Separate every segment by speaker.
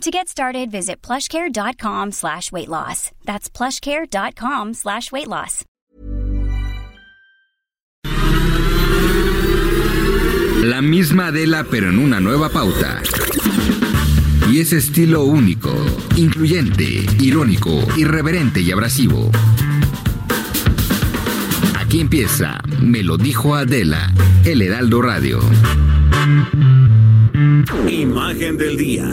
Speaker 1: To get started, visit plushcare.com slash weight loss. That's plushcare.com slash weight loss.
Speaker 2: La misma Adela, pero en una nueva pauta. Y ese estilo único, incluyente, irónico, irreverente y abrasivo. Aquí empieza, me lo dijo Adela, el Heraldo Radio.
Speaker 3: Imagen del día.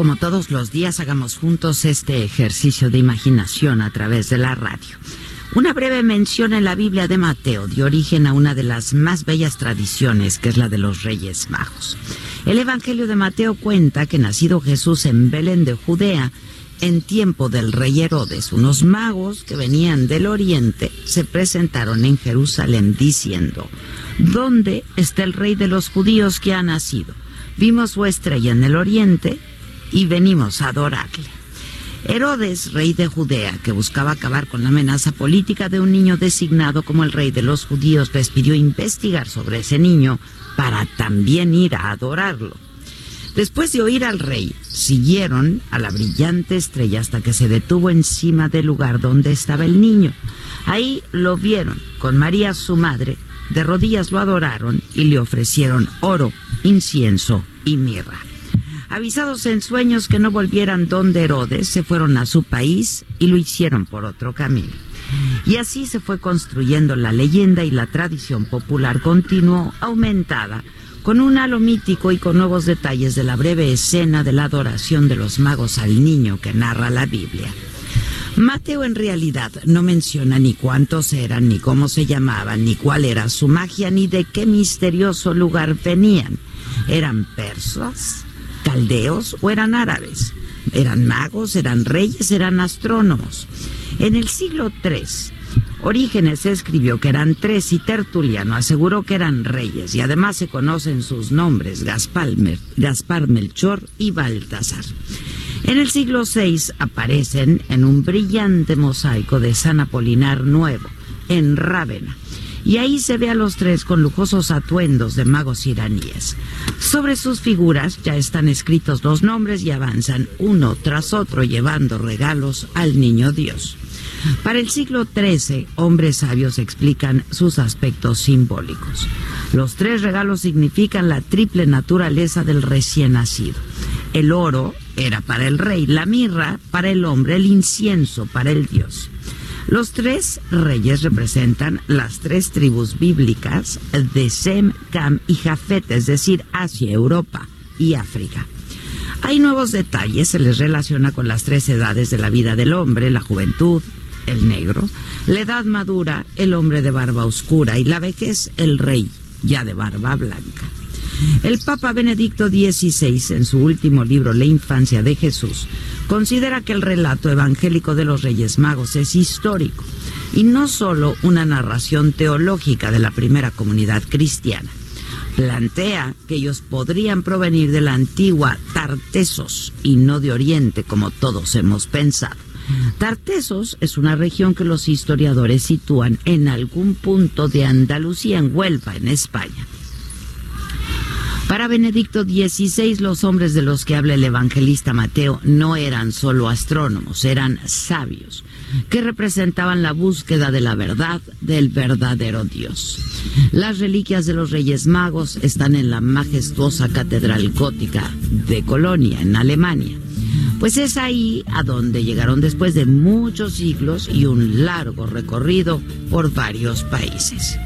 Speaker 4: Como
Speaker 5: todos los días hagamos juntos este ejercicio de imaginación a través de la radio. Una breve mención en la Biblia de Mateo dio origen a una de las más bellas tradiciones, que es la de los Reyes Magos. El Evangelio de Mateo cuenta que nacido Jesús en Belén de Judea, en tiempo del rey Herodes, unos magos que venían del oriente se presentaron en Jerusalén diciendo, ¿Dónde está el rey de los judíos que ha nacido? Vimos su estrella en el oriente y venimos a adorarle. Herodes, rey de Judea, que buscaba acabar con la amenaza política de un niño designado como el rey de los judíos, les pidió investigar sobre ese niño para también ir a adorarlo. Después de oír al rey, siguieron a la brillante estrella hasta que se detuvo encima del lugar donde estaba el niño. Ahí lo vieron con María su madre, de rodillas lo adoraron y le ofrecieron oro, incienso y mirra. Avisados en sueños que no volvieran donde Herodes, se fueron a su país y lo hicieron por otro camino. Y así se fue construyendo la leyenda y la tradición popular continuó aumentada con un halo mítico y con nuevos detalles de la breve escena de la adoración de los magos al niño que narra la Biblia. Mateo en realidad no menciona ni cuántos eran, ni cómo se llamaban, ni cuál era su magia, ni de qué misterioso lugar venían. ¿Eran persas, caldeos o eran árabes? ¿Eran magos, eran reyes, eran astrónomos? En el siglo III, Orígenes escribió que eran tres y Tertuliano aseguró que eran reyes y además se conocen sus nombres, Gaspar, Gaspar Melchor y Baltasar. En el siglo VI aparecen en un brillante mosaico de San Apolinar Nuevo, en Rávena. Y ahí se ve a los tres con lujosos atuendos de magos iraníes. Sobre sus figuras ya están escritos los nombres y avanzan uno tras otro llevando regalos al niño Dios. Para el siglo XIII, hombres sabios explican sus aspectos simbólicos. Los tres regalos significan la triple naturaleza del recién nacido. El oro era para el rey, la mirra para el hombre, el incienso para el dios. Los tres reyes representan las tres tribus bíblicas de Sem, Cam y Jafet, es decir, Asia, Europa y África. Hay nuevos detalles, se les relaciona con las tres edades de la vida del hombre, la juventud, el negro, la edad madura, el hombre de barba oscura y la vejez, el rey, ya de barba blanca. El Papa Benedicto XVI, en su último libro La infancia de Jesús, considera que el relato evangélico de los Reyes Magos es histórico y no solo una narración teológica de la primera comunidad cristiana. Plantea que ellos podrían provenir de la antigua Tartesos y no de Oriente como todos hemos pensado. Tartesos es una región que los historiadores sitúan en algún punto de Andalucía, en Huelva, en España. Para Benedicto XVI, los hombres de los que habla el evangelista Mateo no eran solo astrónomos, eran sabios, que representaban la búsqueda de la verdad del verdadero Dios. Las reliquias de los Reyes Magos están en la majestuosa Catedral Gótica de Colonia, en Alemania. Pues es ahí a donde llegaron después de muchos siglos y un largo recorrido por varios países.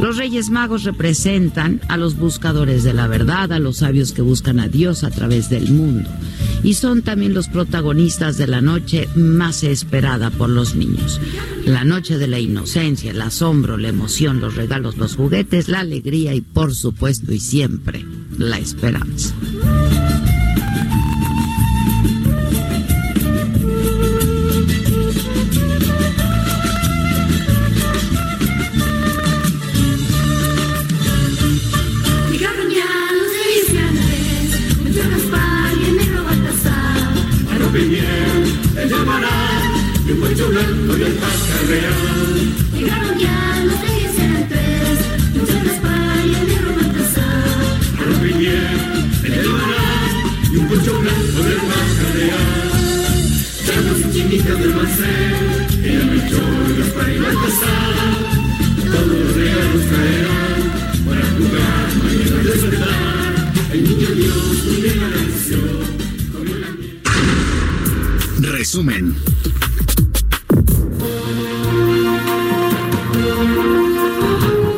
Speaker 5: Los Reyes Magos representan a los buscadores de la verdad, a los sabios que buscan a Dios a través del mundo. Y son también los protagonistas de la noche más esperada por los niños. La noche de la inocencia, el asombro, la emoción, los regalos, los juguetes, la alegría y por supuesto y siempre la esperanza.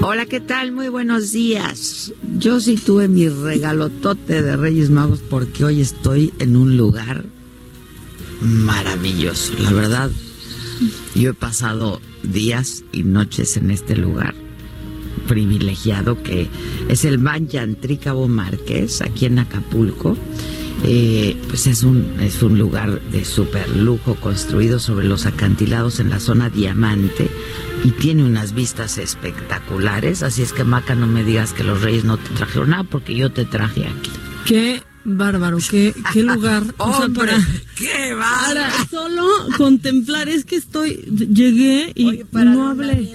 Speaker 5: Hola, ¿qué tal? Muy buenos días. Yo sí tuve mi regalotote de Reyes Magos porque hoy estoy en un lugar maravilloso. La verdad, yo he pasado días y noches en este lugar privilegiado que es el Banyan Cabo Márquez, aquí en Acapulco. Eh, pues es un, es un lugar de super lujo construido sobre los acantilados en la zona diamante y tiene unas vistas espectaculares. Así es que Maca, no me digas que los reyes no te trajeron nada porque yo te traje aquí.
Speaker 6: Qué bárbaro, qué, qué lugar. O sea,
Speaker 5: ¡Hombre!
Speaker 6: para,
Speaker 5: ¡Qué bárbaro!
Speaker 6: solo contemplar, es que estoy, llegué y
Speaker 5: Oye, para
Speaker 6: no hablé.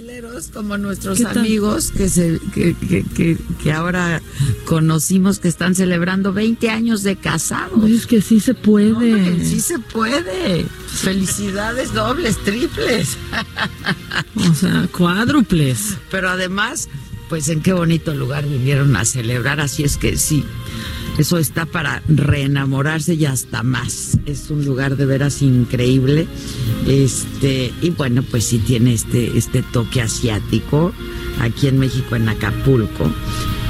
Speaker 5: como nuestros amigos que, se, que, que, que, que ahora conocimos que están celebrando 20 años de casados.
Speaker 6: Oye, es que sí se puede.
Speaker 5: Hombre, sí se puede. Felicidades dobles, triples.
Speaker 6: O sea, cuádruples.
Speaker 5: Pero además, pues en qué bonito lugar vinieron a celebrar, así es que sí, eso está para reenamorarse y hasta más. Es un lugar de veras increíble. Este, y bueno, pues sí tiene este, este toque asiático aquí en México, en Acapulco.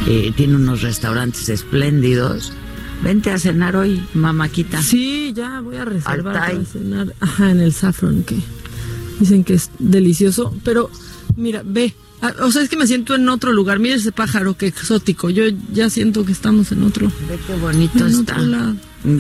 Speaker 5: Eh, tiene unos restaurantes espléndidos. Vente a cenar hoy, mamáquita.
Speaker 6: Sí, ya voy a reservar para cenar. Ajá, en el Saffron, que dicen que es delicioso. Pero, mira, ve. Ah, O sea, es que me siento en otro lugar. Mira ese pájaro, qué exótico. Yo ya siento que estamos en otro,
Speaker 5: Ve qué bonito
Speaker 6: en
Speaker 5: está.
Speaker 6: otro lado.
Speaker 5: Mm,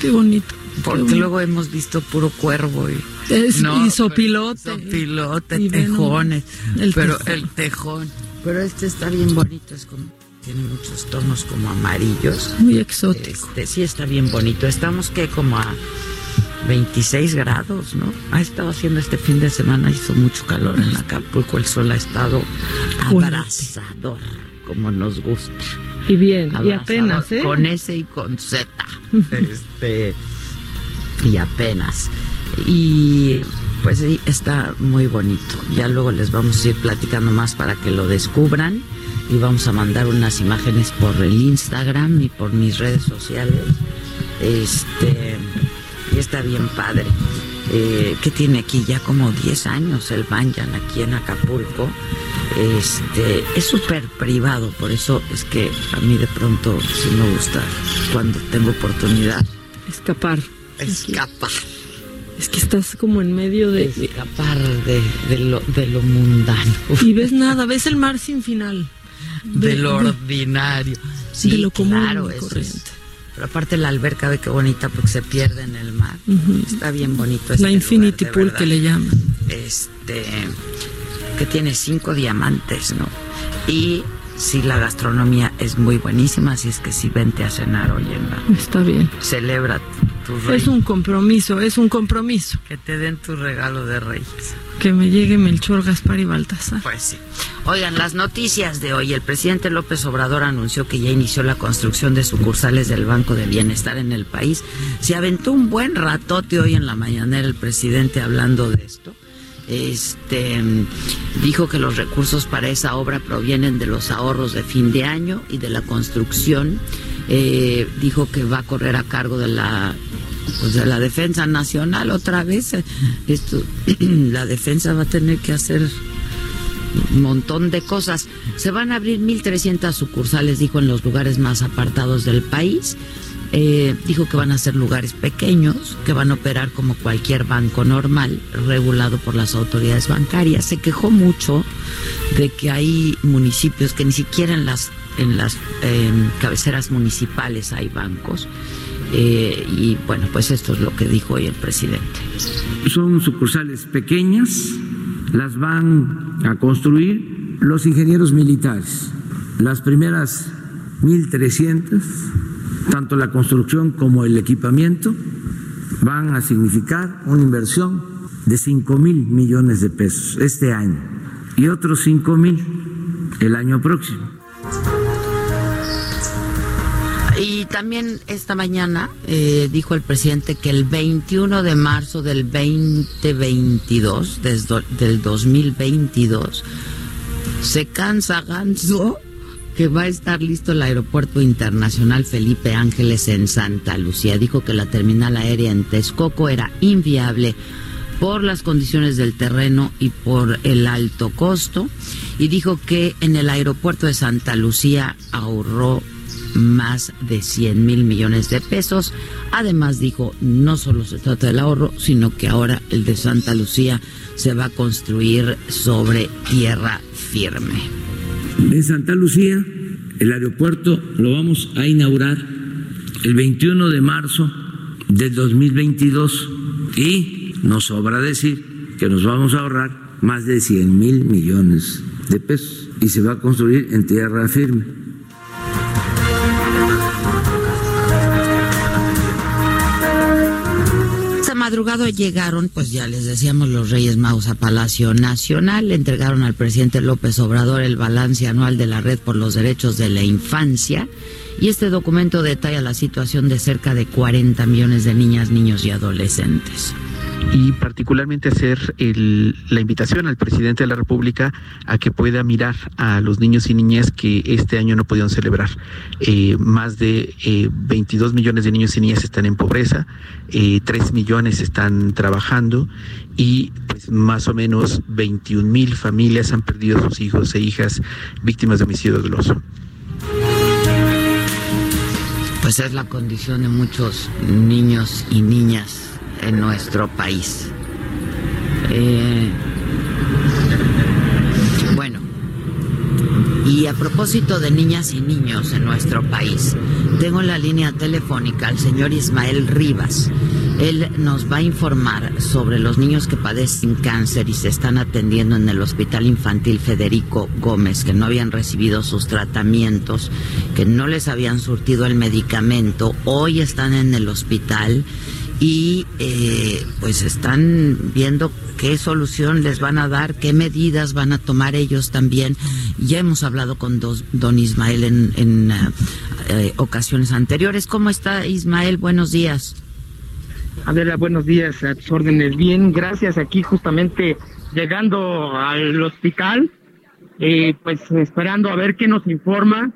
Speaker 6: Qué bonito. qué
Speaker 5: Porque
Speaker 6: bonito.
Speaker 5: luego hemos visto puro cuervo y,
Speaker 6: Es-
Speaker 5: No,
Speaker 6: y sopilote.
Speaker 5: sopilote,
Speaker 6: Y
Speaker 5: tejones.
Speaker 6: el
Speaker 5: pero
Speaker 6: tejón.
Speaker 5: el tejón. Pero este está bien bonito, es como tiene muchos tonos como amarillos.
Speaker 6: Muy exótico.
Speaker 5: Este, sí está bien bonito. Estamos que como a 26 grados, ¿no? Ha estado haciendo este fin de semana, hizo mucho calor en Acapulco, el sol ha estado abrasador, como nos gusta.
Speaker 6: Y bien, y apenas, ¿eh?
Speaker 5: Con S y con Z. este, y apenas. Y pues sí, está muy bonito. Ya luego les vamos a ir platicando más para que lo descubran. Y vamos a mandar unas imágenes por el Instagram y por mis redes sociales. Este, y está bien padre. Eh, que tiene aquí ya como 10 años el Banyan aquí en Acapulco. Este, es súper privado, por eso es que a mí de pronto sí me gusta cuando tengo oportunidad
Speaker 6: Escapar.
Speaker 5: escapar,
Speaker 6: Es que estás como en medio de...
Speaker 5: escapar de, de lo, de lo mundano,
Speaker 6: Y ves nada, ves el mar sin final.
Speaker 5: de lo ordinario. Sí,
Speaker 6: de lo común
Speaker 5: claro,
Speaker 6: y
Speaker 5: eso es. Pero aparte la alberca ve qué bonita porque se pierde en el mar. Está bien bonito.
Speaker 6: La
Speaker 5: este
Speaker 6: Infinity
Speaker 5: lugar, de
Speaker 6: Pool que le llaman.
Speaker 5: este que tiene cinco diamantes, ¿no? Y sí, la gastronomía es muy buenísima, así es que sí, vente a cenar hoy en la...
Speaker 6: Está bien.
Speaker 5: Celebra
Speaker 6: Es un compromiso, es un compromiso.
Speaker 5: Que te den tu regalo de reyes.
Speaker 6: Que me llegue Melchor, Gaspar y Baltasar.
Speaker 5: Pues sí. Oigan, las noticias de hoy. El presidente López Obrador anunció que ya inició la construcción de sucursales del Banco de Bienestar en el país. Se aventó un buen ratote hoy en la mañanera el presidente hablando de esto. Este dijo que los recursos para esa obra provienen de los ahorros de fin de año y de la construcción. Eh, dijo que va a correr a cargo de la pues de la defensa nacional otra vez. Esto, la defensa va a tener que hacer un montón de cosas. Se van a abrir 1.300 sucursales, dijo, en los lugares más apartados del país. Eh, dijo que van a ser lugares pequeños, que van a operar como cualquier banco normal, regulado por las autoridades bancarias. Se quejó mucho de que hay municipios que ni siquiera en las, en las eh, cabeceras municipales hay bancos. Eh, y bueno, pues esto es lo que dijo hoy el presidente.
Speaker 7: Son sucursales pequeñas, las van a construir los ingenieros militares. Las primeras 1.300 tanto la construcción como el equipamiento van a significar una inversión de 5 mil millones de pesos este año y otros 5 mil el año próximo.
Speaker 5: También esta mañana eh, dijo el presidente que el 21 de marzo del 2022, desde, del 2022, se cansa ganso que va a estar listo el aeropuerto internacional Felipe Ángeles en Santa Lucía. Dijo que la terminal aérea en Texcoco era inviable por las condiciones del terreno y por el alto costo. Y dijo que en el aeropuerto de Santa Lucía ahorró más de 100 mil millones de pesos. Además dijo, no solo se trata del ahorro, sino que ahora el de Santa Lucía se va a construir sobre tierra firme.
Speaker 7: En Santa Lucía, el aeropuerto lo vamos a inaugurar el 21 de marzo del 2022 y nos sobra decir que nos vamos a ahorrar más de 100 mil millones de pesos y se va a construir en tierra firme.
Speaker 5: Madrugada llegaron, pues ya les decíamos, los Reyes Magos a Palacio Nacional, le entregaron al presidente López Obrador el balance anual de la Red por los Derechos de la Infancia. Y este documento detalla la situación de cerca de 40 millones de niñas, niños y adolescentes
Speaker 8: y particularmente hacer el, la invitación al presidente de la República a que pueda mirar a los niños y niñas que este año no pudieron celebrar. Eh, más de eh, 22 millones de niños y niñas están en pobreza, eh, 3 millones están trabajando y pues más o menos 21 mil familias han perdido sus hijos e hijas víctimas de homicidio doloso.
Speaker 5: Pues es la condición de muchos niños y niñas en nuestro país. Eh, bueno, y a propósito de niñas y niños en nuestro país, tengo en la línea telefónica al señor Ismael Rivas. Él nos va a informar sobre los niños que padecen cáncer y se están atendiendo en el Hospital Infantil Federico Gómez, que no habían recibido sus tratamientos, que no les habían surtido el medicamento. Hoy están en el hospital y eh, pues están viendo qué solución les van a dar, qué medidas van a tomar ellos también. Ya hemos hablado con don Ismael en, en eh, ocasiones anteriores. ¿Cómo está Ismael? Buenos días.
Speaker 9: Adela, buenos días, a tus órdenes. Bien, gracias. Aquí justamente llegando al hospital, eh, pues esperando a ver qué nos informa,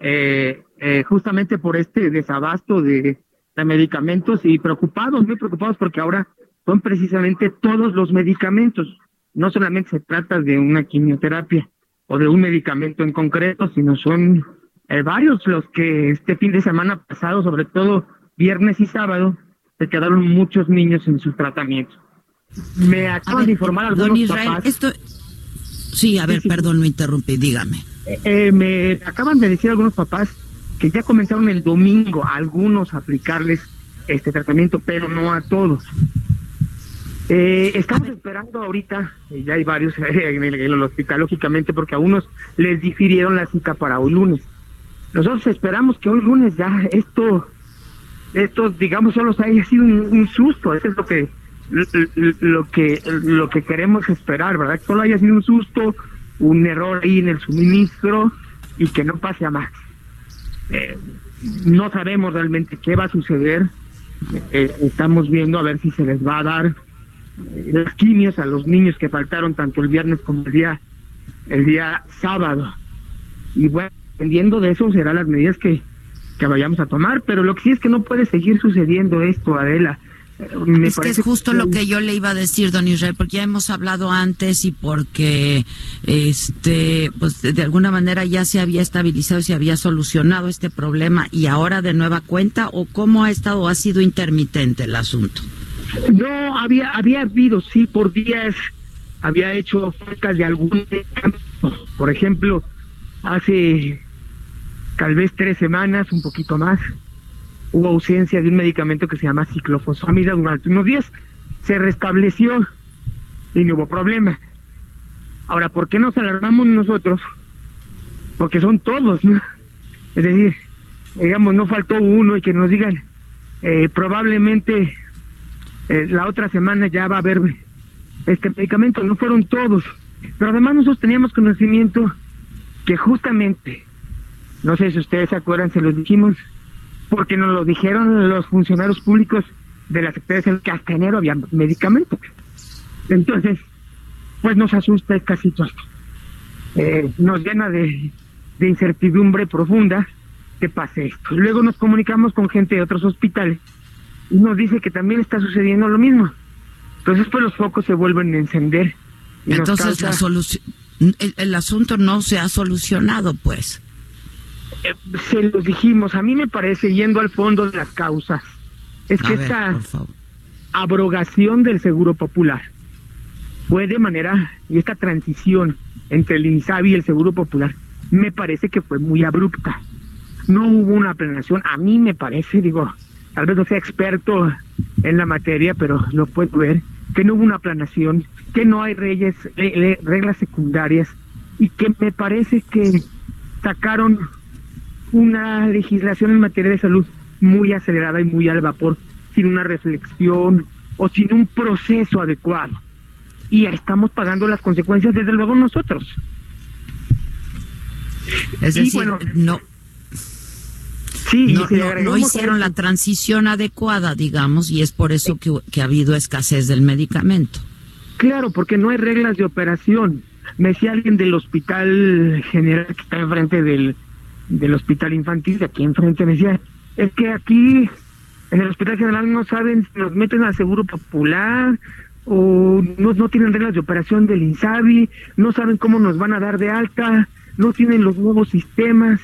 Speaker 9: eh, eh, justamente por este desabasto de, de medicamentos y preocupados, muy preocupados porque ahora son precisamente todos los medicamentos. No solamente se trata de una quimioterapia o de un medicamento en concreto, sino son eh, varios los que este fin de semana pasado, sobre todo viernes y sábado, se quedaron muchos niños en sus tratamientos. Me acaban de informar algunos
Speaker 5: don Israel,
Speaker 9: papás.
Speaker 5: Esto... Sí, a ver,
Speaker 9: Sí, sí.
Speaker 5: perdón, me interrumpí, dígame.
Speaker 9: Eh, eh, me acaban de decir algunos papás que ya comenzaron el domingo algunos a aplicarles este tratamiento, pero no a todos. Eh, estamos esperando ahorita, eh, ya hay varios en el, hospital, lógicamente, porque a unos les difirieron la cita para hoy lunes. Nosotros esperamos que hoy lunes ya esto esto, digamos, solo haya sido un, un susto. Eso es lo que lo que lo que queremos esperar, ¿verdad? Que solo haya sido un susto, un error ahí en el suministro y que no pase a más. Eh, no sabemos realmente qué va a suceder. Eh, estamos viendo a ver si se les va a dar eh, las a los niños que faltaron tanto el viernes como el día el día sábado. Y bueno, dependiendo de eso serán las medidas que, que vayamos a tomar, pero lo que sí es que no puede seguir sucediendo esto, Adela. Me
Speaker 5: es que es justo lo que yo le iba a decir, don Israel, porque ya hemos hablado antes y porque, este, pues de alguna manera ya se había estabilizado y se había solucionado este problema y ahora de nueva cuenta, o cómo ha estado, ha sido intermitente el asunto.
Speaker 9: No, había, había habido, sí, por días, había hecho cerca de algún. Por ejemplo, hace tal vez tres semanas, un poquito más, hubo ausencia de un medicamento que se llama ciclofosfamida durante unos días. Se restableció y no hubo problema. Ahora, ¿por qué nos alarmamos nosotros? Porque son todos, ¿no? Es decir, digamos, no faltó uno y que nos digan, eh, probablemente eh, la otra semana ya va a haber este medicamento, no fueron todos. Pero además nosotros teníamos conocimiento que justamente, no sé si ustedes se acuerdan, se los dijimos, porque nos lo dijeron los funcionarios públicos de la Secretaría de Salud que hasta enero había medicamentos. Entonces, pues nos asusta esta situación. Eh, nos llena de, de incertidumbre profunda que pase esto. Luego nos comunicamos con gente de otros hospitales y nos dice que también está sucediendo lo mismo. Entonces, pues los focos se vuelven a encender. y
Speaker 5: Entonces, la
Speaker 9: causa-
Speaker 5: el, el asunto no se ha solucionado, pues.
Speaker 9: Se los dijimos, a mí me parece, yendo al fondo de las causas, es
Speaker 5: A
Speaker 9: que
Speaker 5: ver,
Speaker 9: esta abrogación del seguro popular fue de manera, y esta transición entre el INSABI y el seguro popular, me parece que fue muy abrupta. No hubo una planeación, a mí me parece, digo, tal vez no sea experto en la materia, pero lo puedo ver, que no hubo una planeación, que no hay reyes, reglas secundarias, y que me parece que sacaron una legislación en materia de salud muy acelerada y muy al vapor, sin una reflexión o sin un proceso adecuado. Y estamos pagando las consecuencias desde luego nosotros.
Speaker 5: Es decir,
Speaker 9: bueno,
Speaker 5: no,
Speaker 9: Sí,
Speaker 5: no, hicieron la transición adecuada, digamos, y es por eso que, que ha habido escasez del medicamento.
Speaker 9: Claro, porque no hay reglas de operación. Me decía alguien del hospital general que está enfrente del, del hospital infantil, de aquí enfrente, me decía, es que aquí en el hospital general no saben si nos meten al seguro popular o no, no tienen reglas de operación del INSABI, no saben cómo nos van a dar de alta, no tienen los nuevos sistemas,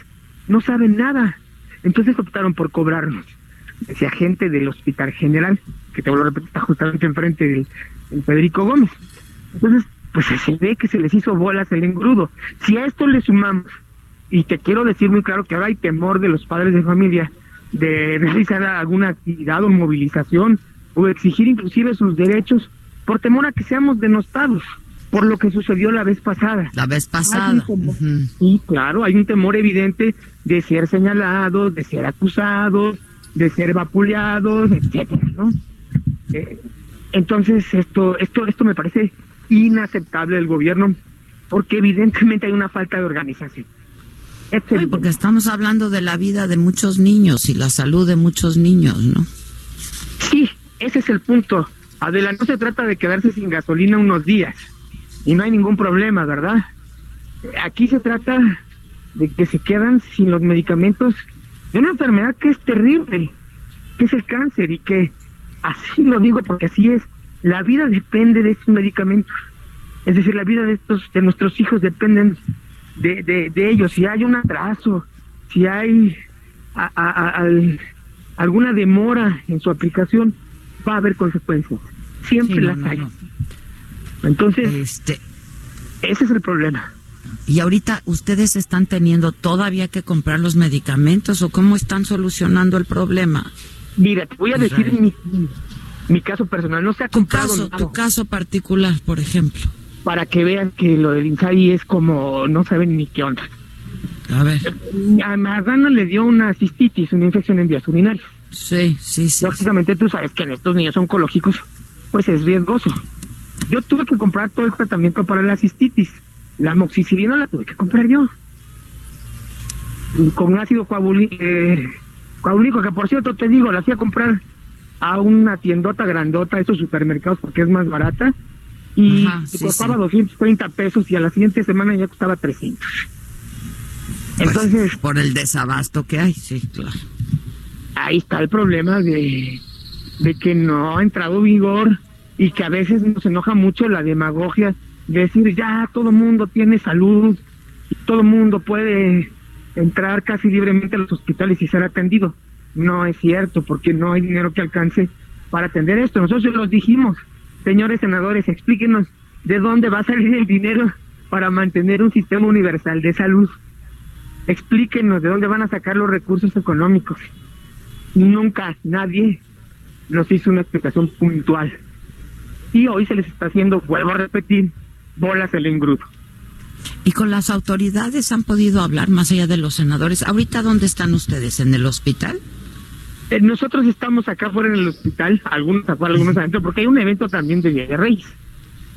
Speaker 9: no saben nada. Entonces optaron por cobrarnos. Decía gente del hospital general, que te vuelvo a repetir, está justamente enfrente del, del Federico Gómez. Entonces, pues se ve que se les hizo bolas el engrudo. Si a esto le sumamos, y te quiero decir muy claro que ahora hay temor de los padres de familia de realizar alguna actividad o movilización o exigir inclusive sus derechos por temor a que seamos denostados por lo que sucedió la vez pasada.
Speaker 5: La vez pasada.
Speaker 9: Sí, claro, hay un temor evidente de ser señalados, de ser acusados, de ser vapuleados, etcétera, ¿no? Eh, entonces esto, esto, esto me parece inaceptable del gobierno, porque evidentemente hay una falta de organización. Es
Speaker 5: Ay,
Speaker 9: evidente.
Speaker 5: porque estamos hablando de la vida de muchos niños y la salud de muchos niños, ¿no?
Speaker 9: Sí, ese es el punto. Adela, no se trata de quedarse sin gasolina unos días y no hay ningún problema, ¿verdad? Aquí se trata de que se quedan sin los medicamentos de una enfermedad que es terrible, que es el cáncer y que, así lo digo porque así es, la vida depende de estos medicamentos. Es decir, la vida de estos, de nuestros hijos dependen de, de, de ellos. Si hay un atraso, si hay a- a- a- al- alguna demora en su aplicación, va a haber consecuencias. Siempre
Speaker 5: Sí, no,
Speaker 9: las
Speaker 5: no,
Speaker 9: hay.
Speaker 5: no.
Speaker 9: Entonces,
Speaker 5: Este,
Speaker 9: ese es el problema.
Speaker 5: y ahorita ustedes están teniendo todavía que comprar los medicamentos o cómo están solucionando el problema.
Speaker 9: Mira, te voy a decir
Speaker 5: Israel.
Speaker 9: mi, mi caso personal. No se ha
Speaker 5: Tu
Speaker 9: comprado
Speaker 5: caso,
Speaker 9: nada
Speaker 5: tu caso particular, por ejemplo.
Speaker 9: Para que vean que lo del Insabi es como no saben ni qué onda.
Speaker 5: A ver.
Speaker 9: A Marrana le dio una cistitis, una infección en vías urinarias.
Speaker 5: Sí, sí, sí.
Speaker 9: Lógicamente tú sabes que en estos niños oncológicos pues es riesgoso. Yo tuve que comprar todo el tratamiento para la cistitis. La amoxicilina la tuve que comprar yo. Y Con ácido coaguli- eh, que por cierto te digo, la fui a comprar a una tiendota grandota, esos supermercados, porque es más barata. Y
Speaker 5: Ajá, sí,
Speaker 9: costaba
Speaker 5: sí.
Speaker 9: 230 pesos y a la siguiente semana ya costaba 300.
Speaker 5: Pues,
Speaker 9: Entonces,
Speaker 5: por el desabasto que hay, sí, claro.
Speaker 9: ahí está el problema de, de que no ha entrado vigor y que a veces nos enoja mucho la demagogia de decir ya todo mundo tiene salud todo mundo puede entrar casi libremente a los hospitales y ser atendido. No es cierto, porque no hay dinero que alcance para atender esto. Nosotros los dijimos, señores senadores, explíquenos de dónde va a salir el dinero para mantener un sistema universal de salud. Explíquenos de dónde van a sacar los recursos económicos. Nunca nadie nos hizo una explicación puntual. Y hoy se les está haciendo, vuelvo a repetir, bolas el engrudo.
Speaker 5: ¿Y con las autoridades han podido hablar más allá de los senadores? ¿Ahorita dónde están ustedes? ¿En el hospital?
Speaker 9: Eh, Nosotros estamos acá fuera en el hospital, algunos afuera, algunos adentro, porque hay un evento también de Día de Reyes.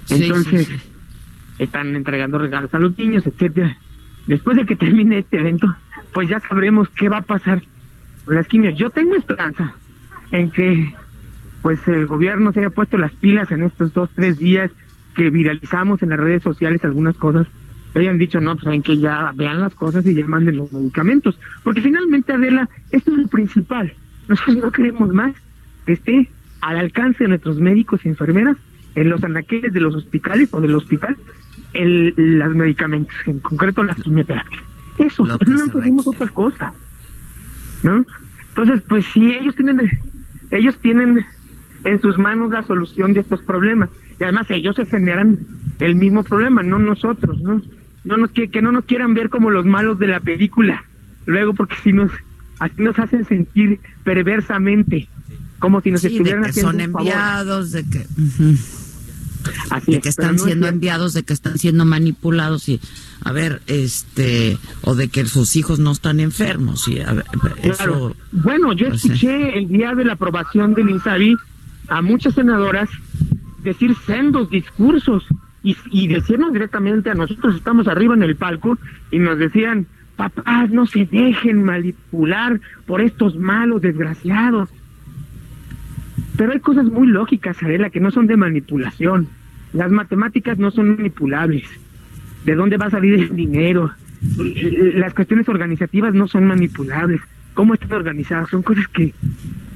Speaker 9: Entonces,
Speaker 5: sí, sí.
Speaker 9: están entregando regalos a los niños, etcétera. Después de que termine este evento, pues ya sabremos qué va a pasar con las quimios. Yo tengo esperanza en que pues el gobierno se haya puesto las pilas en estos dos, tres días que viralizamos en las redes sociales algunas cosas, hayan dicho, no, pues saben que ya vean las cosas y ya manden los medicamentos. Porque finalmente, Adela, esto es lo principal. Nosotros no queremos más que esté al alcance de nuestros médicos y enfermeras en los anaqueles de los hospitales o del hospital el, los medicamentos, en concreto las quimioterapias. Eso,
Speaker 5: que
Speaker 9: no
Speaker 5: requiere.
Speaker 9: otra cosa. ¿No? Entonces, pues sí, ellos tienen, ellos tienen en sus manos la solución de estos problemas. Y además ellos se generan el mismo problema, no nosotros, ¿no? no nos, que, que no nos quieran ver como los malos de la película. Luego, porque si nos, así nos hacen sentir perversamente, como si nos
Speaker 5: Sí, de
Speaker 9: estuvieran
Speaker 5: que
Speaker 9: haciendo
Speaker 5: son
Speaker 9: favor.
Speaker 5: enviados, de que... ujú.
Speaker 9: Así
Speaker 5: de
Speaker 9: es,
Speaker 5: que están
Speaker 9: no
Speaker 5: siendo enviados, de que están siendo manipulados y a ver, este, o de que sus hijos no están enfermos y a ver,
Speaker 9: Claro.
Speaker 5: eso,
Speaker 9: Bueno, yo
Speaker 5: pues
Speaker 9: escuché el día de la aprobación del INSABI a muchas senadoras decir sendos discursos y, y decirnos directamente a nosotros estamos arriba en el palco y nos decían papás no se dejen manipular por estos malos desgraciados. Pero hay cosas muy lógicas Adela que no son de manipulación. Las matemáticas no son manipulables. De dónde va a salir el dinero las cuestiones organizativas no son manipulables. Cómo están organizadas son cosas que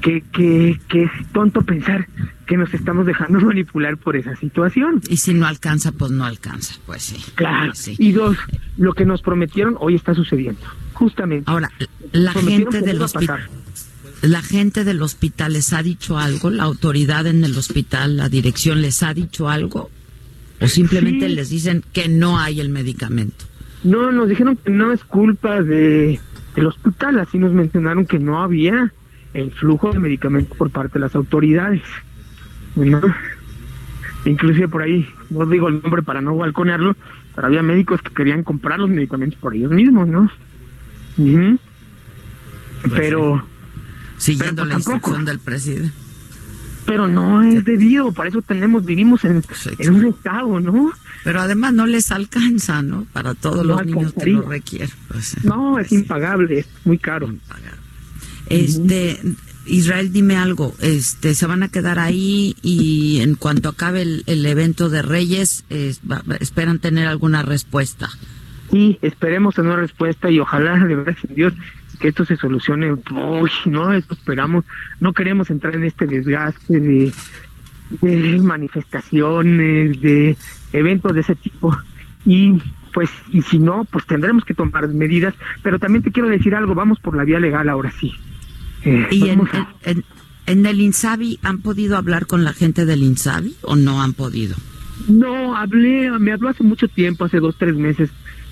Speaker 9: que, que, que es tonto pensar que nos estamos dejando manipular por esa situación.
Speaker 5: y si no alcanza, pues no alcanza, pues sí.
Speaker 9: Claro.
Speaker 5: Sí.
Speaker 9: Y dos, lo que nos prometieron hoy está sucediendo. Justamente.
Speaker 5: Ahora, la gente del hospital, la gente del hospital les ha dicho algo, la autoridad en el hospital, la dirección les ha dicho algo, o simplemente
Speaker 9: Sí.
Speaker 5: les dicen que no hay el medicamento.
Speaker 9: No, nos dijeron que no es culpa de, del hospital, así nos mencionaron que no había el flujo de medicamentos por parte de las autoridades. ¿no? Inclusive por ahí, no digo el nombre para no balconearlo, pero había médicos que querían comprar los medicamentos por ellos mismos, ¿no? Ujú. Pero,
Speaker 5: Siguiendo
Speaker 9: Pero
Speaker 5: la
Speaker 9: tampoco.
Speaker 5: instrucción del presidente.
Speaker 9: pero no es debido, para eso tenemos, vivimos en, en un estado, ¿no?
Speaker 5: Pero además no les alcanza, ¿no? Para todos
Speaker 9: No
Speaker 5: los niños que lo requieren. Pues,
Speaker 9: No, es
Speaker 5: pues,
Speaker 9: impagable, es muy caro.
Speaker 5: impagable. Este, Israel, dime algo. Este, se van a quedar ahí y en cuanto acabe el, el evento de Reyes, es- va- va- esperan tener alguna respuesta.
Speaker 9: Y esperemos tener una respuesta y ojalá de verdad Dios que esto se solucione. Uy, no, eso esperamos. No queremos entrar en este desgaste de, de manifestaciones, de eventos de ese tipo. Y pues, y si no, pues tendremos que tomar medidas. Pero también te quiero decir algo, vamos por la vía legal ahora sí. Eh,
Speaker 5: ¿Y en,
Speaker 9: vamos a-
Speaker 5: en, en- en el INSABI han podido hablar con la gente del INSABI o no han podido?
Speaker 9: No, hablé, me habló hace mucho tiempo, hace dos, tres meses,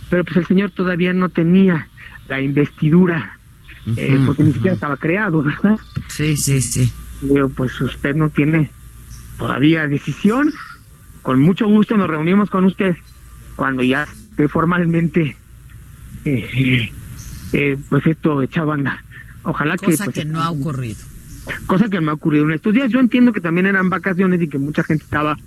Speaker 9: pero pues el señor todavía no tenía la investidura, eh, porque ni siquiera estaba creado, ¿verdad?
Speaker 5: Sí, sí, sí.
Speaker 9: Digo, pues usted no tiene todavía decisión. Con mucho gusto nos reunimos con usted cuando ya esté formalmente, eh, eh, eh, pues esto echado a andar. Ojalá que...
Speaker 5: Cosa
Speaker 9: pues,
Speaker 5: que no ha ocurrido.
Speaker 9: cosa que me ha ocurrido en estos días. Yo entiendo que también eran vacaciones y que mucha gente estaba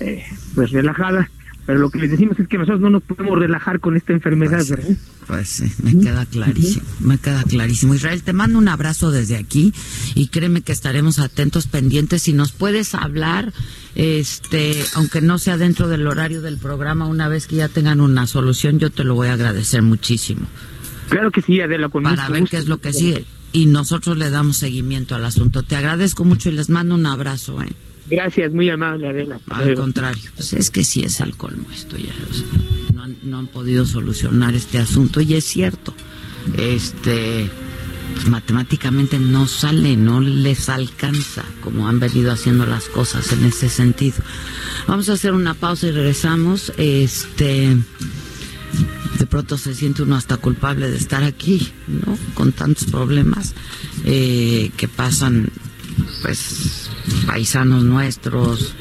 Speaker 9: eh, pues relajada, pero lo que les decimos es que nosotros no nos podemos relajar con esta enfermedad,
Speaker 5: Pues,
Speaker 9: ¿verdad?
Speaker 5: Pues sí, me queda clarísimo, me queda clarísimo. Israel, te mando un abrazo desde aquí y créeme que estaremos atentos, pendientes. Si nos puedes hablar, este, aunque no sea dentro del horario del programa, una vez que ya tengan una solución, yo te lo voy a agradecer muchísimo
Speaker 9: Claro que sí, Adela, con
Speaker 5: para ver
Speaker 9: gusto.
Speaker 5: qué es lo que sigue. Y nosotros le damos seguimiento al asunto. Te agradezco mucho y les mando un abrazo, ¿eh?
Speaker 9: Gracias, muy amable, Adela.
Speaker 5: Al contrario, pues es que sí es el colmo esto ya. o sea, no, han, no han podido solucionar este asunto y es cierto. Este, pues matemáticamente no sale, no les alcanza como han venido haciendo las cosas en ese sentido. Vamos a hacer una pausa y regresamos. Este, de pronto se siente uno hasta culpable de estar aquí, ¿no? Con tantos problemas eh, que pasan, pues, paisanos nuestros,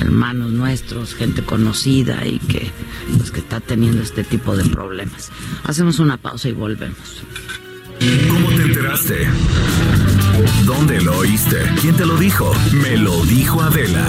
Speaker 5: hermanos nuestros, gente conocida y que, pues, que está teniendo este tipo de problemas. Hacemos una pausa y volvemos.
Speaker 10: ¿Cómo te enteraste? ¿Dónde lo oíste? ¿Quién te lo dijo? Me lo dijo Adela.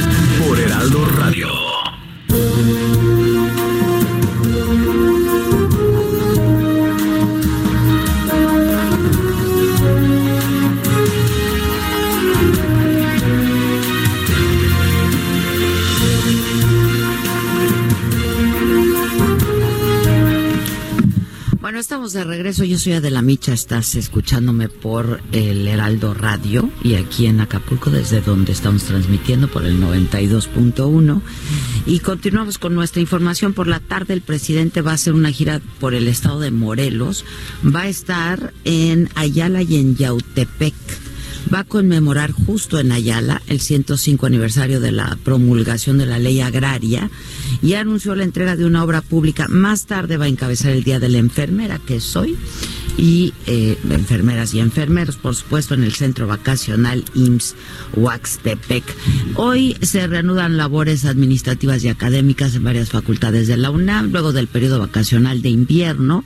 Speaker 5: estamos de regreso. Yo soy Adela Micha. Estás escuchándome por el Heraldo Radio y aquí en Acapulco, desde donde estamos transmitiendo por el 92.1. Y continuamos con nuestra información. Por la tarde, el presidente va a hacer una gira por el estado de Morelos. Va a estar en Ayala y en Yautepec va a conmemorar justo en Ayala el 105 aniversario de la promulgación de la ley agraria y anunció la entrega de una obra pública. Más tarde va a encabezar el Día de la Enfermera, que soy, y eh, enfermeras y enfermeros, por supuesto, en el centro vacacional IMSS Huaxtepec. Hoy se reanudan labores administrativas y académicas en varias facultades de la UNAM, luego del periodo vacacional de invierno.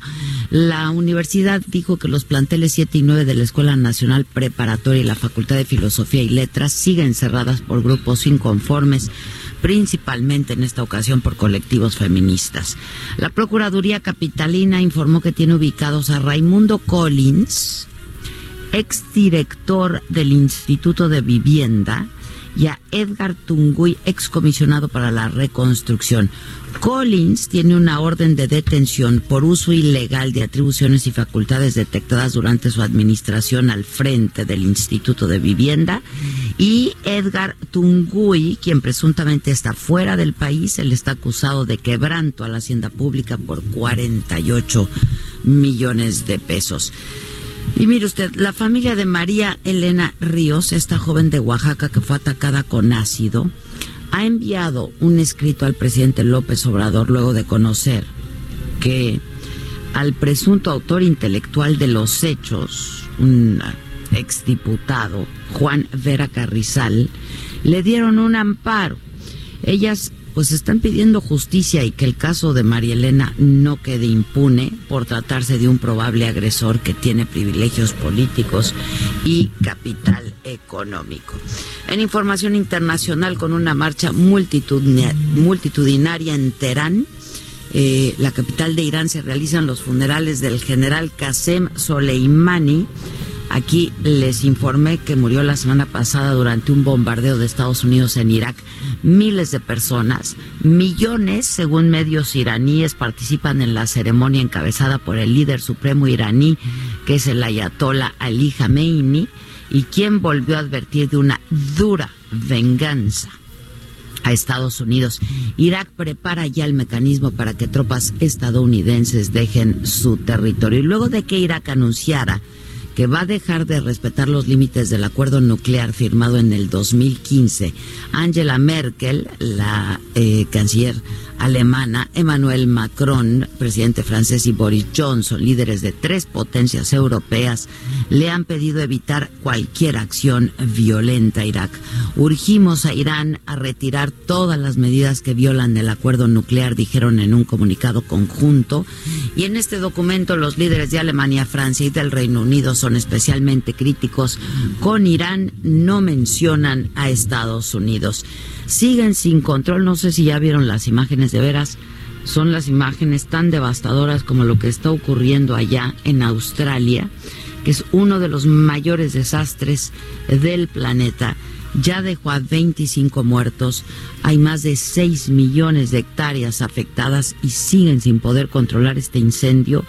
Speaker 5: La universidad dijo que los planteles 7 y 9 de la Escuela Nacional Preparatoria y la Facultad de Filosofía y Letras siguen cerradas por grupos inconformes principalmente en esta ocasión por colectivos feministas. La Procuraduría Capitalina informó que tiene ubicados a Raimundo Collins, exdirector del Instituto de Vivienda, y a Edgar Tunguy, excomisionado para la reconstrucción. Collins tiene una orden de detención por uso ilegal de atribuciones y facultades detectadas durante su administración al frente del Instituto de Vivienda y Edgar Tunguy, quien presuntamente está fuera del país, él está acusado de quebranto a la hacienda pública por 48 millones de pesos. Y mire usted, la familia de María Elena Ríos, esta joven de Oaxaca que fue atacada con ácido, ha enviado un escrito al presidente López Obrador luego de conocer que al presunto autor intelectual de los hechos, un exdiputado, Juan Vera Carrizal, le dieron un amparo. Ellas pues están pidiendo justicia y que el caso de María Elena no quede impune por tratarse de un probable agresor que tiene privilegios políticos y capital económico. En información internacional, con una marcha multitudina- multitudinaria en Teherán, eh, la capital de Irán, se realizan los funerales del general Qasem Soleimani. Aquí les informé que murió la semana pasada durante un bombardeo de Estados Unidos en Irak. Miles de personas, millones, según medios iraníes, participan en la ceremonia encabezada por el líder supremo iraní, que es el ayatollah Ali Khamenei, y quien volvió a advertir de una dura venganza a Estados Unidos. Irak prepara ya el mecanismo para que tropas estadounidenses dejen su territorio. Y luego de que Irak anunciara que va a dejar de respetar los límites del acuerdo nuclear firmado en el 2015. Angela Merkel, la eh, canciller alemana, Emmanuel Macron, presidente francés y Boris Johnson, líderes de tres potencias europeas, le han pedido evitar cualquier acción violenta a Irak. Urgimos a Irán a retirar todas las medidas que violan el acuerdo nuclear, dijeron en un comunicado conjunto. Y en este documento los líderes de Alemania, Francia y del Reino Unido son especialmente críticos con Irán, no mencionan a Estados Unidos. Siguen sin control, no sé si ya vieron las imágenes de veras, son las imágenes tan devastadoras como lo que está ocurriendo allá en Australia, que es uno de los mayores desastres del planeta ya dejó a 25 muertos, hay más de 6 millones de hectáreas afectadas y siguen sin poder controlar este incendio.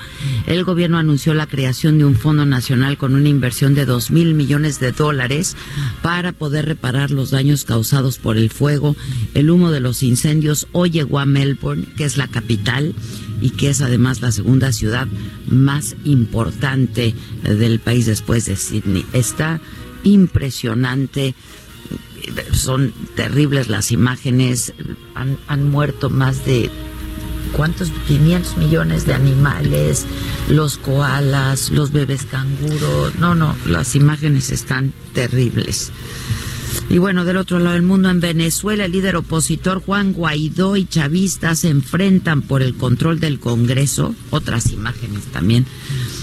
Speaker 5: El gobierno anunció la creación de un fondo nacional con una inversión de 2 mil millones de dólares para poder reparar los daños causados por el fuego. El humo de los incendios hoy llegó a Melbourne, que es la capital y que es además la segunda ciudad más importante del país después de Sydney. Está impresionante son terribles las imágenes, han, muerto más de ¿cuántos? 500 millones de animales, los koalas, los bebés canguros, no, no, las imágenes están terribles. Y bueno, del otro lado del mundo, en Venezuela, el líder opositor Juan Guaidó y chavistas se enfrentan por el control del Congreso. Otras imágenes también.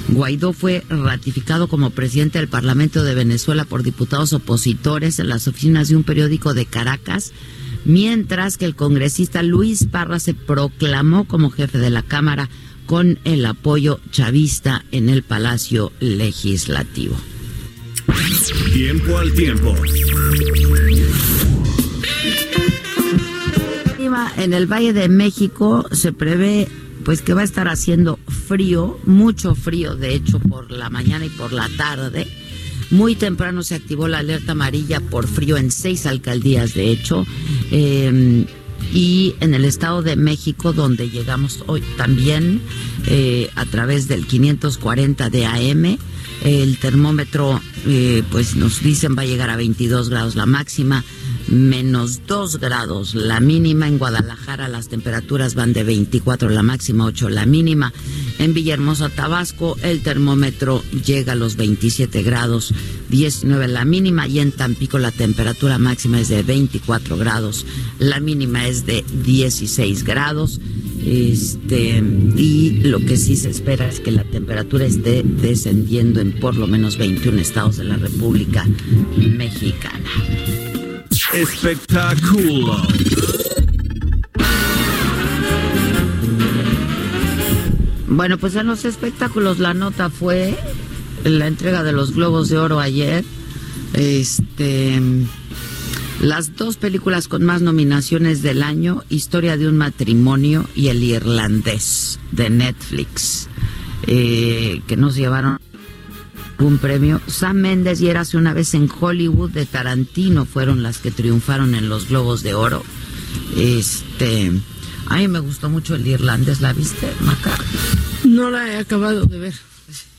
Speaker 5: Guaidó fue ratificado como presidente del Parlamento de Venezuela por diputados opositores en las oficinas de un periódico de Caracas, mientras que el congresista Luis Parra se proclamó como jefe de la Cámara con el apoyo chavista en el Palacio Legislativo.
Speaker 10: Tiempo al tiempo.
Speaker 5: En el Valle de México se prevé pues que va a estar haciendo frío, mucho frío de hecho por la mañana y por la tarde. Muy temprano se activó la alerta amarilla por frío en seis alcaldías de hecho. Eh, y en el Estado de México, donde llegamos hoy también eh, a través del 540 de AM, el termómetro, eh, pues nos dicen va a llegar a 22 grados la máxima, menos 2 grados la mínima. En Guadalajara las temperaturas van de 24 la máxima, 8 la mínima. En Villahermosa, Tabasco, el termómetro llega a los 27 grados, 19 la mínima. Y en Tampico la temperatura máxima es de 24 grados, la mínima es de 16 grados. Este, y lo que sí se espera es que la temperatura esté descendiendo en por lo menos 21 estados de la República Mexicana.
Speaker 10: Espectáculo.
Speaker 5: Bueno, pues en los espectáculos la nota fue la entrega de los Globos de Oro ayer. Este las dos películas con más nominaciones del año, Historia de un matrimonio y El Irlandés de Netflix, eh, que nos llevaron un premio. Sam Mendes y Érase una vez en Hollywood de Tarantino fueron las que triunfaron en los Globos de Oro. Este, a mí me gustó mucho El Irlandés, ¿la viste, Maca?
Speaker 6: No la he acabado de ver.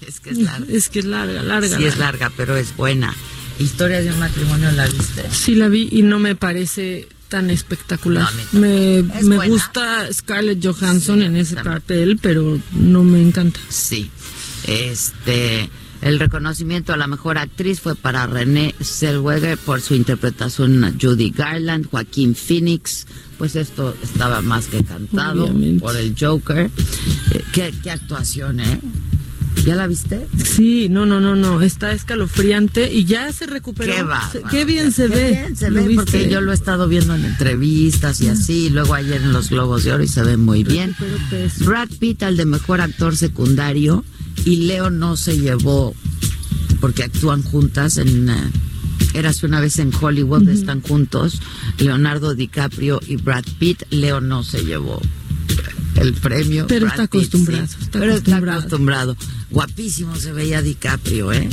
Speaker 5: Es que es larga.
Speaker 6: Es que es larga, larga.
Speaker 5: Sí, es larga, pero es buena. Historia de un matrimonio, ¿la viste?
Speaker 6: Sí la vi y no me parece tan espectacular.
Speaker 5: No,
Speaker 6: me
Speaker 5: Es
Speaker 6: me
Speaker 5: buena.
Speaker 6: gusta Scarlett Johansson
Speaker 5: Sí,
Speaker 6: en ese papel, pero no me encanta.
Speaker 5: Sí. Este, el reconocimiento a la mejor actriz fue para René Zellweger por su interpretación a Judy Garland, Joaquín Phoenix, pues esto estaba más que cantado
Speaker 6: Obviamente.
Speaker 5: por el Joker. Eh, ¿Qué, qué actuación, ¿eh? ¿Ya la viste?
Speaker 6: Sí, no, no, no, no, está escalofriante y ya se recuperó.
Speaker 5: Qué,
Speaker 6: Se- qué bien se
Speaker 5: Qué
Speaker 6: ve.
Speaker 5: bien se
Speaker 6: ¿Lo
Speaker 5: ve, porque
Speaker 6: viste?
Speaker 5: yo lo he estado viendo en entrevistas y así, luego ayer en los Globos de Oro y se ve muy bien.
Speaker 6: Pues,
Speaker 5: Brad Pitt al de mejor actor secundario y Leo no se llevó porque actúan juntas en eh, Érase una vez en Hollywood, están juntos Leonardo DiCaprio y Brad Pitt. Leo no se llevó el premio.
Speaker 6: Pero
Speaker 5: Brad
Speaker 6: está
Speaker 5: Pitt
Speaker 6: acostumbrado,
Speaker 5: sí.
Speaker 6: está
Speaker 5: Pero está
Speaker 6: acostumbrado.
Speaker 5: Guapísimo se veía DiCaprio, ¿eh?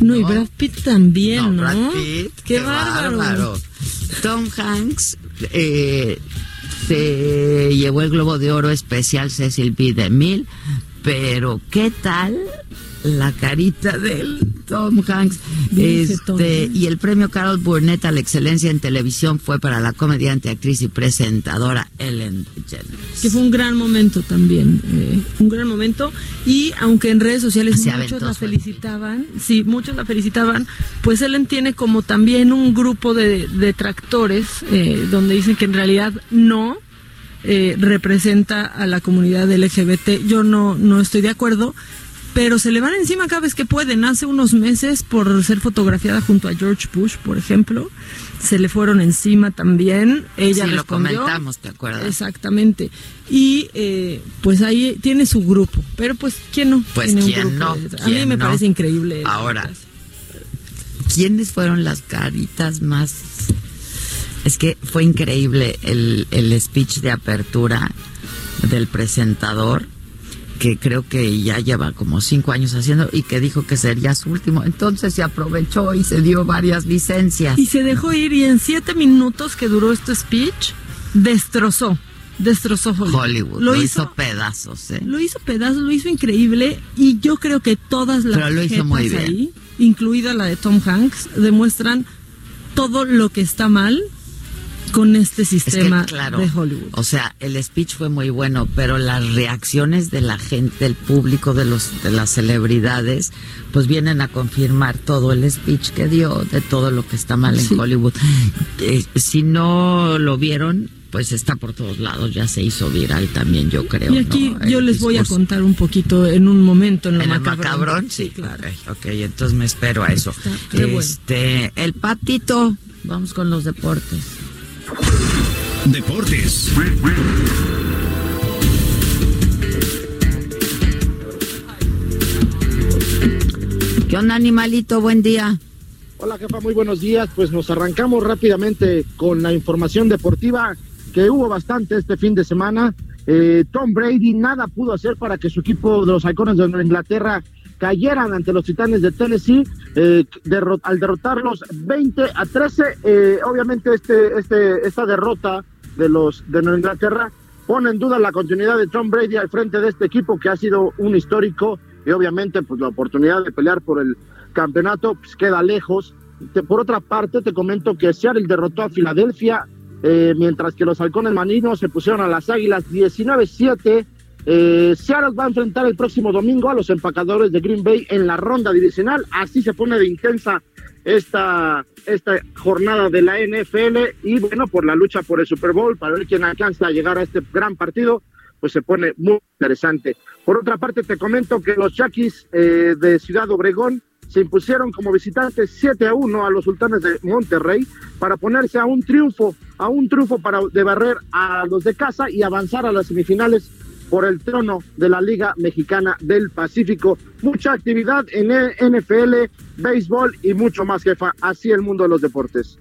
Speaker 6: no, y. Brad Pitt también, ¿no?
Speaker 5: Brad Pitt,
Speaker 6: qué, bárbaro.
Speaker 5: Tom Hanks eh, se llevó el Globo de Oro especial Cecil B. DeMille, pero ¿qué tal la carita del Tom Hanks. Este,
Speaker 6: Tom.
Speaker 5: y el premio Carol Burnett a la excelencia en televisión fue para la comediante, actriz y presentadora Ellen DeGeneres.
Speaker 6: que fue un gran momento también, eh, un gran momento. Y aunque en redes sociales
Speaker 5: Se
Speaker 6: muchos la felicitaban, sí, muchos la felicitaban, pues Ellen tiene como también un grupo de detractores eh, donde dicen que en realidad no eh, representa a la comunidad LGBT. Yo no, no estoy de acuerdo. Pero se le van encima cada vez que pueden. Hace unos meses, por ser fotografiada junto a George Bush, por ejemplo, se le fueron encima también. Ella
Speaker 5: Sí, lo comentamos, ¿te acuerdas?
Speaker 6: Exactamente. Y eh, pues ahí tiene su grupo. Pero pues, ¿quién no?
Speaker 5: Pues,
Speaker 6: Tiene un
Speaker 5: ¿quién
Speaker 6: grupo
Speaker 5: no?
Speaker 6: A mí
Speaker 5: ¿Quién
Speaker 6: me
Speaker 5: no?
Speaker 6: parece increíble.
Speaker 5: Ahora. ¿quiénes fueron las caritas más? Es que fue increíble el, el speech de apertura del presentador, que creo que ya lleva como cinco años haciendo y que dijo que sería su último. Entonces se aprovechó y se dio varias licencias.
Speaker 6: Y se dejó ir y en siete minutos que duró este speech, destrozó. Destrozó Hollywood.
Speaker 5: Hollywood lo, hizo, pedazos, ¿eh?
Speaker 6: Lo hizo pedazos, lo hizo increíble y yo creo que todas las
Speaker 5: Pero lo hizo
Speaker 6: jetas
Speaker 5: muy bien.
Speaker 6: ahí, incluida la de Tom Hanks, demuestran todo lo que está mal con este
Speaker 5: Es que,
Speaker 6: sistema
Speaker 5: claro,
Speaker 6: de Hollywood.
Speaker 5: o sea, el speech fue muy bueno, pero las reacciones de la gente, del público, de los, de las celebridades, pues vienen a confirmar todo el speech que dio de todo lo que está mal en. Hollywood. Eh, si no lo vieron, pues está por todos lados, ya se hizo viral también, yo creo.
Speaker 6: Y aquí
Speaker 5: ¿no?
Speaker 6: yo les voy a contar un poquito en un momento en lo
Speaker 5: ¿En el
Speaker 6: macabrón.
Speaker 5: macabrón? Sí,
Speaker 6: claro.
Speaker 5: Ok, entonces me espero a eso.
Speaker 6: Está re bueno.
Speaker 5: Este, el patito, vamos con los deportes.
Speaker 10: Deportes.
Speaker 5: ¿Qué onda, animalito? Buen día.
Speaker 11: Hola jefa, muy buenos días. Pues nos arrancamos rápidamente con la información deportiva que hubo bastante este fin de semana. Eh, Tom Brady nada pudo hacer para que su equipo de los halcones de Inglaterra cayeran ante los titanes de Tennessee eh, al derrotarlos 20 a 13. Eh, obviamente este, este, esta derrota de los de Nueva Inglaterra pone en duda la continuidad de Tom Brady al frente de este equipo que ha sido un histórico y obviamente pues la oportunidad de pelear por el campeonato pues, queda lejos. Por otra parte, te comento que Seattle derrotó a Filadelfia, eh, mientras que los halcones maninos se pusieron a las águilas 19-7. Eh, Seattle va a enfrentar el próximo domingo a los empacadores de Green Bay en la ronda divisional. Así se pone de intensa esta, esta jornada de la NFL y bueno, por la lucha por el Super Bowl, para ver quién alcanza a llegar a este gran partido, pues se pone muy interesante. Por otra parte, te comento que los Yaquis eh, de Ciudad Obregón se impusieron como visitantes 7 a 1 a los sultanes de Monterrey para ponerse a un triunfo, a un triunfo para de barrer a los de casa y avanzar a las semifinales por el trono de la Liga Mexicana del Pacífico. Mucha actividad en el NFL, béisbol y mucho más, jefa. Así el mundo de los deportes.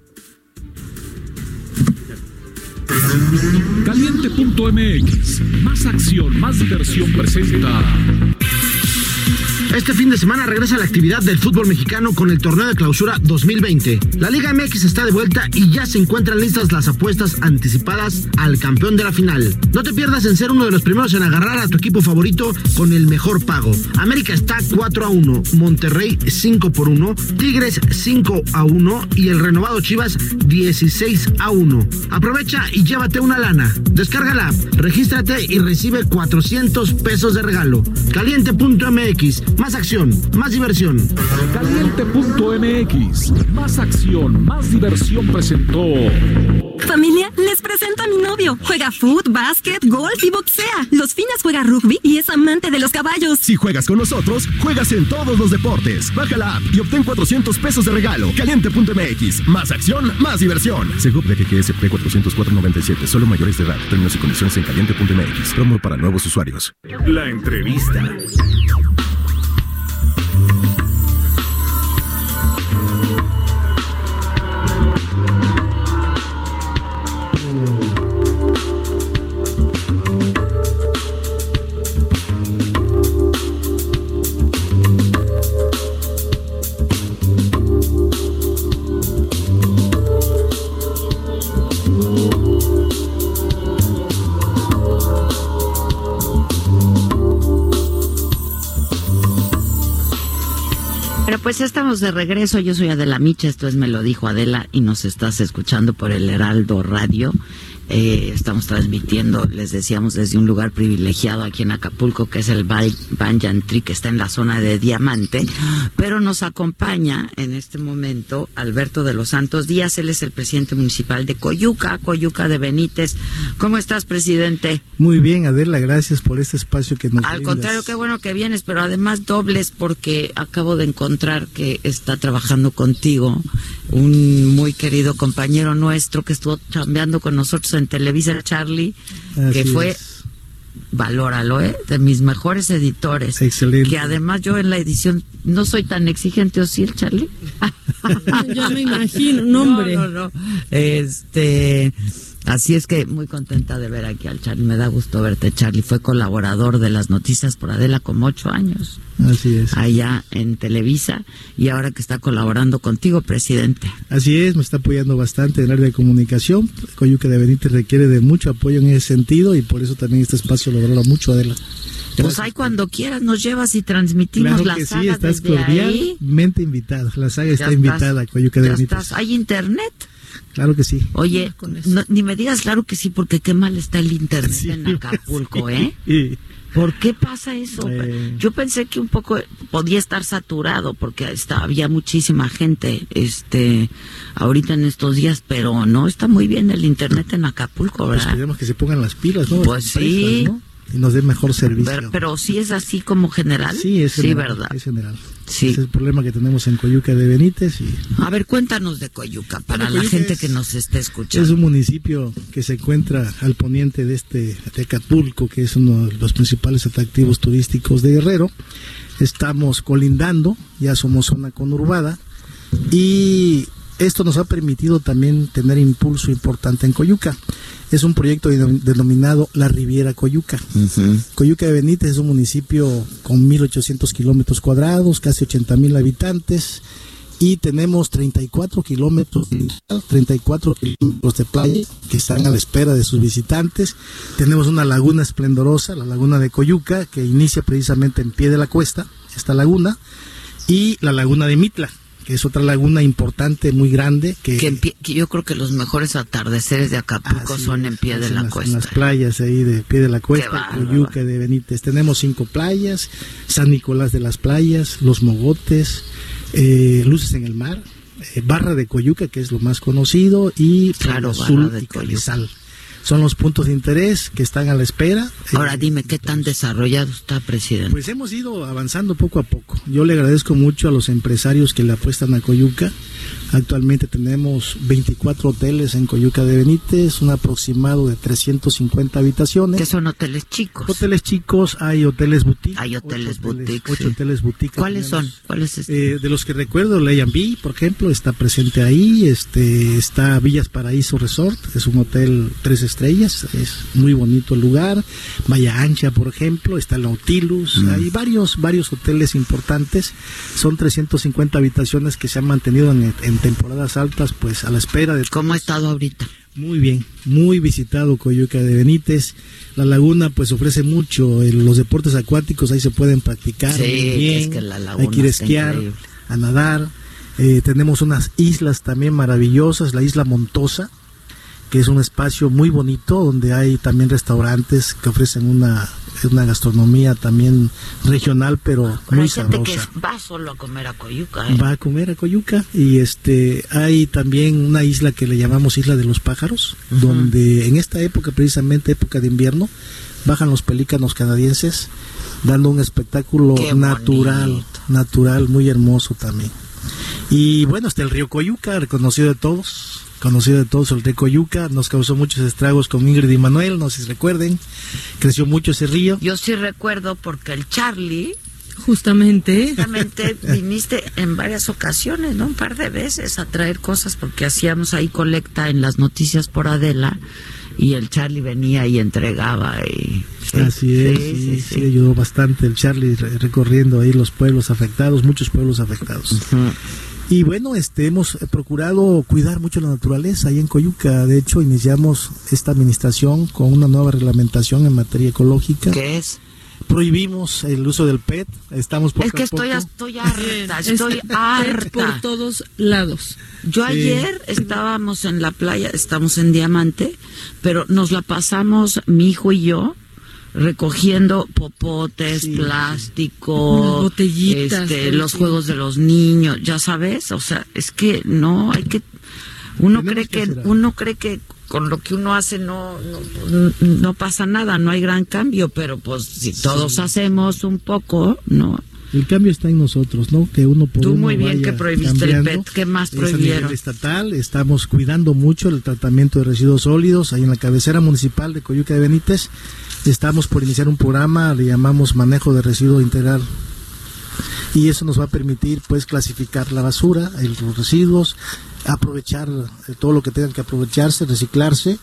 Speaker 12: Caliente.mx. Más acción, más diversión presenta.
Speaker 11: Este fin de semana regresa la actividad del fútbol mexicano con el torneo de clausura 2020. La Liga MX está de vuelta y ya se encuentran listas las apuestas anticipadas al campeón de la final. No te pierdas en ser uno de los primeros en agarrar a tu equipo favorito con el mejor pago. América está 4 a 1, Monterrey 5 por 1, Tigres 5 a 1 y el renovado Chivas 16 a 1. Aprovecha y llévate una lana. Descarga la app, regístrate y recibe 400 pesos de regalo. Caliente.mx, más acción, más diversión.
Speaker 12: Caliente.mx. Más acción, más diversión presentó.
Speaker 13: Familia, les presento a mi novio. Juega foot, básquet, golf y boxea. Los fines juega rugby y es amante de los caballos.
Speaker 14: Si juegas con nosotros, juegas en todos los deportes. Baja la app y obtén 400 pesos de regalo. Caliente.mx. Más acción, más diversión. Seguro de GGSP 404.97. Solo mayores de edad. Términos y condiciones en caliente.mx. Promo para nuevos usuarios.
Speaker 10: La entrevista.
Speaker 5: Pues estamos de regreso. Yo soy Adela Micha, esto es Me lo dijo Adela y nos estás escuchando por el Heraldo Radio. Eh, estamos transmitiendo, les decíamos, desde un lugar privilegiado aquí en Acapulco, que es el Banjantri, que está en la zona de Diamante, pero nos acompaña en este momento Alberto de los Santos Díaz, él es el presidente municipal de Coyuca, Coyuca de Benítez. ¿Cómo estás, presidente?
Speaker 15: Muy bien, Adela, gracias por este espacio que nos
Speaker 5: Al
Speaker 15: brindas.
Speaker 5: contrario, qué bueno que vienes, pero además dobles porque acabo de encontrar que está trabajando contigo un muy querido compañero nuestro que estuvo chambeando con nosotros en Televisa, Charlie, que fue,
Speaker 15: es.
Speaker 5: valóralo, ¿eh? De mis mejores editores.
Speaker 15: Excelente.
Speaker 5: Que además yo en la edición no soy tan exigente, ¿o sí, el Charlie?
Speaker 6: Ya me imagino, no, hombre.
Speaker 5: No, no, no. Este, así es que muy contenta de ver aquí al Charlie. Me da gusto verte, Charlie. Fue colaborador de las noticias por Adela como ocho años
Speaker 15: Así es.
Speaker 5: allá en Televisa y ahora que está colaborando contigo, presidente.
Speaker 15: Así es, me está apoyando bastante en el área de comunicación. Coyuca de Benítez requiere de mucho apoyo en ese sentido y por eso también este espacio lo valora mucho, Adela.
Speaker 5: Pues ahí cuando quieras nos llevas y transmitimos
Speaker 15: Claro
Speaker 5: la
Speaker 15: que
Speaker 5: saga
Speaker 15: sí, estás cordialmente invitada. La saga
Speaker 5: Ya
Speaker 15: está
Speaker 5: estás-
Speaker 15: invitada, Coyuca de Benítez.
Speaker 5: estás. ¿Hay internet?
Speaker 15: Claro que sí.
Speaker 5: Oye, no- ni me digas claro que sí, porque qué mal está el internet
Speaker 15: Sí,
Speaker 5: en Acapulco,
Speaker 15: sí.
Speaker 5: ¿eh? ¿Por qué pasa eso?
Speaker 15: Eh.
Speaker 5: Yo pensé que un poco podía estar saturado porque está, había muchísima gente este ahorita en estos días, pero no está muy bien el internet en Acapulco,
Speaker 15: Pues
Speaker 5: ¿verdad?
Speaker 15: esperemos que se pongan las pilas, ¿no?
Speaker 5: Pues
Speaker 15: empresas,
Speaker 5: sí.
Speaker 15: ¿no? Y nos den mejor servicio.
Speaker 5: pero, pero sí es así como general.
Speaker 15: Sí, es
Speaker 5: sí,
Speaker 15: general,
Speaker 5: verdad.
Speaker 15: es general.
Speaker 5: Sí.
Speaker 15: Ese es el problema que tenemos en Coyuca de Benítez y
Speaker 5: A ver, cuéntanos de Coyuca para
Speaker 15: Bueno,
Speaker 5: la
Speaker 15: Coyuca
Speaker 5: gente
Speaker 15: es-
Speaker 5: que nos esté escuchando.
Speaker 15: Es un municipio que se encuentra al poniente de este de que es uno de los principales atractivos turísticos de Guerrero. Estamos colindando, ya somos zona conurbada y esto nos ha permitido también tener impulso importante en Coyuca. Es un proyecto denom- denominado La Riviera Coyuca. Coyuca de Benítez es un municipio con 1.800 kilómetros cuadrados, casi 80.000 habitantes y tenemos 34 kilómetros, 34 kilómetros de playa que están a la espera de sus visitantes. Tenemos una laguna esplendorosa, la laguna de Coyuca, que inicia precisamente en pie de la cuesta, esta laguna, y la laguna de Mitla, que es otra laguna importante, muy grande, que,
Speaker 5: que, pie- que yo creo que los mejores atardeceres de Acapulco
Speaker 15: Así
Speaker 5: son en pie de la
Speaker 15: las, en
Speaker 5: cuesta.
Speaker 15: las playas ahí de pie de la cuesta. Coyuca de Benítez. Tenemos cinco playas, San Nicolás de las Playas, Los Mogotes, eh, Luces en el Mar, eh, Barra de Coyuca, que es lo más conocido, y
Speaker 5: Claro,
Speaker 15: Playa Azul
Speaker 5: Barra de
Speaker 15: y Carrizal. Son los puntos de interés que están a la espera.
Speaker 5: Ahora
Speaker 15: Eh,
Speaker 5: dime, ¿qué tan desarrollado está, presidente?
Speaker 15: pues hemos ido avanzando poco a poco. Yo le agradezco mucho a los empresarios que le apuestan a Coyuca. Actualmente tenemos 24 hoteles en Coyuca de Benítez, un aproximado de 350 habitaciones.
Speaker 5: que son hoteles chicos.
Speaker 15: Hoteles chicos, hay hoteles boutique.
Speaker 5: Hay hoteles
Speaker 15: ocho
Speaker 5: boutique,
Speaker 15: Ocho
Speaker 5: sí.
Speaker 15: hoteles boutique.
Speaker 5: ¿Cuáles son? ¿Cuáles es? este?
Speaker 15: Eh, de los que recuerdo, Leyan B, por ejemplo, está presente ahí. Este está Villas Paraíso Resort, es un hotel tres estrellas, es muy bonito el lugar. Bahía Ancha, por ejemplo, está el Nautilus.
Speaker 5: Mm.
Speaker 15: Hay varios varios hoteles importantes. Son 350 habitaciones que se han mantenido en, en temporadas altas, pues a la espera de.
Speaker 5: ¿Cómo ha estado ahorita?
Speaker 15: Muy bien, muy visitado Coyuca de Benítez. La laguna pues ofrece mucho, eh, los deportes acuáticos ahí se pueden practicar
Speaker 5: Sí,
Speaker 15: bien.
Speaker 5: es que la laguna
Speaker 15: hay que ir a esquiar,
Speaker 5: increíble.
Speaker 15: a nadar. Eh, tenemos unas islas también maravillosas, la isla Montosa, que es un espacio muy bonito donde hay también restaurantes que ofrecen una, una gastronomía también regional, pero muy
Speaker 5: hay gente que
Speaker 15: sabrosa
Speaker 5: va solo a comer a Coyuca. ¿eh?
Speaker 15: va a comer a Coyuca y este hay también una isla que le llamamos Isla de los Pájaros, donde en esta época, precisamente época de invierno, bajan los pelícanos canadienses dando un espectáculo
Speaker 5: Qué
Speaker 15: natural,
Speaker 5: bonito.
Speaker 15: natural muy hermoso también. Y bueno, está el río Coyuca, reconocido de todos, conocido de todos el río Coyuca, nos causó muchos estragos con Ingrid y Manuel, no sé si recuerden, creció mucho ese río.
Speaker 5: Yo sí recuerdo porque el Charlie,
Speaker 6: Justamente.
Speaker 5: justamente viniste en varias ocasiones, ¿no? Un par de veces a traer cosas porque hacíamos ahí colecta en las noticias por Adela y el Charlie venía y entregaba y sí,
Speaker 15: Así es,
Speaker 5: sí,
Speaker 15: sí,
Speaker 5: sí,
Speaker 15: sí, ayudó bastante el Charlie re- recorriendo ahí los pueblos afectados, muchos pueblos afectados.
Speaker 5: Ujú.
Speaker 15: Y bueno, este hemos procurado cuidar mucho la naturaleza ahí en Coyuca. De hecho, iniciamos esta administración con una nueva reglamentación en materia ecológica.
Speaker 5: ¿Qué es?
Speaker 15: prohibimos el uso del PET. Estamos poco
Speaker 5: Es que estoy, estoy harta,
Speaker 6: Es
Speaker 5: estoy harta.
Speaker 6: por todos lados.
Speaker 5: Yo
Speaker 15: Sí.
Speaker 5: ayer estábamos en la playa, estamos en Diamante, pero nos la pasamos mi hijo y yo recogiendo popotes, plástico,
Speaker 6: Unas botellitas,
Speaker 5: este,
Speaker 6: sí,
Speaker 5: los
Speaker 6: sí.
Speaker 5: juegos de los niños, ya sabes, o sea, es que no hay que uno cree que, uno cree que con lo que uno hace no, no no pasa nada, no hay gran cambio, pero pues si todos hacemos un poco, no
Speaker 15: El cambio está en nosotros, ¿no? Que uno por
Speaker 5: Tú
Speaker 15: uno
Speaker 5: muy bien que prohibiste el. PET. ¿Qué más
Speaker 15: Es
Speaker 5: prohibieron?
Speaker 15: estatal, estamos cuidando mucho el tratamiento de residuos sólidos. Ahí en la cabecera municipal de Coyuca de Benítez estamos por iniciar un programa, le llamamos manejo de residuo integral. Y eso nos va a permitir, pues, clasificar la basura, los residuos, aprovechar eh, todo lo que tengan que aprovecharse, reciclarse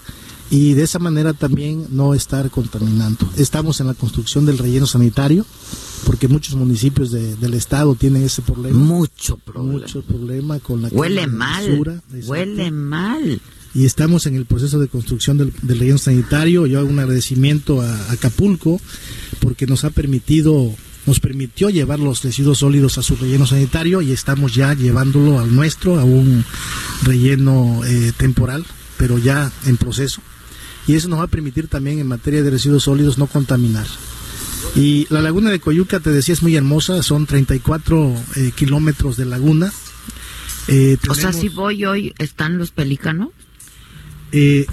Speaker 15: y de esa manera también no estar contaminando. Estamos en la construcción del relleno sanitario porque muchos municipios de- del estado tienen ese problema.
Speaker 5: Mucho problema.
Speaker 15: Mucho problema con la
Speaker 5: huele mal,
Speaker 15: basura,
Speaker 5: huele mal.
Speaker 15: Y estamos en el proceso de construcción del, del relleno sanitario. Yo hago un agradecimiento a Acapulco porque nos ha permitido, nos permitió llevar los residuos sólidos a su relleno sanitario y estamos ya llevándolo al nuestro, a un relleno eh, temporal, pero ya en proceso. Y eso nos va a permitir también en materia de residuos sólidos no contaminar. Y la laguna de Coyuca, te decía, es muy hermosa, son 34 eh, kilómetros de laguna. Eh,
Speaker 5: O sea, si voy hoy, ¿están los pelícanos?
Speaker 15: Eh,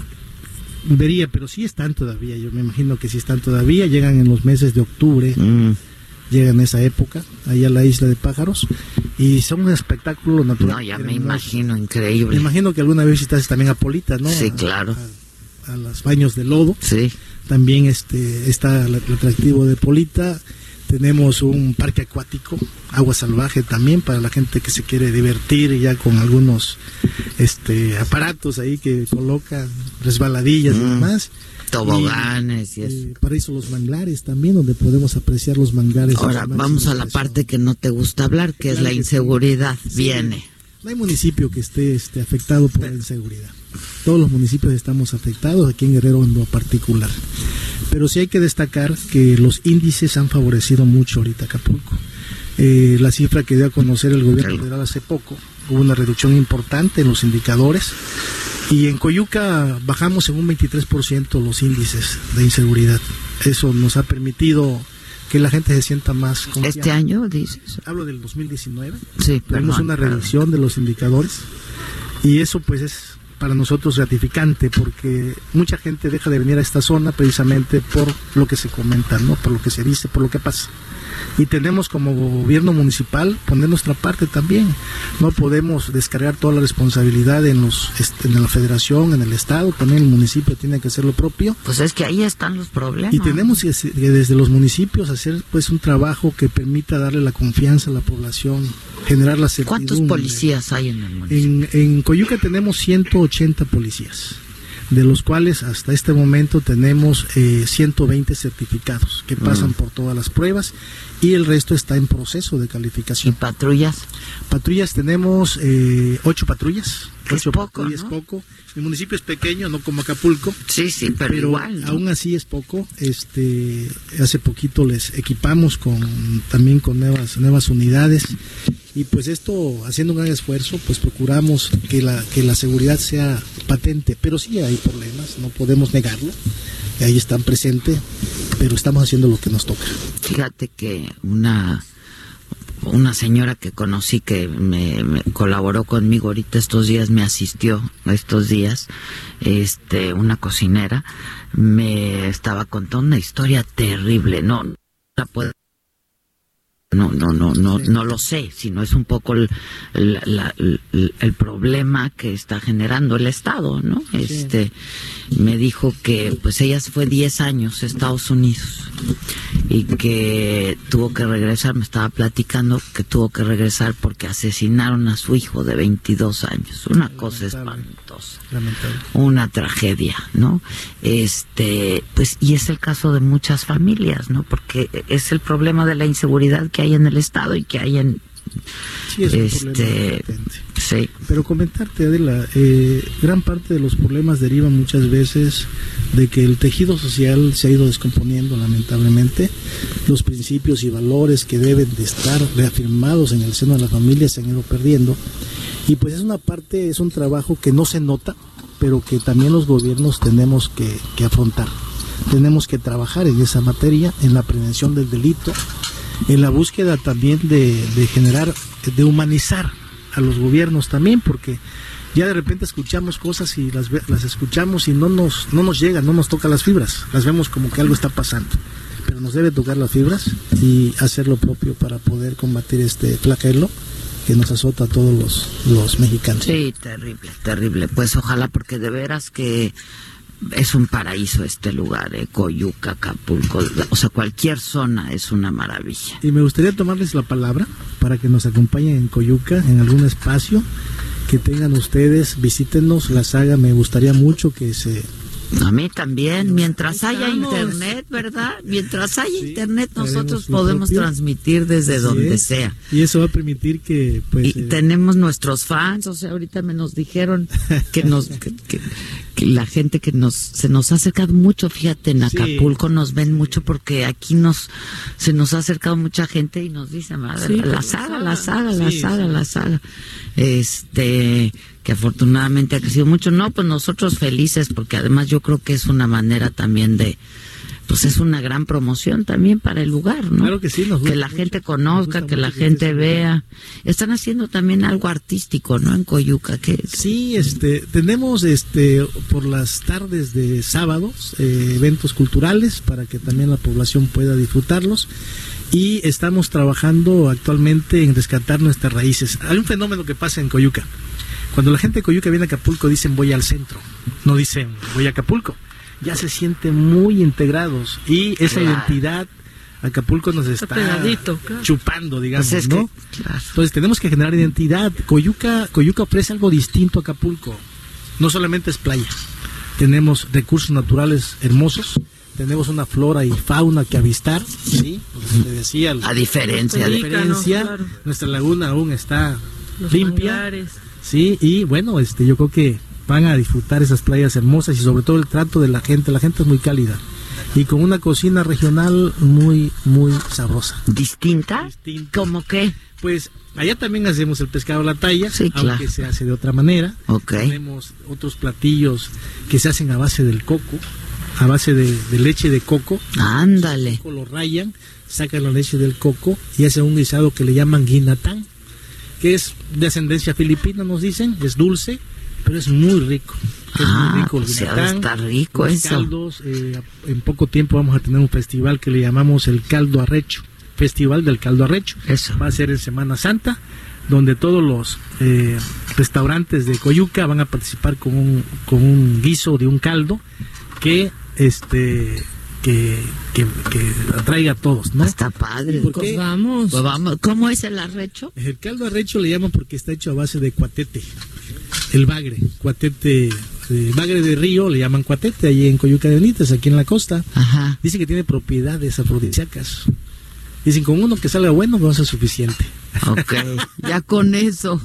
Speaker 15: vería, pero sí están todavía, yo me imagino que sí están todavía, llegan en los meses de octubre,
Speaker 5: Mm.
Speaker 15: llegan en esa época, ahí a la isla de pájaros, y son un espectáculo natural.
Speaker 5: No, ya me imagino,
Speaker 15: Me
Speaker 5: increíble.
Speaker 15: imagino que alguna vez visitaste también a Polita, ¿no?
Speaker 5: Sí,
Speaker 15: A-
Speaker 5: claro.
Speaker 15: A, a los baños de lodo.
Speaker 5: Sí.
Speaker 15: También este está el atractivo de Polita. Tenemos un parque acuático, agua salvaje también para la gente que se quiere divertir ya con algunos este aparatos ahí que colocan resbaladillas y
Speaker 5: Mm.
Speaker 15: demás.
Speaker 5: Toboganes y eso.
Speaker 15: Eh, paraíso Los Manglares también, donde podemos apreciar los manglares.
Speaker 5: Ahora vamos a la parte que no te gusta hablar, que es la
Speaker 15: que
Speaker 5: inseguridad.
Speaker 15: Sí.
Speaker 5: Viene.
Speaker 15: No hay municipio que esté este, afectado por la inseguridad. Todos los municipios estamos afectados, aquí en Guerrero en lo particular. Pero sí hay que destacar que los índices han favorecido mucho ahorita a Acapulco. Eh, la cifra que dio a conocer el gobierno federal hace poco, hubo una reducción importante en los indicadores. Y en Coyuca bajamos en un 23% los índices de inseguridad. Eso nos ha permitido que la gente se sienta más confiada.
Speaker 5: ¿Este año dices?
Speaker 15: Hablo del 2019.
Speaker 5: Sí, perdón,
Speaker 15: una
Speaker 5: perdón.
Speaker 15: reducción de los indicadores y eso pues es para nosotros gratificante porque mucha gente deja de venir a esta zona precisamente por lo que se comenta, ¿no? Por lo que se dice, por lo que pasa. Y tenemos como gobierno municipal poner nuestra parte también. No podemos descargar toda la responsabilidad en los este, en la federación, en el estado, también el municipio tiene que hacer lo propio.
Speaker 5: Pues es que ahí están los problemas.
Speaker 15: Y tenemos que desde los municipios hacer pues un trabajo que permita darle la confianza a la población, generar la certidumbre.
Speaker 5: ¿Cuántos policías hay en el municipio?
Speaker 15: En, en Coyuca tenemos 180 policías, de los cuales hasta este momento tenemos eh, 120 certificados que pasan
Speaker 5: Mm.
Speaker 15: por todas las pruebas y el resto está en proceso de calificación.
Speaker 5: ¿Y patrullas?
Speaker 15: Patrullas tenemos eh, ocho patrullas.
Speaker 5: Que es
Speaker 15: ocho
Speaker 5: poco,
Speaker 15: patrullas,
Speaker 5: ¿no?
Speaker 15: poco. Mi municipio es pequeño, no como Acapulco.
Speaker 5: Sí, sí, pero, igual. ¿no?
Speaker 15: aún así es poco. Este, hace poquito les equipamos con también con nuevas nuevas unidades y pues esto haciendo un gran esfuerzo, pues procuramos que la que la seguridad sea patente, pero sí hay problemas, no podemos negarlo. Ahí están presentes, pero estamos haciendo lo que nos toca.
Speaker 5: Fíjate que una una señora que conocí que me, me colaboró conmigo ahorita estos días me asistió estos días este una cocinera me estaba contando una historia terrible no la puedo no, no, no, no, no lo sé, sino es un poco el, el, la- el- el problema que está generando el Estado, ¿no? Este, me dijo que pues ella se fue 10 años a Estados Unidos y que tuvo que regresar, me estaba platicando que tuvo que regresar porque asesinaron a su hijo de 22 años, una cosa espantosa
Speaker 15: Lamentable.
Speaker 5: una tragedia, ¿no? Este, pues, y es el caso de muchas familias, ¿no? Porque es el problema de la inseguridad que hay en el Estado y que hay en
Speaker 15: Sí, es un
Speaker 5: este,
Speaker 15: problema latente.
Speaker 5: sí.
Speaker 15: Pero comentarte, Adela, eh, gran parte de los problemas derivan muchas veces de que el tejido social se ha ido descomponiendo lamentablemente, los principios y valores que deben de estar reafirmados en el seno de la familia se han ido perdiendo y pues es una parte, es un trabajo que no se nota, pero que también los gobiernos tenemos que, que afrontar. Tenemos que trabajar en esa materia, en la prevención del delito, en la búsqueda también de, de generar, de humanizar a los gobiernos también, porque ya de repente escuchamos cosas y las, las escuchamos y no nos, no nos llegan, no nos toca las fibras, las vemos como que algo está pasando. Pero nos debe tocar las fibras y hacer lo propio para poder combatir este flagelo que nos azota a todos los, los mexicanos.
Speaker 5: Sí, terrible, terrible. Pues ojalá, porque de veras que es un paraíso este lugar, eh, Coyuca, Acapulco, o sea, cualquier zona es una maravilla.
Speaker 15: Y me gustaría tomarles la palabra para que nos acompañen en Coyuca, en algún espacio que tengan ustedes, visítenos la saga, me gustaría mucho que se...
Speaker 5: A mí también, mientras haya internet, ¿verdad? Mientras haya internet, nosotros podemos
Speaker 15: propio.
Speaker 5: transmitir desde
Speaker 15: Así
Speaker 5: donde
Speaker 15: es.
Speaker 5: sea.
Speaker 15: Y eso va a permitir que, pues...
Speaker 5: Y
Speaker 15: eh,
Speaker 5: tenemos nuestros fans, o sea, ahorita me nos dijeron que nos que, que- que la gente que nos se nos ha acercado mucho, fíjate, en
Speaker 15: Sí.
Speaker 5: Acapulco nos ven mucho porque aquí nos se nos ha acercado mucha gente y nos dicen, "Madre,
Speaker 6: Sí,
Speaker 5: la, saga, la
Speaker 6: saga".
Speaker 5: la
Speaker 6: Sí,
Speaker 5: saga, la saga. Este, que afortunadamente ha crecido mucho. No, pues nosotros felices porque además yo creo que es una manera también de pues es una gran promoción también para el lugar, ¿no?
Speaker 15: Claro que sí, nos gusta
Speaker 5: que la
Speaker 15: mucho,
Speaker 5: gente conozca, que la
Speaker 15: que
Speaker 5: gente vea. Están haciendo también algo artístico, ¿no? En Coyuca, que
Speaker 15: Sí, este, tenemos este por las tardes de sábados eh, eventos culturales para que también la población pueda disfrutarlos y estamos trabajando actualmente en rescatar nuestras raíces. Hay un fenómeno que pasa en Coyuca. Cuando la gente de Coyuca viene a Acapulco dicen voy al centro, no dicen voy a Acapulco. Ya se sienten muy integrados y esa
Speaker 5: Claro.
Speaker 15: identidad Acapulco nos
Speaker 6: Está
Speaker 15: está,
Speaker 6: pegadito, claro.
Speaker 15: chupando, digamos,
Speaker 5: Pues es
Speaker 15: ¿no?
Speaker 5: claro.
Speaker 15: Entonces tenemos que generar identidad. Coyuca, Coyuca ofrece algo distinto a Acapulco. No solamente es playa. Tenemos recursos naturales hermosos. Tenemos una flora y fauna que avistar. ¿sí? Como le decía,
Speaker 5: A diferencia
Speaker 15: a
Speaker 5: de-
Speaker 15: diferencia,
Speaker 6: claro.
Speaker 15: nuestra laguna aún está
Speaker 6: Los
Speaker 15: limpia. Sí, y bueno, este, yo creo que van a disfrutar esas playas hermosas y sobre todo el trato de la gente. La gente es muy cálida y con una cocina regional muy, muy sabrosa.
Speaker 5: distinta,
Speaker 15: Distinta.
Speaker 5: como que
Speaker 15: Pues allá también hacemos el pescado a la talla,
Speaker 5: Sí,
Speaker 15: aunque
Speaker 5: claro.
Speaker 15: se hace de otra manera.
Speaker 5: Ok.
Speaker 15: Tenemos otros platillos que se hacen a base del coco, a base de, de leche de coco.
Speaker 5: ándale.
Speaker 15: Coco lo rayan, sacan la leche del coco y hacen un guisado que le llaman guinatán, que es de ascendencia filipina, nos dicen, es dulce, pero es muy rico. Es
Speaker 5: Ah,
Speaker 15: muy rico el
Speaker 5: pues,
Speaker 15: guinatán.
Speaker 5: estar rico
Speaker 15: Los
Speaker 5: eso.
Speaker 15: caldos, eh, en poco tiempo vamos a tener un festival que le llamamos el caldo arrecho, festival del caldo arrecho.
Speaker 5: Eso.
Speaker 15: Va a ser en Semana Santa, donde todos los eh, restaurantes de Coyuca van a participar con un, con un guiso de un caldo que este que, que, que atraiga a todos, ¿no?
Speaker 5: Está padre.
Speaker 15: ¿Por
Speaker 6: Pues vamos.
Speaker 5: Pues vamos. ¿Cómo es el arrecho?
Speaker 15: El caldo arrecho le llaman porque está hecho a base de cuatete. El bagre, cuatete, eh, bagre de río, le llaman cuatete, ahí en Coyuca de Benítez, aquí en la costa.
Speaker 5: Ajá.
Speaker 15: Dicen que tiene propiedades afrodisíacas. Dicen, con uno que salga bueno, no ser suficiente.
Speaker 5: Ok, ya con eso.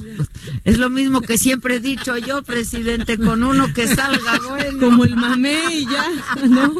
Speaker 5: Es lo mismo que siempre he dicho yo, presidente, con uno que salga bueno.
Speaker 6: Como el mamé y ya, ¿no?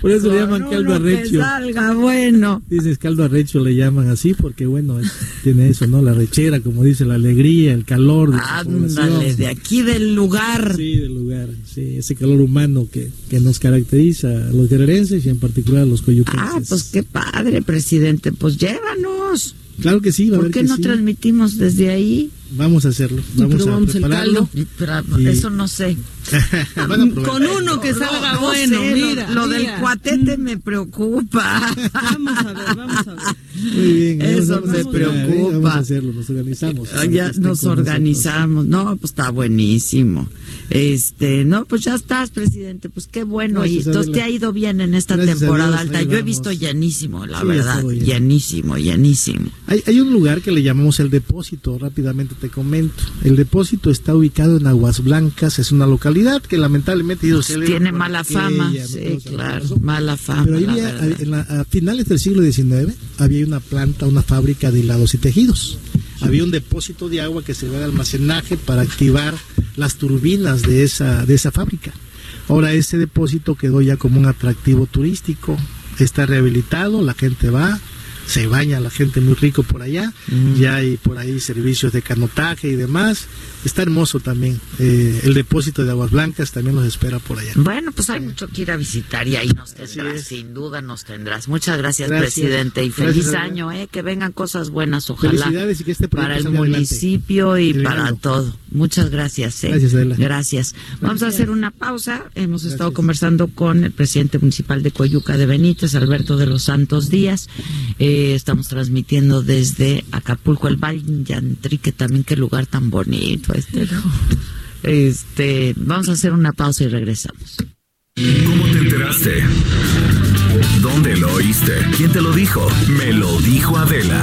Speaker 15: Por eso le llaman caldo
Speaker 5: uno que
Speaker 15: arrecho.
Speaker 5: salga bueno.
Speaker 15: Dices caldo arrecho le llaman así porque bueno, es- tiene eso, ¿no? La rechera, como dice, la alegría, el calor de
Speaker 5: Ándale, de aquí del lugar.
Speaker 15: Sí, del lugar, sí, ese calor humano que, que nos caracteriza a los guerrerenses y en particular a los coyuquenses.
Speaker 5: Ah, pues qué padre, presidente. Pues llévanos.
Speaker 15: Claro que sí, va a
Speaker 5: ¿Por
Speaker 15: ver
Speaker 5: qué
Speaker 15: que
Speaker 5: no
Speaker 15: sí.
Speaker 5: transmitimos desde ahí?
Speaker 15: Vamos a hacerlo, vamos a
Speaker 6: el
Speaker 15: prepararlo.
Speaker 6: caldo.
Speaker 5: Pero
Speaker 15: Y-
Speaker 5: Eso no sé.
Speaker 6: Con uno que salga
Speaker 5: No, no
Speaker 6: bueno,
Speaker 5: sé, lo-
Speaker 6: mira.
Speaker 5: Lo, del
Speaker 6: mira.
Speaker 5: cuatete me preocupa.
Speaker 6: Vamos a ver, vamos a ver.
Speaker 15: Muy bien,
Speaker 5: Eso
Speaker 15: vamos
Speaker 5: me
Speaker 15: ¿eh?
Speaker 5: preocupa.
Speaker 15: Vamos a hacerlo, nos organizamos.
Speaker 5: Ah, ya
Speaker 15: estén
Speaker 5: nos organizamos. No, pues está buenísimo. Este, no, pues ya estás, presidente. Pues qué bueno.
Speaker 15: Gracias,
Speaker 5: y entonces te ha ido bien en esta
Speaker 15: Gracias
Speaker 5: temporada
Speaker 15: Dios,
Speaker 5: alta. Yo he visto llenísimo, la
Speaker 15: Sí,
Speaker 5: verdad. Llenísimo, llenísimo.
Speaker 15: Hay, hay un lugar que le llamamos el depósito, rápidamente te comento. El depósito está ubicado en Aguas Blancas, es una localidad que lamentablemente célebre
Speaker 5: Tiene mala fama. Sí, claro. Mala fama.
Speaker 15: Pero había- en la- a finales del siglo XIX había una planta, una fábrica de hilados y tejidos. Había un depósito de agua que se ve de almacenaje para activar las turbinas de esa, de esa fábrica. Ahora ese depósito quedó ya como un atractivo turístico, está rehabilitado, la gente va, se baña la gente muy rico por allá, ya hay por ahí servicios de canotaje y demás. Está hermoso también. Eh, el depósito de aguas blancas también nos espera por allá.
Speaker 5: Bueno, pues hay mucho que ir a visitar y ahí nos tendrás, sin duda nos tendrás. Muchas gracias,
Speaker 15: Gracias.
Speaker 5: presidente, y feliz año, eh, que vengan cosas buenas, ojalá.
Speaker 15: Felicidades y que este proyecto
Speaker 5: para el
Speaker 15: adelante.
Speaker 5: municipio y
Speaker 15: El
Speaker 5: para todo. Muchas gracias. eh.
Speaker 15: Gracias, Adela.
Speaker 5: Gracias. Vamos a hacer una pausa. Hemos estado conversando con el presidente municipal de Coyuca de Benítez, Alberto de los Santos Díaz. Eh, estamos transmitiendo desde Acapulco, el Valle Yantri, también qué lugar tan bonito este, ¿no? Este, vamos a hacer una pausa y regresamos.
Speaker 10: ¿Cómo te enteraste? ¿Dónde lo oíste? ¿Quién te lo dijo? Me lo dijo Adela.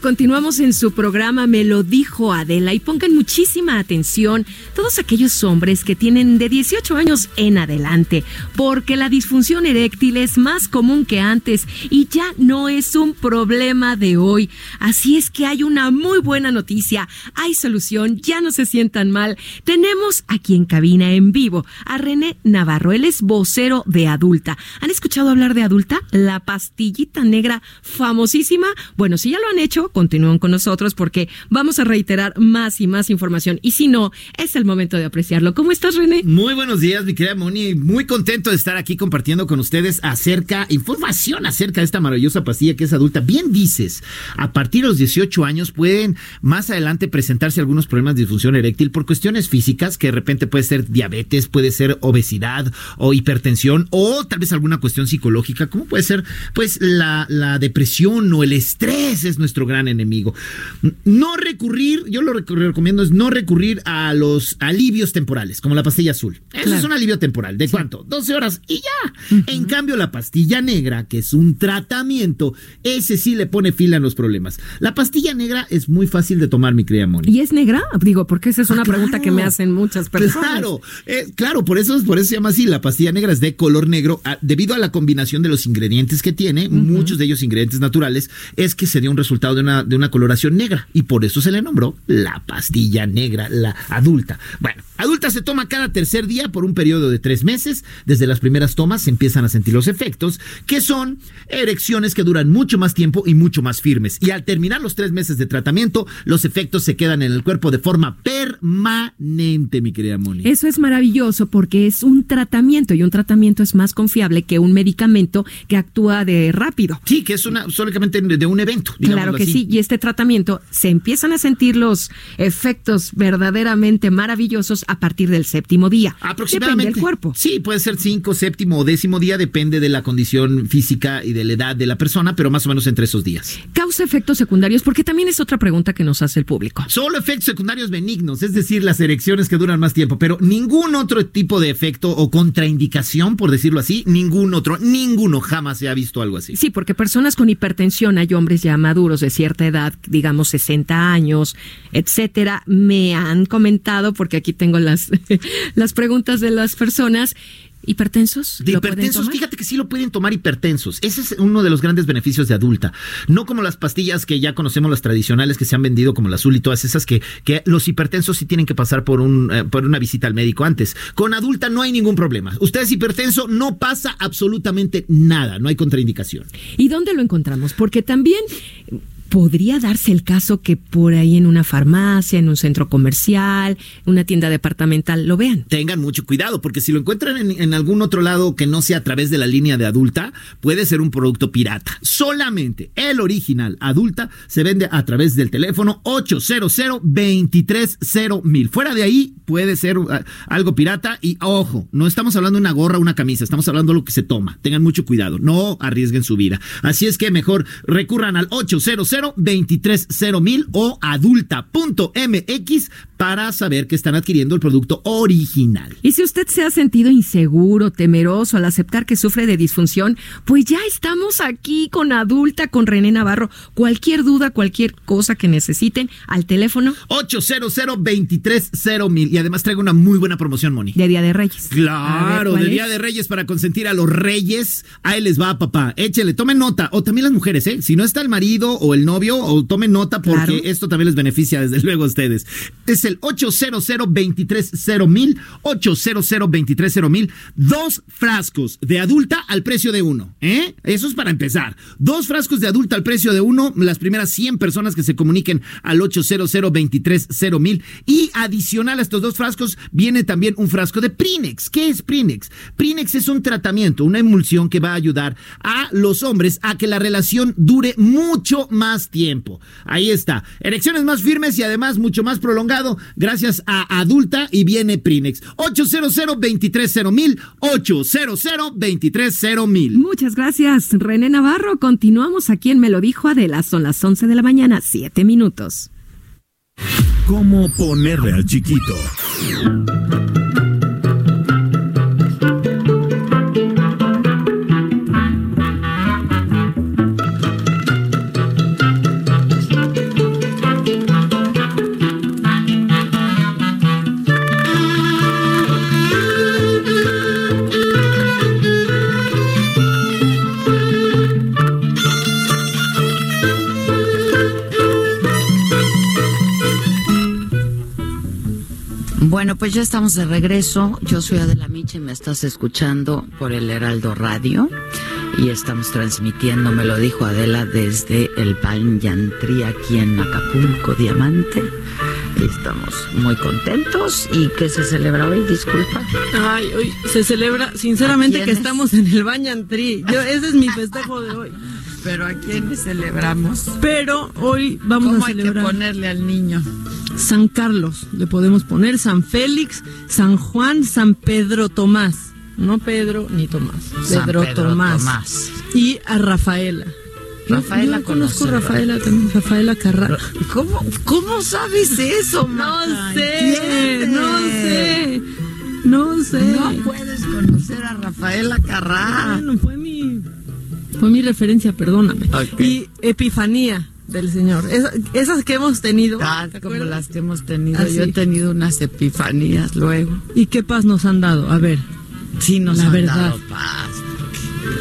Speaker 16: Continuamos en su programa Me lo dijo Adela y pongan muchísima atención todos aquellos hombres que tienen de 18 años en adelante, porque la disfunción eréctil es más común que antes y ya no es un problema de hoy. Así es que hay una muy buena noticia, hay solución, ya no se sientan mal. Tenemos aquí en cabina en vivo a René Navarro, él es vocero de Adulta. ¿Han escuchado hablar de Adulta? La pastillita negra famosísima. Bueno, si ya lo han hecho, continúen con nosotros porque vamos a reiterar más y más información. Y si no, es el momento de apreciarlo. ¿Cómo estás, René?
Speaker 17: Muy buenos días, mi querida Moni. Muy contento de estar aquí compartiendo con ustedes acerca, información acerca de esta maravillosa pastilla que es adulta. Bien dices, a partir de los 18 años pueden más adelante presentarse algunos problemas de disfunción eréctil por cuestiones físicas, que de repente puede ser diabetes, puede ser obesidad o hipertensión, o tal vez alguna cuestión psicológica, como puede ser pues la, la depresión o el estrés es nuestro gran enemigo. No recurrir, yo lo rec- recomiendo es no recurrir a los alivios temporales, como la pastilla azul. Eso
Speaker 16: Claro.
Speaker 17: es un alivio temporal. ¿De cuánto? 12 horas y ya. En cambio, la pastilla negra, que es un tratamiento, ese sí le pone fila a los problemas. La pastilla negra es muy fácil de tomar, mi querida Moni.
Speaker 16: ¿Y es negra? Digo, porque esa es una
Speaker 17: Ah,
Speaker 16: pregunta que me hacen muchas personas.
Speaker 17: Claro, eh, claro, por eso, por eso se llama así. La pastilla negra es de color negro, ah, debido a la combinación de los ingredientes que tiene, muchos de ellos ingredientes naturales, es que se dio un resultado de una, de una coloración negra y por eso se le nombró la pastilla negra, la adulta. Bueno, adulta se toma cada tercer día por un periodo de tres meses. Desde las primeras tomas se empiezan a sentir los efectos, que son erecciones que duran mucho más tiempo y mucho más firmes. Y al terminar los tres meses de tratamiento, los efectos se quedan en el cuerpo de forma permanente, mi querida Moni.
Speaker 16: Eso es maravilloso porque es un tratamiento y un tratamiento es más confiable que un medicamento que actúa de rápido.
Speaker 17: Sí, que es una solamente de un evento.
Speaker 16: Claro que
Speaker 17: así.
Speaker 16: Sí, y este tratamiento se empiezan a sentir los efectos verdaderamente maravillosos a partir del séptimo día.
Speaker 17: Aproximadamente.
Speaker 16: Depende del cuerpo.
Speaker 17: Sí, puede ser cinco, séptimo o décimo día, depende de la condición física y de la edad de la persona, pero más o menos entre esos días.
Speaker 16: Causa efectos secundarios porque también es otra pregunta que nos hace el público.
Speaker 17: Solo efectos secundarios benignos, es decir, las erecciones que duran más tiempo, pero ningún otro tipo de efecto o contraindicación, por decirlo así, ningún otro, ninguno jamás se ha visto algo así.
Speaker 16: Sí, porque personas con hipertensión, hay hombres ya maduros de cierta edad, digamos 60 años, etcétera, me han comentado, porque aquí tengo las, las preguntas de las personas, hipertensos.
Speaker 17: De
Speaker 16: ¿lo pueden
Speaker 17: hipertensos, fíjate que sí lo pueden tomar hipertensos. Ese es uno de los grandes beneficios de adulta. No como las pastillas que ya conocemos, las tradicionales que se han vendido, como la azul y todas esas, que, que los hipertensos sí tienen que pasar por, un, eh, por una visita al médico antes. Con adulta no hay ningún problema. Usted es hipertenso, no pasa absolutamente nada, no hay contraindicación.
Speaker 16: ¿Y dónde lo encontramos? Porque también podría darse el caso que por ahí en una farmacia, en un centro comercial, una tienda departamental, lo vean.
Speaker 17: Tengan mucho cuidado, porque si lo encuentran en, algún otro lado que no sea a través de la línea de adulta, puede ser un producto pirata. Solamente el original adulta se vende a través del teléfono 800 230 Fuera de ahí puede ser uh, algo pirata y ojo, no estamos hablando de una gorra o una camisa, estamos hablando de lo que se toma. Tengan mucho cuidado, no arriesguen su vida. Así es que mejor recurran al 800 800 mil o adulta.mx para saber que están adquiriendo el producto original.
Speaker 16: Y si usted se ha sentido inseguro, temeroso al aceptar que sufre de disfunción, pues ya estamos aquí con Adulta, con René Navarro. Cualquier duda, cualquier cosa que necesiten, al teléfono
Speaker 17: 800 mil Y además traigo una muy buena promoción, Moni.
Speaker 16: de Día de Reyes.
Speaker 17: Claro,
Speaker 16: ¿cuál
Speaker 17: de? Día de Reyes para consentir a los reyes. Ahí les va, papá. Échele, tomen nota. O también las mujeres, ¿eh? Si no está el marido o el novio, o tomen nota porque
Speaker 16: Claro.
Speaker 17: esto también les beneficia, desde luego, a ustedes. Es el 800 mil 800 mil Dos frascos de adulta al precio de uno, ¿eh? Eso es para empezar. Dos frascos de adulta al precio de uno. Las primeras 100 personas que se comuniquen al 800 mil Y adicional a estos dos frascos viene también un frasco de Prinex. ¿Qué es Prinex? Prinex es un tratamiento, una emulsión que va a ayudar a los hombres a que la relación dure mucho más tiempo. Ahí está. Erecciones más firmes y además mucho más prolongado gracias a Adulta y viene Prinex. 800 mil 800 mil
Speaker 16: Muchas gracias, René Navarro. Continuamos aquí en Me lo dijo Adela. Son las 11 de la mañana, 7 minutos.
Speaker 10: ¿Cómo ponerle al chiquito?
Speaker 5: Bueno, pues ya estamos de regreso. Yo soy Adela Micha y me estás escuchando por el Heraldo Radio. Y estamos transmitiendo, me lo dijo Adela, desde el Yantri aquí en Acapulco, Diamante. Y estamos muy contentos. ¿Y qué se celebra hoy? Disculpa.
Speaker 6: Ay, hoy se celebra, sinceramente,
Speaker 5: ¿A
Speaker 6: que estamos en el Bañantri. Yo, ese es mi festejo de hoy.
Speaker 5: Pero ¿a quiénes celebramos?
Speaker 6: Pero hoy vamos
Speaker 5: ¿Cómo
Speaker 6: a
Speaker 5: hay que
Speaker 6: celebrar.
Speaker 5: ponerle al niño?
Speaker 6: San Carlos, le podemos poner San Félix, San Juan, San Pedro Tomás. No Pedro ni Tomás.
Speaker 5: San
Speaker 6: Pedro,
Speaker 5: Pedro
Speaker 6: Tomás.
Speaker 5: Tomás.
Speaker 6: Y a Rafaela. Yo-
Speaker 5: Rafaela
Speaker 6: yo conozco a Rafaela también, Rafaela Carrara.
Speaker 5: ¿Cómo, ¿Cómo sabes eso,
Speaker 6: No sé,
Speaker 5: ¿Entiendes?
Speaker 6: no sé, no sé.
Speaker 5: No puedes conocer a Rafaela Carrá.
Speaker 6: Bueno, fue mi, fue mi referencia, perdóname. Y Epifanía del Señor. Esa- esas que hemos tenido.
Speaker 5: Ah,
Speaker 6: ¿te
Speaker 5: como las que hemos tenido.
Speaker 6: Ah,
Speaker 5: Yo he tenido unas epifanías luego.
Speaker 6: ¿Y qué paz nos han dado? A ver.
Speaker 5: Sí, nos
Speaker 6: La
Speaker 5: han
Speaker 6: verdad.
Speaker 5: dado paz.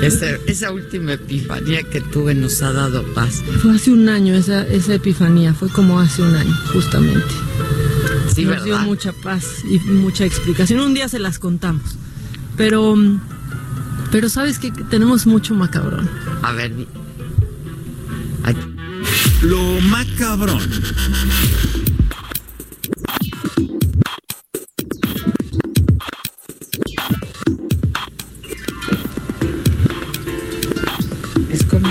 Speaker 5: Esa última epifanía que tuve nos ha dado paz.
Speaker 6: Fue hace un año esa, esa epifanía, fue como hace un año, justamente.
Speaker 5: Sí,
Speaker 6: Nos dio
Speaker 5: ¿verdad?
Speaker 6: mucha paz y mucha explicación. Un día se las contamos. Pero, pero sabes que tenemos mucho macabrón.
Speaker 5: A ver, di-
Speaker 10: Lo macabrón.
Speaker 5: es como.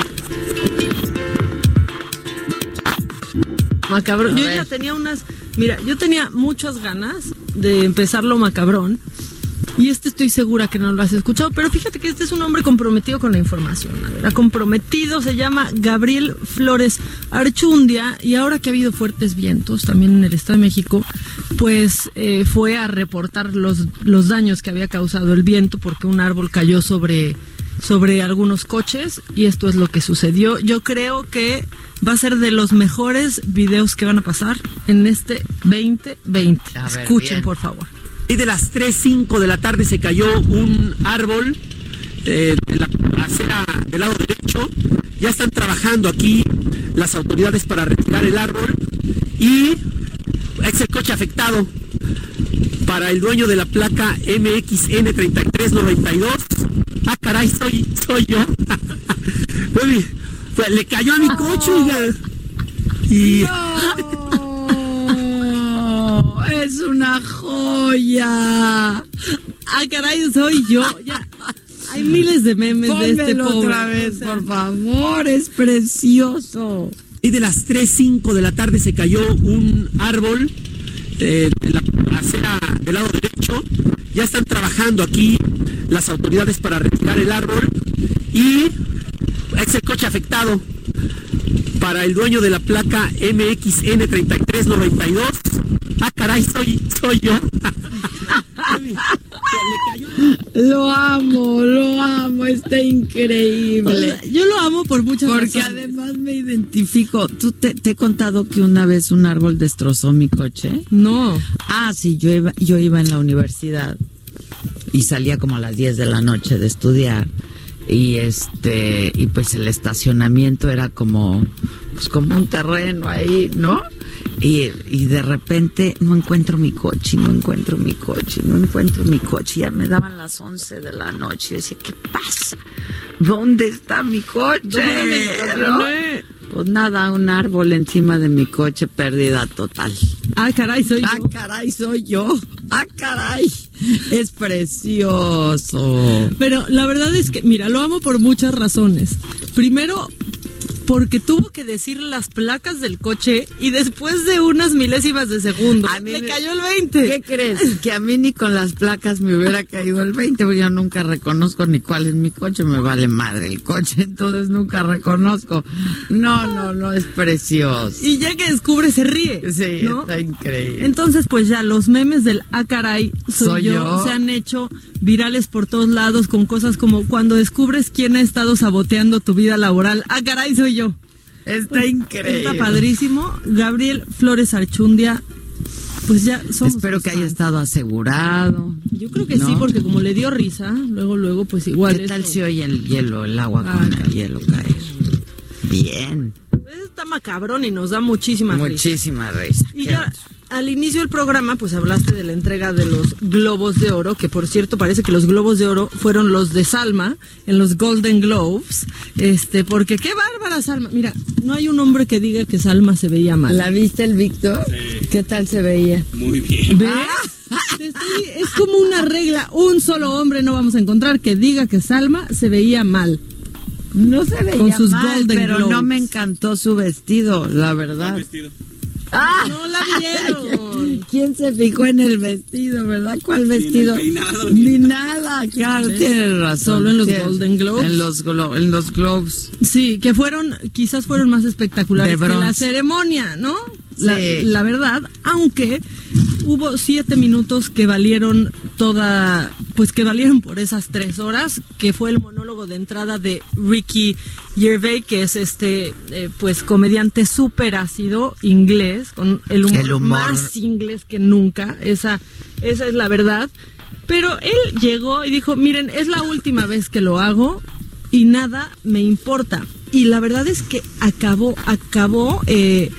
Speaker 6: Macabrón.
Speaker 5: A
Speaker 6: Yo
Speaker 5: ver.
Speaker 6: ya tenía unas. Mira, yo tenía muchas ganas de empezar lo macabrón. Y este estoy segura que no lo has escuchado, pero fíjate que este es un hombre comprometido con la información. A ver, ha comprometido, se llama Gabriel Flores Archundia, y ahora que ha habido fuertes vientos también en el Estado de México, pues eh, fue a reportar los, los daños que había causado el viento porque un árbol cayó sobre, sobre algunos coches y esto es lo que sucedió. Yo creo que va a ser de los mejores videos que van a pasar en este 2020.
Speaker 5: A ver,
Speaker 6: Escuchen, por favor.
Speaker 18: Y de las 3.05 de la tarde se cayó un árbol eh, de la acera del lado derecho. Ya están trabajando aquí las autoridades para retirar el árbol. Y es el coche afectado para el dueño de la placa MXN3392. Ah, caray, soy, yo. Pues, le cayó a mi coche. Y...
Speaker 5: ¡Es una joya!
Speaker 6: Ah, caray, soy yo. Ya. Hay miles de memes de este pobre.
Speaker 5: otra vez,
Speaker 6: sea,
Speaker 5: por favor, es precioso.
Speaker 18: Y de las 3.05 de la tarde se cayó un árbol eh, de la acera del lado derecho. Ya están trabajando aquí las autoridades para retirar el árbol. Y es el coche afectado para el dueño de la placa MXN3392. Ah, caray, soy, soy yo.
Speaker 5: Lo amo, lo amo, está increíble.
Speaker 6: Yo lo amo por muchas
Speaker 5: Porque
Speaker 6: razones.
Speaker 5: además me identifico. ¿Tú te, te he contado que una vez un árbol destrozó mi coche?
Speaker 6: No.
Speaker 5: Ah, sí, yo iba, yo iba en la universidad y salía como a las 10 de la noche de estudiar. Y este, y pues el estacionamiento era como, pues como un terreno ahí, ¿no? Y, y de repente no encuentro mi coche, no encuentro mi coche, no encuentro mi coche. Ya me daban las 11 de la noche. Y decía, ¿qué pasa? ¿Dónde está mi coche?
Speaker 6: ¿Dónde
Speaker 5: ¿No? Pues nada, un árbol encima de mi coche, pérdida total.
Speaker 6: Ah, caray, soy
Speaker 5: Ah,
Speaker 6: yo.
Speaker 5: caray, soy yo. Ah, caray. Es precioso.
Speaker 6: Pero la verdad es que, mira, lo amo por muchas razones. Primero, porque tuvo que decir las placas del coche y después de unas milésimas de segundo,
Speaker 5: A mí
Speaker 6: le
Speaker 5: me-
Speaker 6: cayó el 20.
Speaker 5: ¿Qué crees? Que a mí ni con las placas me hubiera caído el 20, porque yo nunca reconozco ni cuál es mi coche, me vale madre el coche, entonces nunca reconozco. No, no, no, es precioso.
Speaker 6: Y ya que descubre, se ríe.
Speaker 5: Sí,
Speaker 6: ¿no?
Speaker 5: está increíble.
Speaker 6: Entonces, pues ya los memes del ah, caray, soy,
Speaker 5: Soy
Speaker 6: yo,
Speaker 5: yo.
Speaker 6: se han hecho virales por todos lados con cosas como cuando descubres quién ha estado saboteando tu vida laboral. Ah, caray, soy yo.
Speaker 5: Está increíble.
Speaker 6: Está padrísimo. Gabriel Flores Archundia, pues ya somos.
Speaker 5: Espero que haya estado asegurado.
Speaker 6: Yo creo que
Speaker 5: ¿no?
Speaker 6: sí, porque como le dio risa, luego, luego, pues igual.
Speaker 5: ¿Qué tal
Speaker 6: esto-
Speaker 5: si oye el hielo, el agua
Speaker 6: Ah,
Speaker 5: con el hielo caer? Bien.
Speaker 6: Está macabrón y nos da muchísima risa.
Speaker 5: Muchísima risa.
Speaker 6: Y ya al inicio del programa, pues hablaste de la entrega de los Globos de Oro, que por cierto parece que los Globos de Oro fueron los de Salma en los Golden Globes, este, porque qué bárbara Salma. Mira, no hay un hombre que diga que Salma se veía mal.
Speaker 5: ¿La viste el Víctor? ¿Qué tal se veía?
Speaker 12: Muy bien.
Speaker 6: ¿Ves? Te estoy- es como una regla, un solo hombre no vamos a encontrar que diga que Salma se veía mal.
Speaker 5: No se veía
Speaker 6: Con sus
Speaker 5: mal,
Speaker 6: Golden
Speaker 5: pero
Speaker 6: Globes.
Speaker 5: no me encantó su vestido, la verdad. ¡Ah!
Speaker 6: No la vieron.
Speaker 5: ¿Quién se fijó en el vestido, verdad? ¿Cuál vestido?
Speaker 12: peinado,
Speaker 5: Ni nada, claro, tienes razón.
Speaker 6: Solo en los
Speaker 5: Tienes-
Speaker 6: Golden Globes.
Speaker 5: En los, glo- en los Globes.
Speaker 6: Sí, que fueron, quizás fueron más espectaculares que la ceremonia, ¿no? La,
Speaker 5: Sí.
Speaker 6: la verdad, aunque hubo siete minutos que valieron toda, pues que valieron por esas tres horas, que fue el monólogo de entrada de Ricky Gervais, que es este, eh, pues comediante súper ácido inglés, con el humor,
Speaker 5: El humor.
Speaker 6: más inglés que nunca, esa, esa es la verdad. Pero él llegó y dijo, miren, es la última vez que lo hago y nada me importa. Y la verdad es que acabó, acabó eh,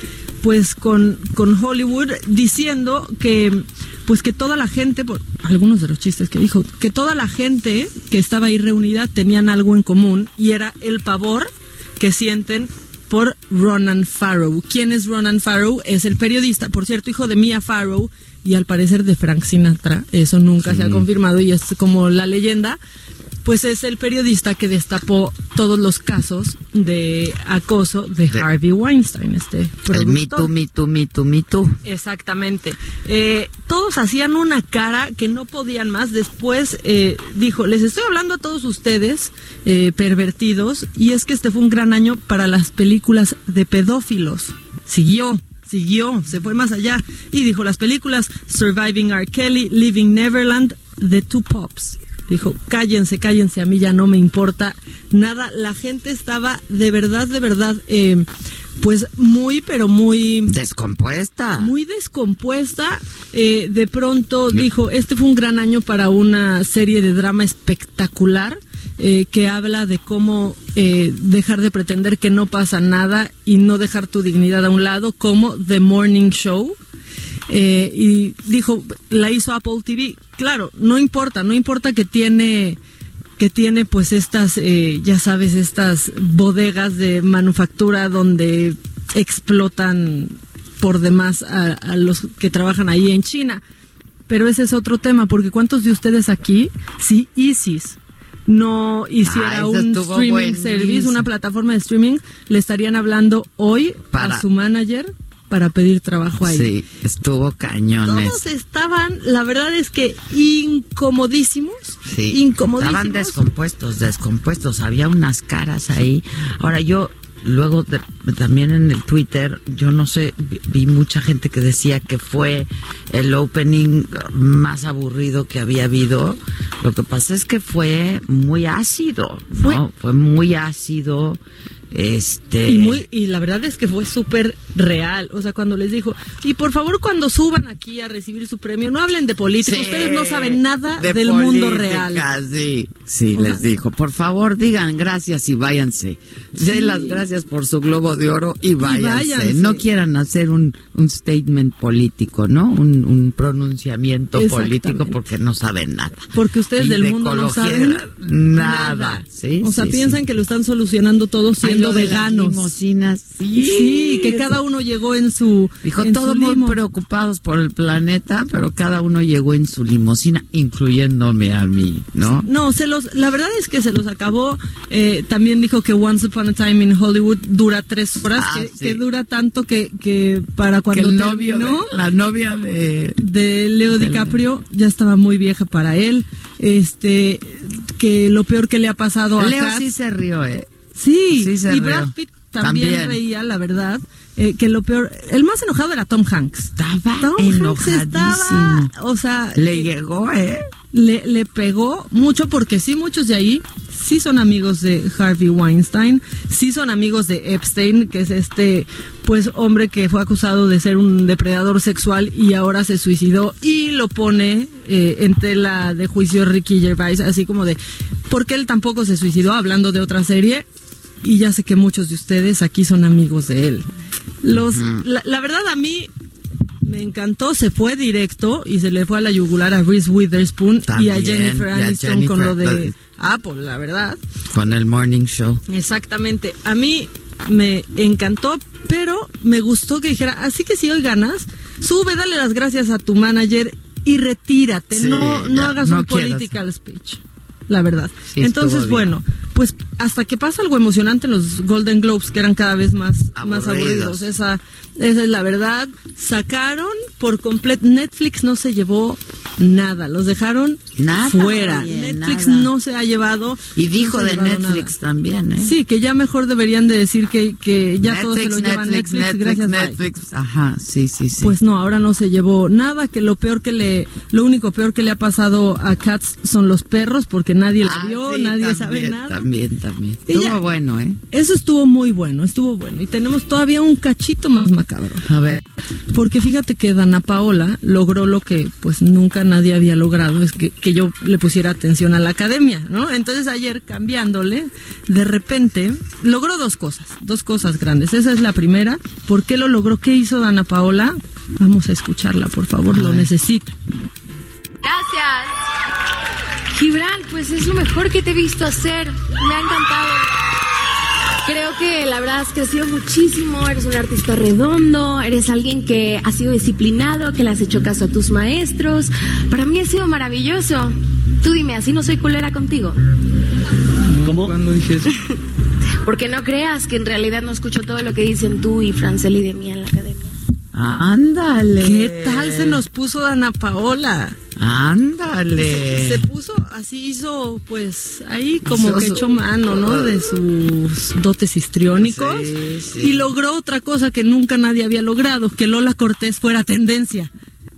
Speaker 6: pues con, con Hollywood diciendo que pues que toda la gente, por algunos de los chistes que dijo, que toda la gente que estaba ahí reunida tenían algo en común y era el pavor que sienten por Ronan Farrow. ¿Quién es Ronan Farrow? Es el periodista, por cierto, hijo de Mia Farrow y al parecer de Frank Sinatra. Eso nunca se ha confirmado y es como la leyenda. Pues es el periodista que destapó todos los casos de acoso de,
Speaker 5: De-
Speaker 6: Harvey Weinstein, este
Speaker 5: El. Me Too, Me Too, Me Too, Me Too.
Speaker 6: Exactamente. Eh, todos hacían una cara que no podían más. Después eh, dijo, les estoy hablando a todos ustedes, eh, pervertidos, y es que este fue un gran año para las películas de pedófilos. Siguió. Siguió, se fue más allá y dijo las películas Surviving R. Kelly, Living Neverland, The Two Pops. Dijo, cállense, cállense, a mí ya no me importa nada. La gente estaba de verdad, de verdad, eh, pues muy, pero muy
Speaker 5: Descompuesta.
Speaker 6: muy descompuesta. Eh, de pronto dijo, este fue un gran año para una serie de drama espectacular eh, que habla de cómo eh, dejar de pretender que no pasa nada y no dejar tu dignidad a un lado, como The Morning Show. Eh, y dijo, la hizo Apple TV. Claro, no importa, no importa que tiene que tiene pues estas, eh, ya sabes, estas bodegas de manufactura donde explotan por demás a, a los que trabajan ahí en China. Pero ese es otro tema, porque ¿cuántos de ustedes aquí, si ISIS no hiciera
Speaker 5: Ah,
Speaker 6: un streaming service, una plataforma de streaming, le estarían hablando hoy
Speaker 5: Para-
Speaker 6: a su manager para pedir trabajo ahí?
Speaker 5: Sí, estuvo cañones.
Speaker 6: Todos estaban, la verdad es que incomodísimos,
Speaker 5: Sí,
Speaker 6: incomodísimos.
Speaker 5: estaban descompuestos, descompuestos. Había unas caras ahí. Ahora yo luego de- también en el Twitter, yo no sé, vi, vi mucha gente que decía que fue el opening más aburrido que había habido. Lo que pasa es que fue muy ácido, ¿no? Fue, muy ácido. Este.
Speaker 6: Y, muy, y la verdad es que fue súper real. O sea, cuando les dijo, y por favor cuando suban aquí a recibir su premio, no hablen de política.
Speaker 5: Sí,
Speaker 6: Ustedes no saben nada
Speaker 5: de
Speaker 6: del mundo real.
Speaker 5: Sí, sí, les dijo, por favor digan gracias y váyanse. Den las gracias por su globo de oro y váyanse.
Speaker 6: váyanse.
Speaker 5: No quieran hacer un, un statement político, ¿no? Un, un pronunciamiento político porque no saben nada.
Speaker 6: Porque ustedes
Speaker 5: Y
Speaker 6: del
Speaker 5: de
Speaker 6: mundo no saben
Speaker 5: nada. Sí,
Speaker 6: o sea,
Speaker 5: sí,
Speaker 6: piensan
Speaker 5: sí.
Speaker 6: que lo están solucionando todo
Speaker 5: Ay,
Speaker 6: siendo veganos.
Speaker 5: limosinas, sí.
Speaker 6: Sí, que cada uno llegó en su.
Speaker 5: Dijo,
Speaker 6: en
Speaker 5: todos
Speaker 6: su
Speaker 5: muy preocupados por el planeta, pero cada uno llegó en su limusina, incluyéndome a mí, ¿no?
Speaker 6: No, se los, la verdad es que se los acabó. Eh, también dijo que Once Upon a Time in Hollywood dura tres horas,
Speaker 5: Ah,
Speaker 6: que,
Speaker 5: sí.
Speaker 6: que dura tanto que, que para cuando
Speaker 5: Que el novio
Speaker 6: terminó,
Speaker 5: de- la novia de
Speaker 6: de Leo DiCaprio ya estaba muy vieja para él. Este, que lo peor que le ha pasado a
Speaker 5: Leo
Speaker 6: Kat-
Speaker 5: sí se rió, ¿eh?
Speaker 6: Sí,
Speaker 5: Sí se
Speaker 6: y
Speaker 5: rió.
Speaker 6: Brad Pitt también,
Speaker 5: También.
Speaker 6: reía, la verdad. eh, que lo peor, el más enojado era Tom Hanks.
Speaker 5: Estaba
Speaker 6: Tom Hanks
Speaker 5: enojadísimo.
Speaker 6: estaba, o sea,
Speaker 5: Le llegó, ¿eh?
Speaker 6: le, le pegó mucho porque sí, muchos de ahí sí son amigos de Harvey Weinstein, sí son amigos de Epstein, que es este, pues, hombre que fue acusado de ser un depredador sexual y ahora se suicidó y lo pone eh, en tela de juicio Ricky Gervais, así como de, porque él tampoco se suicidó, hablando de otra serie, y ya sé que muchos de ustedes aquí son amigos de él. Los, la, la verdad a mí me encantó, se fue directo y se le fue a la yugular a Reese Witherspoon y a Jennifer Aniston con
Speaker 5: Jennifer,
Speaker 6: lo de
Speaker 5: lo de-
Speaker 6: Apple, la verdad.
Speaker 5: Con el morning show.
Speaker 6: Exactamente. A mí me encantó, pero me gustó que dijera, así que si hoy ganas, sube, dale las gracias a tu manager y retírate.
Speaker 5: Sí,
Speaker 6: no, no
Speaker 5: ya,
Speaker 6: hagas
Speaker 5: no
Speaker 6: un
Speaker 5: quieras.
Speaker 6: political speech. La verdad.
Speaker 5: Sí,
Speaker 6: Entonces,
Speaker 5: bien.
Speaker 6: Pues hasta que pasa algo emocionante en los Golden Globes, que eran cada vez más más
Speaker 5: Aburridos.
Speaker 6: aburridos. Esa, esa es la verdad. Sacaron por completo. Netflix no se llevó nada. Los dejaron
Speaker 5: Nada,
Speaker 6: fuera. Netflix
Speaker 5: nada.
Speaker 6: no se ha llevado.
Speaker 5: Y dijo
Speaker 6: no
Speaker 5: de Netflix también, ¿eh?
Speaker 6: Sí, que ya mejor deberían de decir que, que ya todo se lo lleva
Speaker 5: Netflix,
Speaker 6: Netflix,
Speaker 5: Netflix,
Speaker 6: gracias. bye.
Speaker 5: Netflix. Ajá, sí, sí, sí.
Speaker 6: Pues no, ahora no se llevó nada, que lo peor que le, lo único peor que le ha pasado a Cats son los perros, porque nadie la
Speaker 5: Ah,
Speaker 6: vio,
Speaker 5: sí,
Speaker 6: nadie
Speaker 5: también,
Speaker 6: sabe nada.
Speaker 5: También, también.
Speaker 6: Y
Speaker 5: Estuvo
Speaker 6: ya-
Speaker 5: bueno, ¿eh?
Speaker 6: Eso estuvo muy bueno, estuvo bueno. Y tenemos todavía un cachito más macabro.
Speaker 5: A ver.
Speaker 6: Porque fíjate que Dana Paola logró lo que pues nunca nadie había logrado, es que, que yo le pusiera atención a la academia, ¿no? Entonces ayer cambiándole, de repente logró dos cosas, dos cosas grandes. Esa es la primera. ¿Por qué lo logró? ¿Qué hizo Dana Paola? Vamos a escucharla, por favor, lo necesito.
Speaker 19: Gracias. Gibran, pues es lo mejor que te he visto hacer. Me ha encantado. Creo que la verdad es que has sido muchísimo. Eres un artista redondo, eres alguien que ha sido disciplinado, que le has hecho caso a tus maestros. Para mí ha sido maravilloso. Tú dime, así no soy culera contigo.
Speaker 20: ¿Cómo? ¿Cuándo dije eso?
Speaker 19: Porque no creas que en realidad no escucho todo lo que dicen tú y Franceli de mí en la academia.
Speaker 5: Ándale.
Speaker 6: ¿Qué tal se nos puso Dana Paola?
Speaker 5: Ándale.
Speaker 6: Se puso, así hizo, pues, ahí como que echó mano, ¿no? De sus dotes histriónicos.
Speaker 5: Sí, sí.
Speaker 6: Y logró otra cosa que nunca nadie había logrado, que Lola Cortés fuera tendencia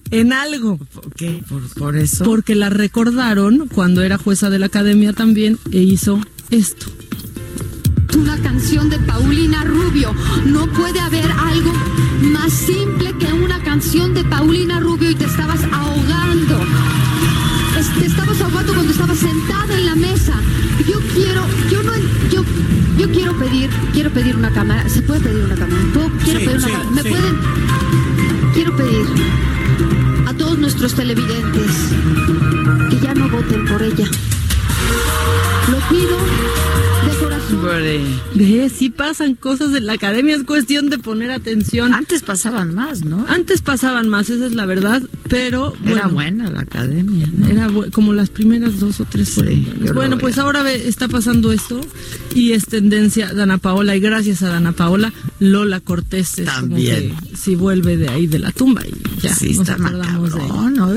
Speaker 6: en algo.
Speaker 5: ¿Por qué? Por, por eso.
Speaker 6: Porque la recordaron cuando era jueza de la academia también e hizo esto.
Speaker 21: Una canción de Paulina Rubio. No puede haber algo más simple que una canción de Paulina Rubio y te estabas ahogando. Te estabas ahogando cuando estabas sentada en la mesa. Yo quiero, yo no, yo, yo quiero pedir, quiero pedir una cámara. ¿Se puede pedir una cámara? ¿Puedo- quiero
Speaker 22: Sí,
Speaker 21: pedir una
Speaker 22: sí,
Speaker 21: cámara. ¿Me
Speaker 22: sí.
Speaker 21: pueden? Quiero pedir a todos nuestros televidentes que ya no voten por ella. Lo pido
Speaker 6: Ve, sí pasan cosas en la academia, es cuestión de poner atención.
Speaker 5: Antes pasaban más, ¿no?
Speaker 6: Antes pasaban más, esa es la verdad, pero
Speaker 5: Era
Speaker 6: bueno,
Speaker 5: buena la academia. ¿no?
Speaker 6: Era como las primeras dos o tres
Speaker 5: lo
Speaker 6: Bueno, pues ahora ve- está pasando esto y es tendencia Dana Paola y gracias a Dana Paola Lola Cortés es
Speaker 5: También.
Speaker 6: como que si vuelve de ahí de la tumba y ya
Speaker 5: Sí,
Speaker 6: nos
Speaker 5: está
Speaker 6: acordamos de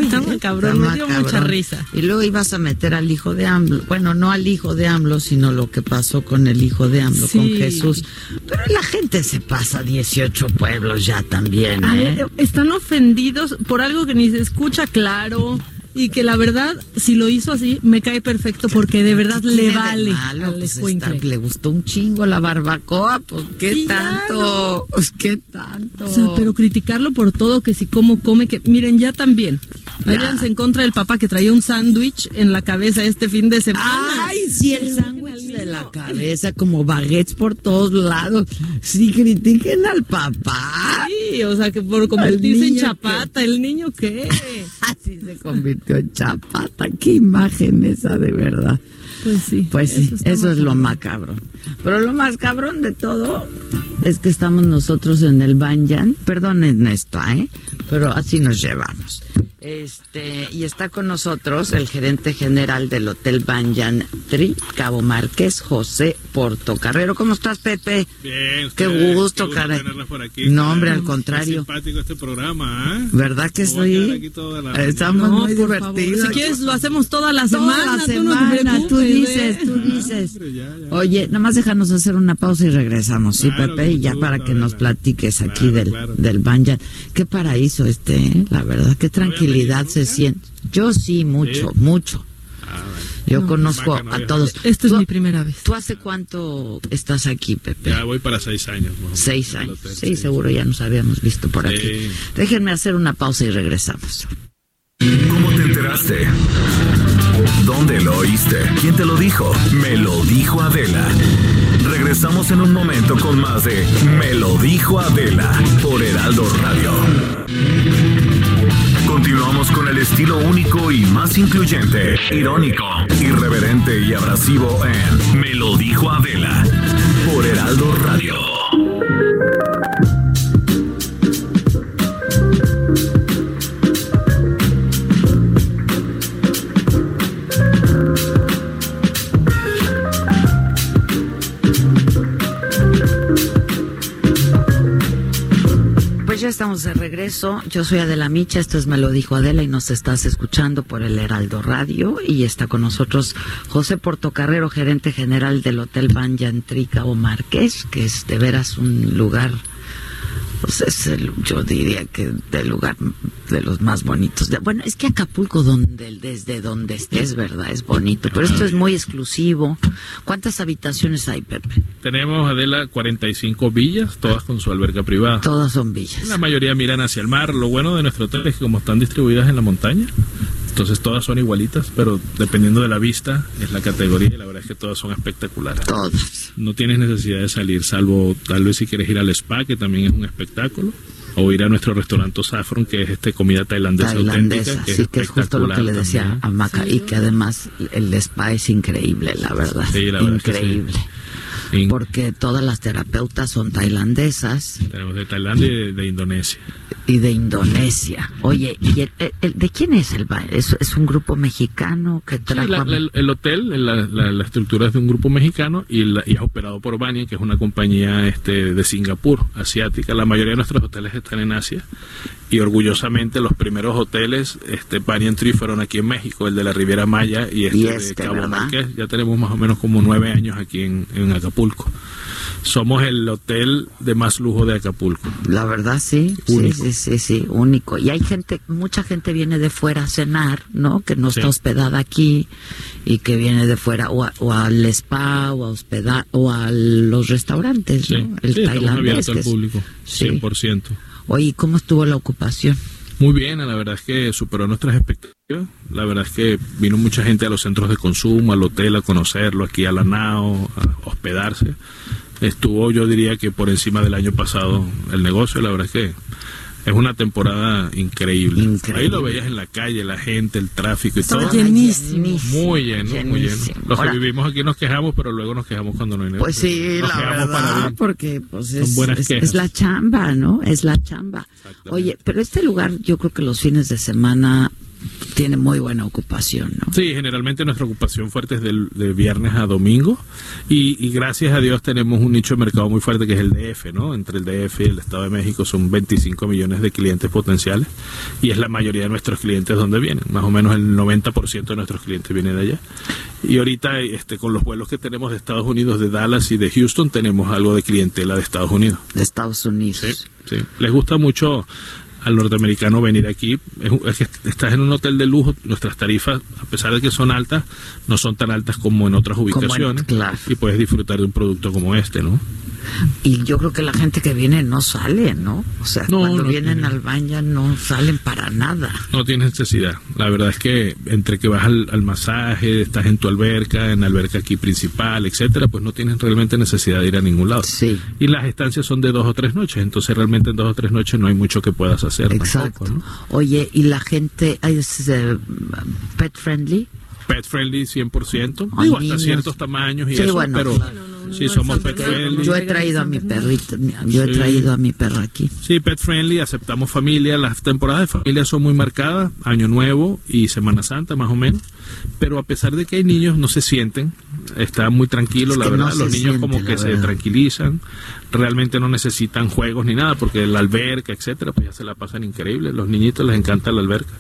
Speaker 6: Está macabrón, me dio mucha risa.
Speaker 5: Y luego ibas a meter al hijo de AMLO. Bueno, no al hijo de AMLO, sino lo que pasó con el hijo de AMLO, con. Jesús. Pero la gente se pasa 18 pueblos ya también, ¿eh?
Speaker 6: están ofendidos por algo que ni se escucha claro y que la verdad, si lo hizo así, me cae perfecto porque de verdad le vale
Speaker 5: malo? Pues está- le gustó un chingo la barbacoa, pues qué
Speaker 6: Sí,
Speaker 5: tanto, pues qué tanto.
Speaker 6: O sea, pero criticarlo por todo, que si cómo come, que miren, ya también.
Speaker 5: Ya.
Speaker 6: Váyanse en contra del papá que traía un sándwich en la cabeza este fin de semana.
Speaker 5: Ay, sí, el sándwich de la cabeza, como baguettes por todos lados. Sí, critiquen al papá.
Speaker 6: Sí, o sea, que por convertirse en chapata, ¿el niño qué?
Speaker 5: Así se convirtió en chapata. Qué imagen esa, de verdad.
Speaker 6: Pues sí.
Speaker 5: Pues sí, eso es lo
Speaker 6: macabro.
Speaker 5: más cabrón. Pero lo más cabrón de todo es que estamos nosotros en el Banyan. Perdonen esto, ¿eh? Pero así nos llevamos. Este, y está con nosotros el gerente general del Hotel Banyan Tri, Cabo Márquez, José Portocarrero. ¿Cómo estás, Pepe?
Speaker 23: Bien,
Speaker 5: Qué
Speaker 23: ustedes,
Speaker 5: gusto,
Speaker 23: por aquí.
Speaker 5: No, hombre, al
Speaker 23: Qué
Speaker 5: contrario.
Speaker 23: simpático este programa, ¿eh?
Speaker 5: ¿Verdad que
Speaker 23: toda la
Speaker 5: Estamos
Speaker 6: No,
Speaker 5: muy divertidos.
Speaker 6: Si quieres, lo hacemos toda la
Speaker 5: Toda
Speaker 6: semana.
Speaker 5: la
Speaker 6: tú no te
Speaker 5: tú dices, tú dices. Oye, nada más déjanos hacer una pausa y regresamos, ¿sí,
Speaker 23: Claro,
Speaker 5: Pepe? Y ya para que nos platiques aquí
Speaker 23: Claro,
Speaker 5: del,
Speaker 23: claro.
Speaker 5: del Banyan. Qué paraíso este, ¿eh? La verdad, qué tranquilidad se siente. Yo sí, mucho,
Speaker 23: ¿Sí?
Speaker 5: mucho.
Speaker 23: Ah,
Speaker 5: Yo
Speaker 6: No,
Speaker 5: conozco
Speaker 23: no
Speaker 5: a todos.
Speaker 6: Esta es
Speaker 5: ¿Tú-
Speaker 6: mi primera vez.
Speaker 5: ¿Tú hace cuánto estás aquí, Pepe?
Speaker 23: Ya voy para seis años. menos,
Speaker 5: Seis años.
Speaker 23: hotel,
Speaker 5: Sí, seguro ya nos habíamos visto por
Speaker 23: Sí.
Speaker 5: aquí. Déjenme hacer una pausa y regresamos.
Speaker 10: ¿Cómo te enteraste? ¿Dónde lo oíste? ¿Quién te lo dijo? Me lo dijo Adela. Regresamos en un momento con más de Me lo dijo Adela por Heraldo Radio. Continuamos con el estilo único y más incluyente, irónico, irreverente y abrasivo en Me lo dijo Adela por Heraldo Radio.
Speaker 5: Ya estamos de regreso. Yo soy Adela Micha, esto es Me lo dijo Adela y nos estás escuchando por el Heraldo Radio y está con nosotros José Portocarrero, gerente general del Hotel Banyan Cabo Marqués, que es de veras un lugar, pues es el, yo diría que del lugar de los más bonitos. De- bueno, es que Acapulco, donde, desde donde estés, ¿verdad? Es bonito, pero esto es muy exclusivo. ¿Cuántas habitaciones hay, Pepe?
Speaker 23: Tenemos, Adela, 45 villas, todas con su alberca privada.
Speaker 5: Todas son villas.
Speaker 23: La mayoría miran hacia el mar. Lo bueno de nuestro hotel es que como están distribuidas en la montaña, entonces todas son igualitas, pero dependiendo de la vista es la categoría y la verdad es que todas son espectaculares.
Speaker 5: Todas.
Speaker 23: No tienes necesidad de salir, salvo tal vez si quieres ir al spa, que también es un espectáculo, o ir a nuestro restaurante Saffron, que es este comida tailandesa,
Speaker 5: tailandesa,
Speaker 23: auténtica, que
Speaker 5: sí,
Speaker 23: es
Speaker 5: que es justo lo que le decía
Speaker 23: también.
Speaker 5: a Maca, y que además el spa es increíble, la verdad,
Speaker 23: Sí, la verdad es que sí.
Speaker 5: increíble, porque todas las terapeutas son tailandesas
Speaker 23: tenemos de Tailandia y de, de Indonesia.
Speaker 5: Y de Indonesia. Oye, ¿y el- el- el- de quién es el ba- ¿Es, es un grupo mexicano que
Speaker 23: Sí,
Speaker 5: trajo
Speaker 23: la- el hotel, la, estructura es de un grupo mexicano y, es operado por Banyan, que es una compañía este, de Singapur, asiática. La mayoría de nuestros hoteles están en Asia y orgullosamente los primeros hoteles, este Banyan Tree, fueron aquí en México, el de la Riviera Maya y este,
Speaker 5: Y
Speaker 23: de
Speaker 5: este,
Speaker 23: Cabo
Speaker 5: ¿verdad?
Speaker 23: Marqués. Ya tenemos más o menos como nueve años aquí en, en Acapulco. Somos el hotel de más lujo de Acapulco.
Speaker 5: La verdad sí, sí,
Speaker 23: Único.
Speaker 5: sí, sí, sí, único. Y hay gente, mucha gente viene de fuera a cenar, ¿no? Que no
Speaker 23: Sí.
Speaker 5: está hospedada aquí y que viene de fuera o, a- o al spa o a hospedar o a los restaurantes,
Speaker 23: Sí,
Speaker 5: ¿no? El
Speaker 23: sí,
Speaker 5: tailandés.
Speaker 23: al público,
Speaker 5: Sí.
Speaker 23: 100%.
Speaker 5: Oye, ¿cómo estuvo la ocupación?
Speaker 23: Muy bien, la verdad es que superó nuestras expectativas. La verdad es que vino mucha gente a los centros de consumo, al hotel a conocerlo, aquí a la NAO, a hospedarse. Estuvo, yo diría que por encima del año pasado el negocio. La verdad es que es una temporada increíble.
Speaker 5: Increíble.
Speaker 23: Ahí lo veías en la calle, la gente, el tráfico y
Speaker 6: Estaba
Speaker 23: todo.
Speaker 6: llenísimo.
Speaker 23: Muy lleno, muy lleno. Los
Speaker 5: Ahora-
Speaker 23: que vivimos aquí nos quejamos, pero luego nos quejamos cuando no hay negocio.
Speaker 5: Pues sí,
Speaker 23: Nos
Speaker 5: la verdad, porque pues
Speaker 23: Son
Speaker 5: es,
Speaker 23: buenas
Speaker 5: es- es la chamba, ¿no? Es la chamba. Oye, pero este lugar yo creo que los fines de semana tiene muy buena ocupación, ¿no?
Speaker 23: Sí, generalmente nuestra ocupación fuerte es del- de, viernes a domingo y, y gracias a Dios tenemos un nicho de mercado muy fuerte que es el DF, ¿no? Entre el DF y el Estado de México son 25 millones de clientes potenciales y es la mayoría de nuestros clientes donde vienen, más o menos el 90% de nuestros clientes vienen de allá. Y ahorita este, con los vuelos que tenemos de Estados Unidos, de Dallas y de Houston, tenemos algo de clientela de Estados Unidos.
Speaker 5: De Estados Unidos.
Speaker 23: Sí, sí. Les gusta mucho al norteamericano venir aquí. Es, que estás en un hotel de lujo, nuestras tarifas, a pesar de que son altas, no son tan altas como en otras
Speaker 5: en-
Speaker 23: ubicaciones.
Speaker 5: claro.
Speaker 23: Y puedes disfrutar de un producto como este, ¿no?
Speaker 5: Y yo creo que la gente que viene no sale, ¿no? O sea,
Speaker 23: No,
Speaker 5: cuando
Speaker 23: no
Speaker 5: vienen
Speaker 23: tiene.
Speaker 5: al baño no salen para nada.
Speaker 23: No tienes necesidad. La verdad es que entre que vas al, al masaje, estás en tu alberca, en la alberca aquí principal, etcétera, pues no tienes realmente necesidad de ir a ningún lado.
Speaker 5: Sí.
Speaker 23: Y las estancias son de dos o tres noches, entonces realmente en dos o tres noches no hay mucho que puedas hacer.
Speaker 5: Exacto.
Speaker 23: tampoco, ¿no?
Speaker 5: Oye, ¿y la gente es eh, pet friendly?
Speaker 23: Pet friendly 100%,
Speaker 5: Hay
Speaker 23: digo, hasta
Speaker 5: niños.
Speaker 23: ciertos tamaños y
Speaker 5: Sí,
Speaker 23: eso,
Speaker 5: bueno,
Speaker 23: pero
Speaker 5: claro.
Speaker 23: sí somos pet friendly.
Speaker 5: Yo he traído a mi perrito, yo he
Speaker 23: Sí.
Speaker 5: traído a mi perro aquí.
Speaker 23: Sí, pet friendly, aceptamos familia, las temporadas de familia son muy marcadas, Año Nuevo y Semana Santa más o menos, pero a pesar de que hay niños no se sienten, está muy tranquilo,
Speaker 5: Es
Speaker 23: la verdad,
Speaker 5: no
Speaker 23: los niños
Speaker 5: siente,
Speaker 23: como que se tranquilizan, realmente no necesitan juegos ni nada porque la alberca, etcétera, pues ya se la pasan increíble, los niñitos les encanta la alberca.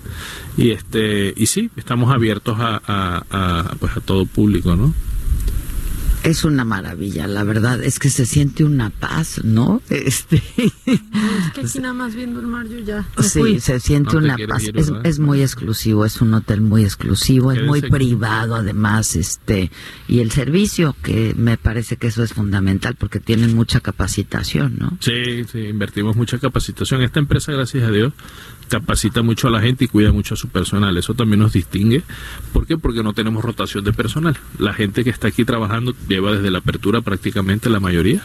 Speaker 23: Y este y sí, estamos abiertos a, a- a, pues a todo público, ¿no?
Speaker 5: Es una maravilla, la verdad, es que se siente una paz, ¿no? Este,
Speaker 6: Es que aquí nada más viendo el mar yo ya me
Speaker 5: sí,
Speaker 6: fui.
Speaker 5: se siente
Speaker 23: No
Speaker 5: una paz.
Speaker 23: ir,
Speaker 5: es, muy exclusivo, es un hotel muy exclusivo, es muy
Speaker 23: aquí.
Speaker 5: privado además, este, y el servicio, que me parece que eso es fundamental porque tienen mucha capacitación, ¿no?
Speaker 23: Sí, sí, invertimos mucha capacitación. Esta empresa, gracias a Dios, capacita mucho a la gente y cuida mucho a su personal. Eso también nos distingue. ¿Por qué? Porque no tenemos rotación de personal. La gente que está aquí trabajando lleva desde la apertura prácticamente la mayoría.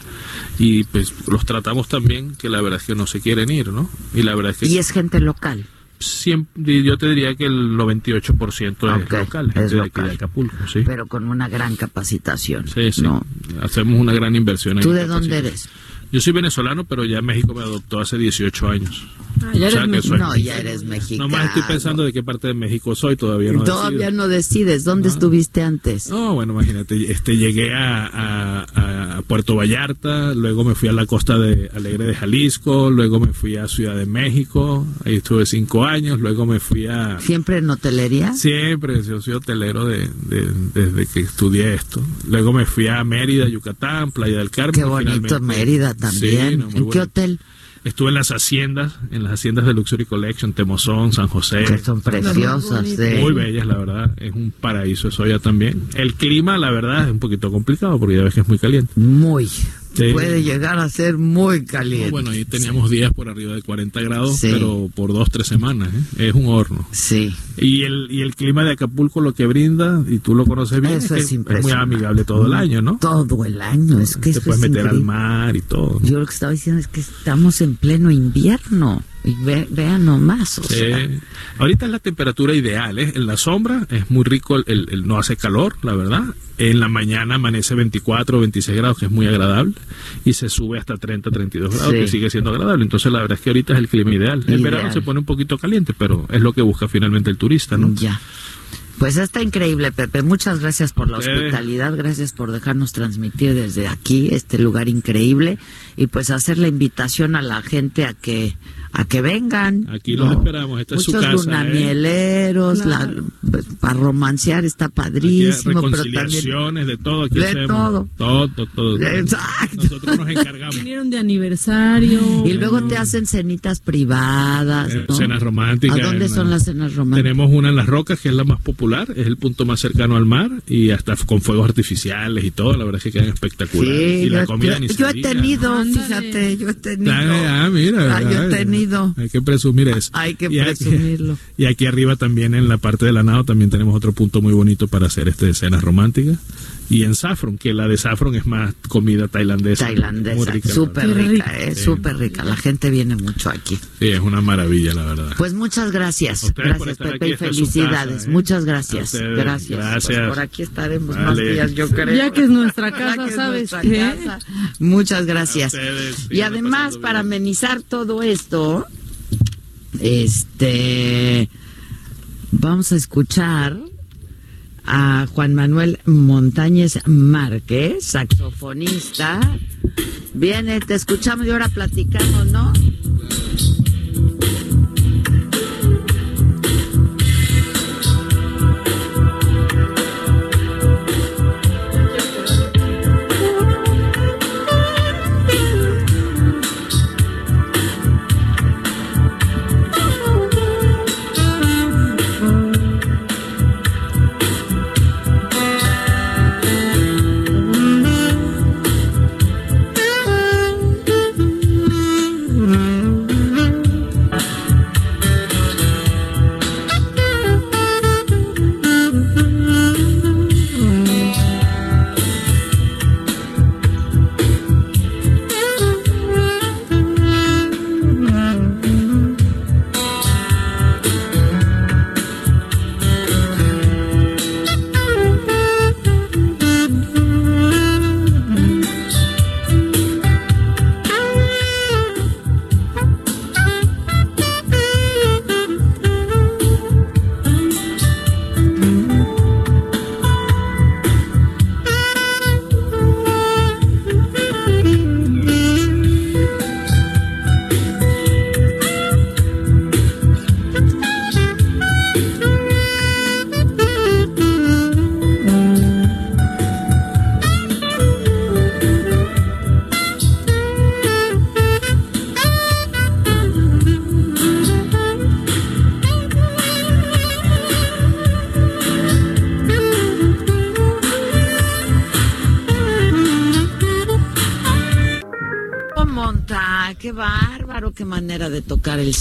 Speaker 23: Y pues los tratamos también, que la verdad es que no se quieren ir, ¿no? Y la verdad es que
Speaker 5: Y es gente local.
Speaker 23: siempre, yo te diría que el 98%
Speaker 5: Ok,
Speaker 23: es local,
Speaker 5: es
Speaker 23: de aquí
Speaker 5: local.
Speaker 23: de Acapulco, sí.
Speaker 5: pero con una gran capacitación.
Speaker 23: Sí, sí.
Speaker 5: ¿no?
Speaker 23: Hacemos una gran inversión. en
Speaker 5: ¿Tú de dónde eres?
Speaker 23: Yo soy venezolano, pero ya México me adoptó hace 18 años.
Speaker 5: Ah, ya
Speaker 23: O sea
Speaker 5: eres
Speaker 23: que
Speaker 5: no, ya eres mexicano.
Speaker 23: Nomás estoy pensando de qué parte de México soy, todavía no
Speaker 5: Todavía
Speaker 23: decido.
Speaker 5: no decides. ¿Dónde estuviste antes?
Speaker 23: No, bueno, imagínate, este, llegué a, a- a Puerto Vallarta, luego me fui a la costa de Alegre de Jalisco, luego me fui a Ciudad de México, ahí estuve cinco años, luego me fui a...
Speaker 5: ¿Siempre en hotelería?
Speaker 23: Siempre, yo soy hotelero de, de- desde que estudié esto. Luego me fui a Mérida, Yucatán, Playa del Carmen.
Speaker 5: Qué bonito Mérida también.
Speaker 23: Sí, no, muy
Speaker 5: ¿En qué
Speaker 23: bueno.
Speaker 5: hotel?
Speaker 23: Estuve en las haciendas, en las haciendas de Luxury Collection, Temozón, San José.
Speaker 5: Que son preciosas, sí.
Speaker 23: Muy bellas, la verdad. Es un paraíso eso ya también. El clima, la verdad, es un poquito complicado porque ya ves que es muy caliente.
Speaker 5: Muy.
Speaker 23: Sí.
Speaker 5: Puede llegar a ser muy caliente.
Speaker 23: Bueno, ahí teníamos días por arriba de 40 grados,
Speaker 5: Sí.
Speaker 23: pero por dos, tres semanas. ¿eh? Es un horno.
Speaker 5: Sí.
Speaker 23: Y el, y el clima de Acapulco lo que brinda, y tú lo conoces bien,
Speaker 5: Eso
Speaker 23: que
Speaker 5: es
Speaker 23: muy amigable todo el año, ¿no?
Speaker 5: Todo el año. Es que
Speaker 23: Te
Speaker 5: eso
Speaker 23: puedes
Speaker 5: es
Speaker 23: meter al
Speaker 5: increíble.
Speaker 23: mar y todo.
Speaker 5: Yo lo que estaba diciendo es que estamos en pleno invierno. Y ve- vean nomás. O
Speaker 23: Sí.
Speaker 5: sea,
Speaker 23: Ahorita es la temperatura ideal, ¿eh? En la sombra es muy rico, el, el- el- no hace calor, la verdad. En la mañana amanece 24 o 26 grados, que es muy agradable. Y se sube hasta 30, 32 grados,
Speaker 5: Sí.
Speaker 23: que sigue siendo agradable. Entonces la verdad es que ahorita es el clima ideal. En verano se pone un poquito caliente, pero es lo que busca finalmente el turista, ¿no?
Speaker 5: Ya. Pues está increíble, Pepe. Muchas gracias por la hospitalidad, gracias por dejarnos transmitir desde aquí este lugar increíble y pues hacer la invitación a la gente a que a que vengan.
Speaker 23: Aquí los
Speaker 5: ¿no?
Speaker 23: esperamos, esta es su
Speaker 5: Muchos
Speaker 23: casa, ¿eh?
Speaker 5: lunamieleros, la- pues, para romancear está
Speaker 23: Aquí hay
Speaker 5: padrísimo, pero también
Speaker 23: reconciliaciones, de todo aquí
Speaker 5: De
Speaker 23: hacemos.
Speaker 5: todo.
Speaker 23: Todo, todo.
Speaker 5: Exacto.
Speaker 23: Nosotros nos encargamos.
Speaker 6: Vinieron de aniversario.
Speaker 5: y luego te hacen cenitas privadas,
Speaker 23: Eh,
Speaker 5: ¿no?
Speaker 23: Cenas románticas.
Speaker 5: ¿A dónde son
Speaker 23: la-
Speaker 5: las cenas románticas?
Speaker 23: Tenemos una en Las Rocas, que es la más popular, es el punto más cercano al mar y hasta con fuegos artificiales y todo, la verdad es que quedan espectaculares.
Speaker 5: Sí,
Speaker 23: y la
Speaker 5: yo,
Speaker 23: comida
Speaker 5: yo-
Speaker 23: ni se
Speaker 5: yo he tenido,
Speaker 6: ¿no?
Speaker 5: fíjate, yo he tenido.
Speaker 23: Ah, mira.
Speaker 5: Ah, yo he
Speaker 23: ay,
Speaker 5: tenido.
Speaker 23: Hay que presumir eso.
Speaker 5: Hay que
Speaker 23: Y aquí-
Speaker 5: presumirlo.
Speaker 23: Y aquí arriba también en la parte de la nao también tenemos otro punto muy bonito para hacer este escenas románticas. Y en Saffron, que la de Saffron es más comida tailandesa. Muy
Speaker 5: Tailandesa,
Speaker 23: rica, la
Speaker 5: súper
Speaker 23: verdad.
Speaker 5: rica, eh,
Speaker 23: Sí.
Speaker 5: súper rica. La gente viene mucho aquí.
Speaker 23: Sí, es una maravilla, la verdad.
Speaker 5: Pues muchas gracias. Gracias, Pepe,
Speaker 23: aquí,
Speaker 5: y
Speaker 23: esta es su
Speaker 5: felicidades.
Speaker 23: casa, ¿eh?
Speaker 5: Muchas gracias.
Speaker 23: ustedes,
Speaker 5: Gracias.
Speaker 23: gracias.
Speaker 5: Pues por aquí estaremos
Speaker 23: Vale.
Speaker 5: más días, yo creo.
Speaker 6: Ya que es nuestra casa,
Speaker 5: es
Speaker 6: ¿sabes
Speaker 5: nuestra
Speaker 6: qué?
Speaker 5: casa. Muchas gracias.
Speaker 23: Ustedes,
Speaker 5: Y además, para
Speaker 23: bien.
Speaker 5: amenizar todo esto, este Vamos a escuchar a Juan Manuel Montañez Márquez, saxofonista. Viene, te escuchamos y ahora platicamos, ¿no?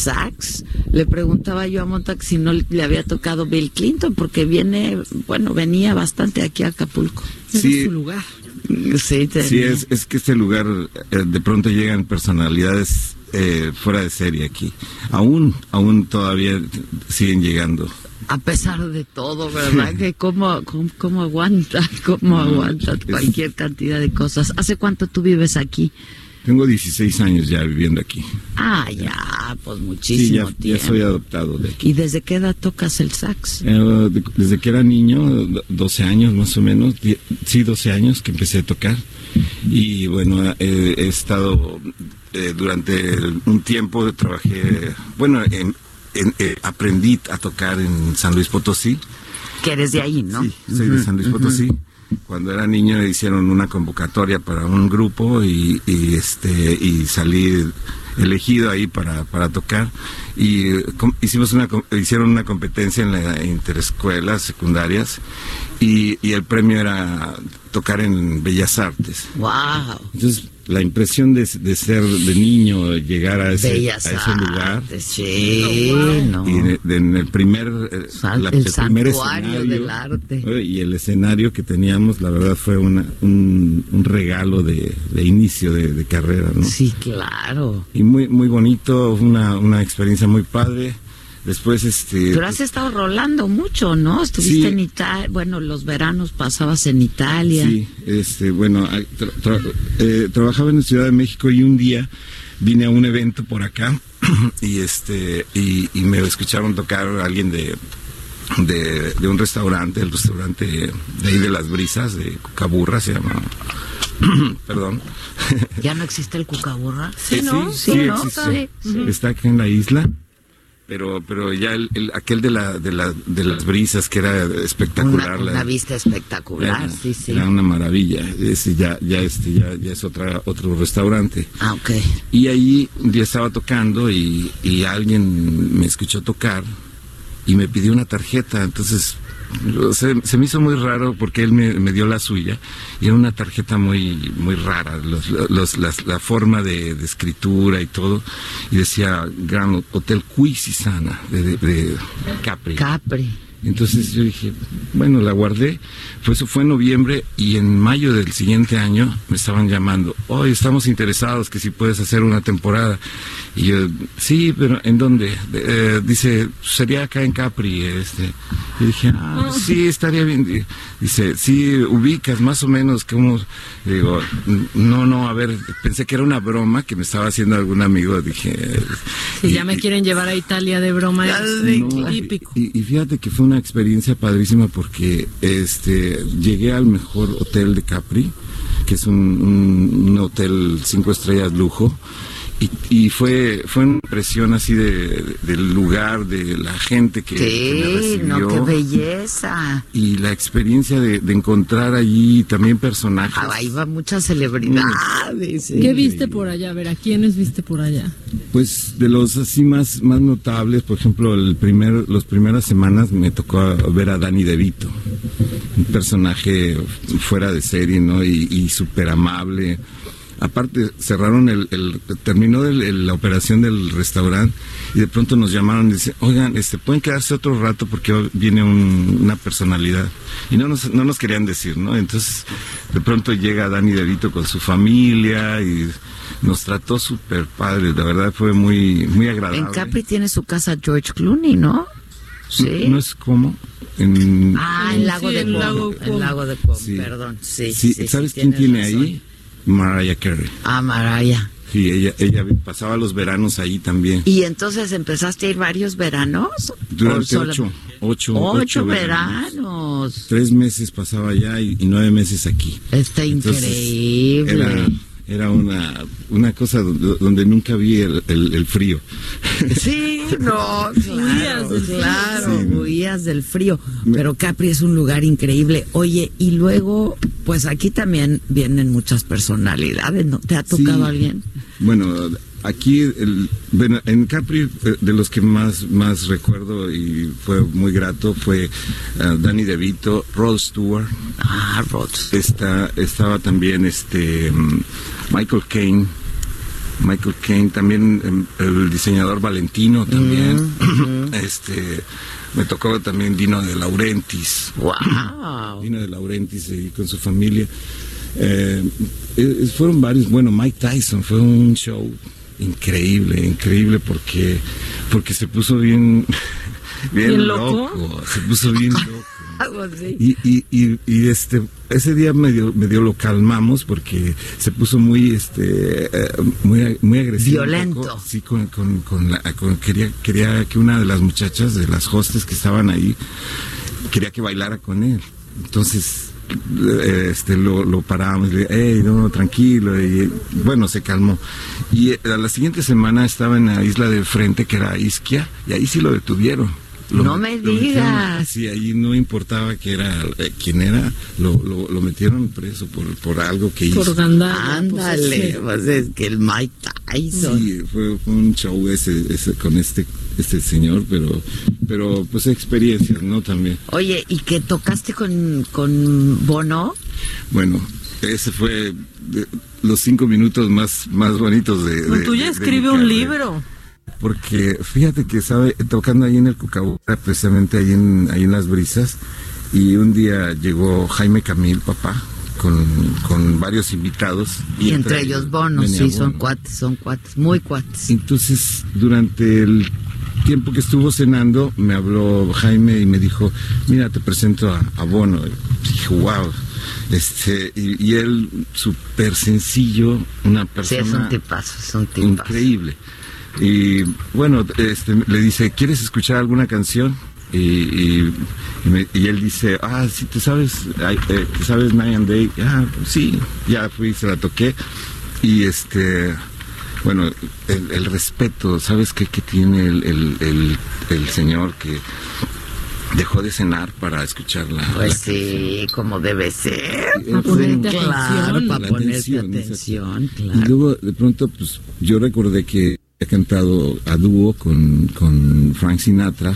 Speaker 5: Sax. Le preguntaba yo a Monta si no le había tocado Bill Clinton, porque viene, bueno, venía bastante aquí a Acapulco.
Speaker 24: Sí.
Speaker 5: Era su lugar. Sí,
Speaker 24: es, es que este lugar eh, de pronto llegan personalidades eh, fuera de serie aquí. Aún, aún todavía siguen llegando.
Speaker 5: A pesar de todo, ¿verdad? que cómo, cómo, cómo aguanta, cómo aguanta cualquier cantidad de cosas. ¿Hace cuánto tú vives aquí?
Speaker 24: Tengo 16 años ya viviendo aquí.
Speaker 5: Ah, ya, pues muchísimo
Speaker 24: ya, ya
Speaker 5: tiempo.
Speaker 24: soy adoptado de aquí.
Speaker 5: ¿Y desde qué edad tocas el sax?
Speaker 24: Eh, de- desde que era niño, do- 12 años más o menos, sí, 12 años que empecé a tocar. Y bueno, eh, he estado eh, durante un tiempo, trabajé, bueno, en- en- eh, aprendí a tocar en San Luis Potosí.
Speaker 5: Que eres de ahí, ¿no?
Speaker 24: Sí, soy de San Luis Potosí. Cuando era niño hicieron una convocatoria para un grupo y, este y salí elegido ahí para, para tocar. Y eh, hicimos una hicieron una competencia en la interescuelas secundarias y, y el premio era tocar en Bellas Artes.
Speaker 5: Wow.
Speaker 24: Entonces la impresión de, de ser de niño llegar a ese,
Speaker 5: Bellas
Speaker 24: a ese lugar
Speaker 5: Artes, sí, no.
Speaker 24: y de- de- en el primer eh,
Speaker 5: Sal-
Speaker 24: la-
Speaker 5: el
Speaker 24: primer escenario,
Speaker 5: del arte.
Speaker 24: y el escenario que teníamos la verdad fue una, un, un regalo de, de inicio de, de carrera ¿no?
Speaker 5: Sí, claro.
Speaker 24: y muy muy bonito una, una experiencia muy padre después este
Speaker 5: Pero has estado rolando mucho, ¿no? Estuviste
Speaker 24: Sí.
Speaker 5: en Italia, bueno, los veranos pasabas en Italia.
Speaker 24: Sí, este, bueno, a- tra- tra- eh, trabajaba en la Ciudad de México y un día vine a un evento por acá y este y, y me escucharon tocar a alguien de, de, de un restaurante, el restaurante de ahí de las brisas, de Cucaburra se llama. Perdón.
Speaker 5: ¿Ya no existe el cucaburra?
Speaker 24: Sí, ¿no? Sí, sí,
Speaker 5: ¿no?
Speaker 24: existe.
Speaker 5: Sí, sí.
Speaker 24: Está aquí en la isla. Pero, pero ya el, el- aquel de la, de la, de las brisas que era espectacular.
Speaker 5: Una,
Speaker 24: la-
Speaker 5: una vista espectacular,
Speaker 24: era,
Speaker 5: sí, sí.
Speaker 24: era una maravilla. Ese ya, ya, este, ya, ya es otra, otro restaurante.
Speaker 5: Ah, ok.
Speaker 24: Y ahí un día estaba tocando y, y alguien me escuchó tocar y me pidió una tarjeta. Entonces se, se me hizo muy raro porque él me, dio la suya y era una tarjeta muy muy rara, los, la forma de, de escritura y todo. Y decía Gran Hotel Cuisisana de, de, de Capri.
Speaker 5: Capri.
Speaker 24: Entonces yo dije, bueno, la guardé. Pues eso fue en noviembre y en mayo del siguiente año me estaban llamando. Hoy estamos interesados que si puedes hacer una temporada. Y yo, sí, pero ¿en dónde? Eh, dice, sería acá en Capri. Este. Y dije, ah, sí, estaría bien. Dice, sí, ubicas más o menos como. Digo, no, no, a ver, pensé que era una broma que me estaba haciendo algún amigo. Dije.
Speaker 6: Si ya me quieren llevar a Italia de broma, es
Speaker 24: No,
Speaker 6: típico.
Speaker 24: Y, y fíjate que fue una experiencia padrísima porque este llegué al mejor hotel de Capri, que es un- un hotel cinco estrellas lujo. Y, y fue fue una impresión así de, del lugar, de la gente que, que me
Speaker 5: Sí, no, qué belleza.
Speaker 24: y la experiencia de, de encontrar allí también personajes.
Speaker 5: Ah, Ahí va muchas celebridades.
Speaker 6: ¿Qué viste por allá? A ver, ¿a quiénes viste por allá?
Speaker 24: Pues de los así más, más notables, por ejemplo, el primer, las primeras semanas me tocó ver a Danny DeVito, un personaje fuera de serie, ¿no? Y, y súper amable. Aparte, cerraron el, el- terminó el- el- la operación del restaurante y de pronto nos llamaron y dicen, oigan, este, pueden quedarse otro rato porque hoy viene un- una personalidad. Y no nos, no nos querían decir, ¿no? Entonces, de pronto llega Dani DeVito con su familia y nos trató súper padre, la verdad fue muy, muy agradable.
Speaker 5: En Capri tiene su casa George Clooney, ¿no? Sí.
Speaker 24: No, no es como en...
Speaker 5: Ah, en Lago
Speaker 6: Sí,
Speaker 5: de.
Speaker 6: Lago.
Speaker 5: Lago
Speaker 24: Sí.
Speaker 5: perdón. Sí,
Speaker 24: Sí,
Speaker 5: sí,
Speaker 24: ¿sabes
Speaker 5: sí,
Speaker 24: quién tiene
Speaker 5: razón.
Speaker 24: ahí? Mariah Carey.
Speaker 5: Ah, Maraya.
Speaker 24: Sí, ella, ella pasaba los veranos ahí también.
Speaker 5: ¿Y entonces empezaste a ir varios veranos?
Speaker 24: Durante
Speaker 5: ¿O sola-
Speaker 24: ocho, ocho,
Speaker 5: Ocho
Speaker 24: ocho
Speaker 5: veranos.
Speaker 24: Tres meses pasaba allá y, y nueve meses aquí.
Speaker 5: Está
Speaker 24: Entonces,
Speaker 5: increíble.
Speaker 24: Era, era una, una cosa donde, nunca vi el, el- el frío.
Speaker 5: Sí, no, claro, claro,
Speaker 24: Sí.
Speaker 5: huías del frío. Pero Capri es un lugar increíble. Oye, y luego, pues aquí también vienen muchas personalidades, ¿no? ¿Te ha tocado
Speaker 24: Sí.
Speaker 5: alguien?
Speaker 24: Bueno, aquí el, bueno, en Capri eh, de los que más más recuerdo y fue muy grato fue eh, Danny DeVito, Rod Stewart.
Speaker 5: Ah, Rod.
Speaker 24: Está, estaba también este mm, Michael Caine. Michael Caine, también em, el diseñador Valentino también. este me tocó también Dino de Laurentiis.
Speaker 5: Wow.
Speaker 24: Dino de Laurentiis ahí con su familia. Eh, fueron varios, bueno, Mike Tyson fue un show increíble, increíble porque porque se puso bien bien,
Speaker 6: ¿Bien loco?
Speaker 24: loco, se puso bien loco. Y, y, y, y, este ese día medio, medio lo calmamos porque se puso muy este eh, muy muy agresivo
Speaker 5: Violento.
Speaker 24: poco. sí con, con, con la con- quería quería que una de las muchachas de las hostes que estaban ahí quería que bailara con él entonces este lo, lo paramos le hey no tranquilo y bueno se calmó. Y eh, a la siguiente semana estaba en la isla de frente que era Isquia y ahí sí lo detuvieron Lo-
Speaker 5: No me
Speaker 24: lo metieron-
Speaker 5: digas.
Speaker 24: sí ahí no importaba que era eh, quién era lo, lo, lo metieron preso por, por algo que hizo
Speaker 6: Por gandalla.
Speaker 5: Ándale,
Speaker 6: pues, sí.
Speaker 5: pues es que el Mike Tyson.
Speaker 24: Sí, fue, fue un show ese, ese con este este señor, pero pero pues experiencias, ¿no? También.
Speaker 5: Oye, ¿y que tocaste con, con Bono?
Speaker 24: Bueno, ese fue de- los cinco minutos más más bonitos de. De-
Speaker 6: tú ya escribe un libro.
Speaker 24: Porque fíjate que estaba tocando ahí en el Cucahuara, precisamente ahí en ahí en las brisas, y un día llegó Jaime Camil, papá, con, con varios invitados.
Speaker 5: Y entre ellos Bono,
Speaker 24: venía
Speaker 5: sí, son cuates, son cuates, muy cuates.
Speaker 24: Entonces, durante el tiempo que estuvo cenando, me habló Jaime y me dijo, mira, te presento a, a Bono. Y dije, wow. Este, y, y él, súper sencillo, una
Speaker 5: Sí,
Speaker 24: persona
Speaker 5: es un tipazo, es un tipazo.
Speaker 24: increíble. Y bueno, este, le dice, ¿quieres escuchar alguna canción? Y, y, me- y él dice, ah, sí, ¿te sabes, eh, ¿te sabes Night Day? Ah, pues sí, ya fui, se la toqué. Y este, bueno, el, respeto, ¿sabes qué, tiene el, el, el señor que dejó de cenar para escucharla?
Speaker 5: Pues sí, como debe ser.
Speaker 24: Para
Speaker 6: ponerte
Speaker 5: claro,
Speaker 6: atención.
Speaker 5: para
Speaker 24: La
Speaker 5: ponerte
Speaker 24: atención,
Speaker 5: atención,
Speaker 24: Y
Speaker 5: claro.
Speaker 24: luego de pronto, pues yo recordé que he cantado a dúo con, con Frank Sinatra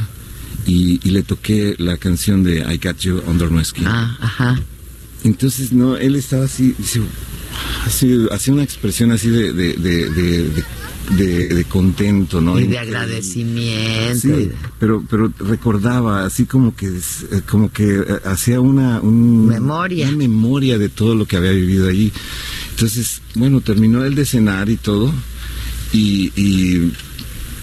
Speaker 24: y, y le toqué la canción de I Got You Under My Skin.
Speaker 5: Ah, ajá.
Speaker 24: Entonces, no, él estaba así, dice, así, hacía una expresión así de, de, de, de- de- contento, ¿no?
Speaker 5: Y de agradecimiento.
Speaker 24: Sí, pero pero recordaba así como que eh, como que eh, hacía una un-
Speaker 5: Memoria.
Speaker 24: una memoria de todo lo que había vivido allí. Entonces, bueno, terminó el de cenar y todo y, y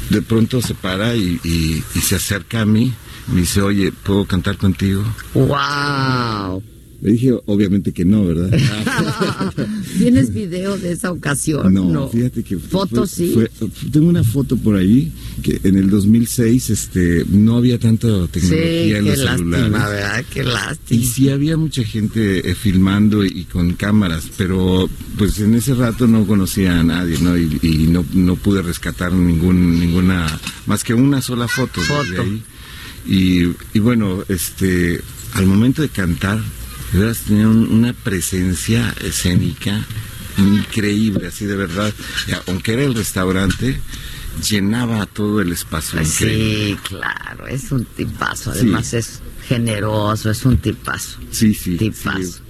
Speaker 24: de pronto se para y, y- y se acerca a mí. Me dice, oye, ¿puedo cantar contigo?
Speaker 5: ¡Wow!
Speaker 24: Le dije, obviamente que no, ¿verdad?
Speaker 5: ¿Tienes video de esa ocasión?
Speaker 24: No, fíjate que
Speaker 5: Fotos sí.
Speaker 24: fue- tengo una foto por ahí que en el 2006 este no había tanta
Speaker 5: Sí,
Speaker 24: tecnología en los
Speaker 5: lástima,
Speaker 24: celulares.
Speaker 5: ¿verdad? Qué lástima.
Speaker 24: Y sí había mucha gente eh, filmando y, con cámaras, pero pues en ese rato no conocía a nadie, ¿no? Y, y no, no pude rescatar ningún, ninguna, más que una sola foto, de ahí. Y, y bueno, este, al momento de cantar, de veras tenía un- una presencia escénica increíble, así de verdad. Aunque era el restaurante, llenaba todo el espacio. increíble.
Speaker 5: Sí, claro, es un tipazo.
Speaker 24: Sí.
Speaker 5: Además es generoso, es un tipazo.
Speaker 24: Sí, sí.
Speaker 5: Tipazo.
Speaker 24: sí,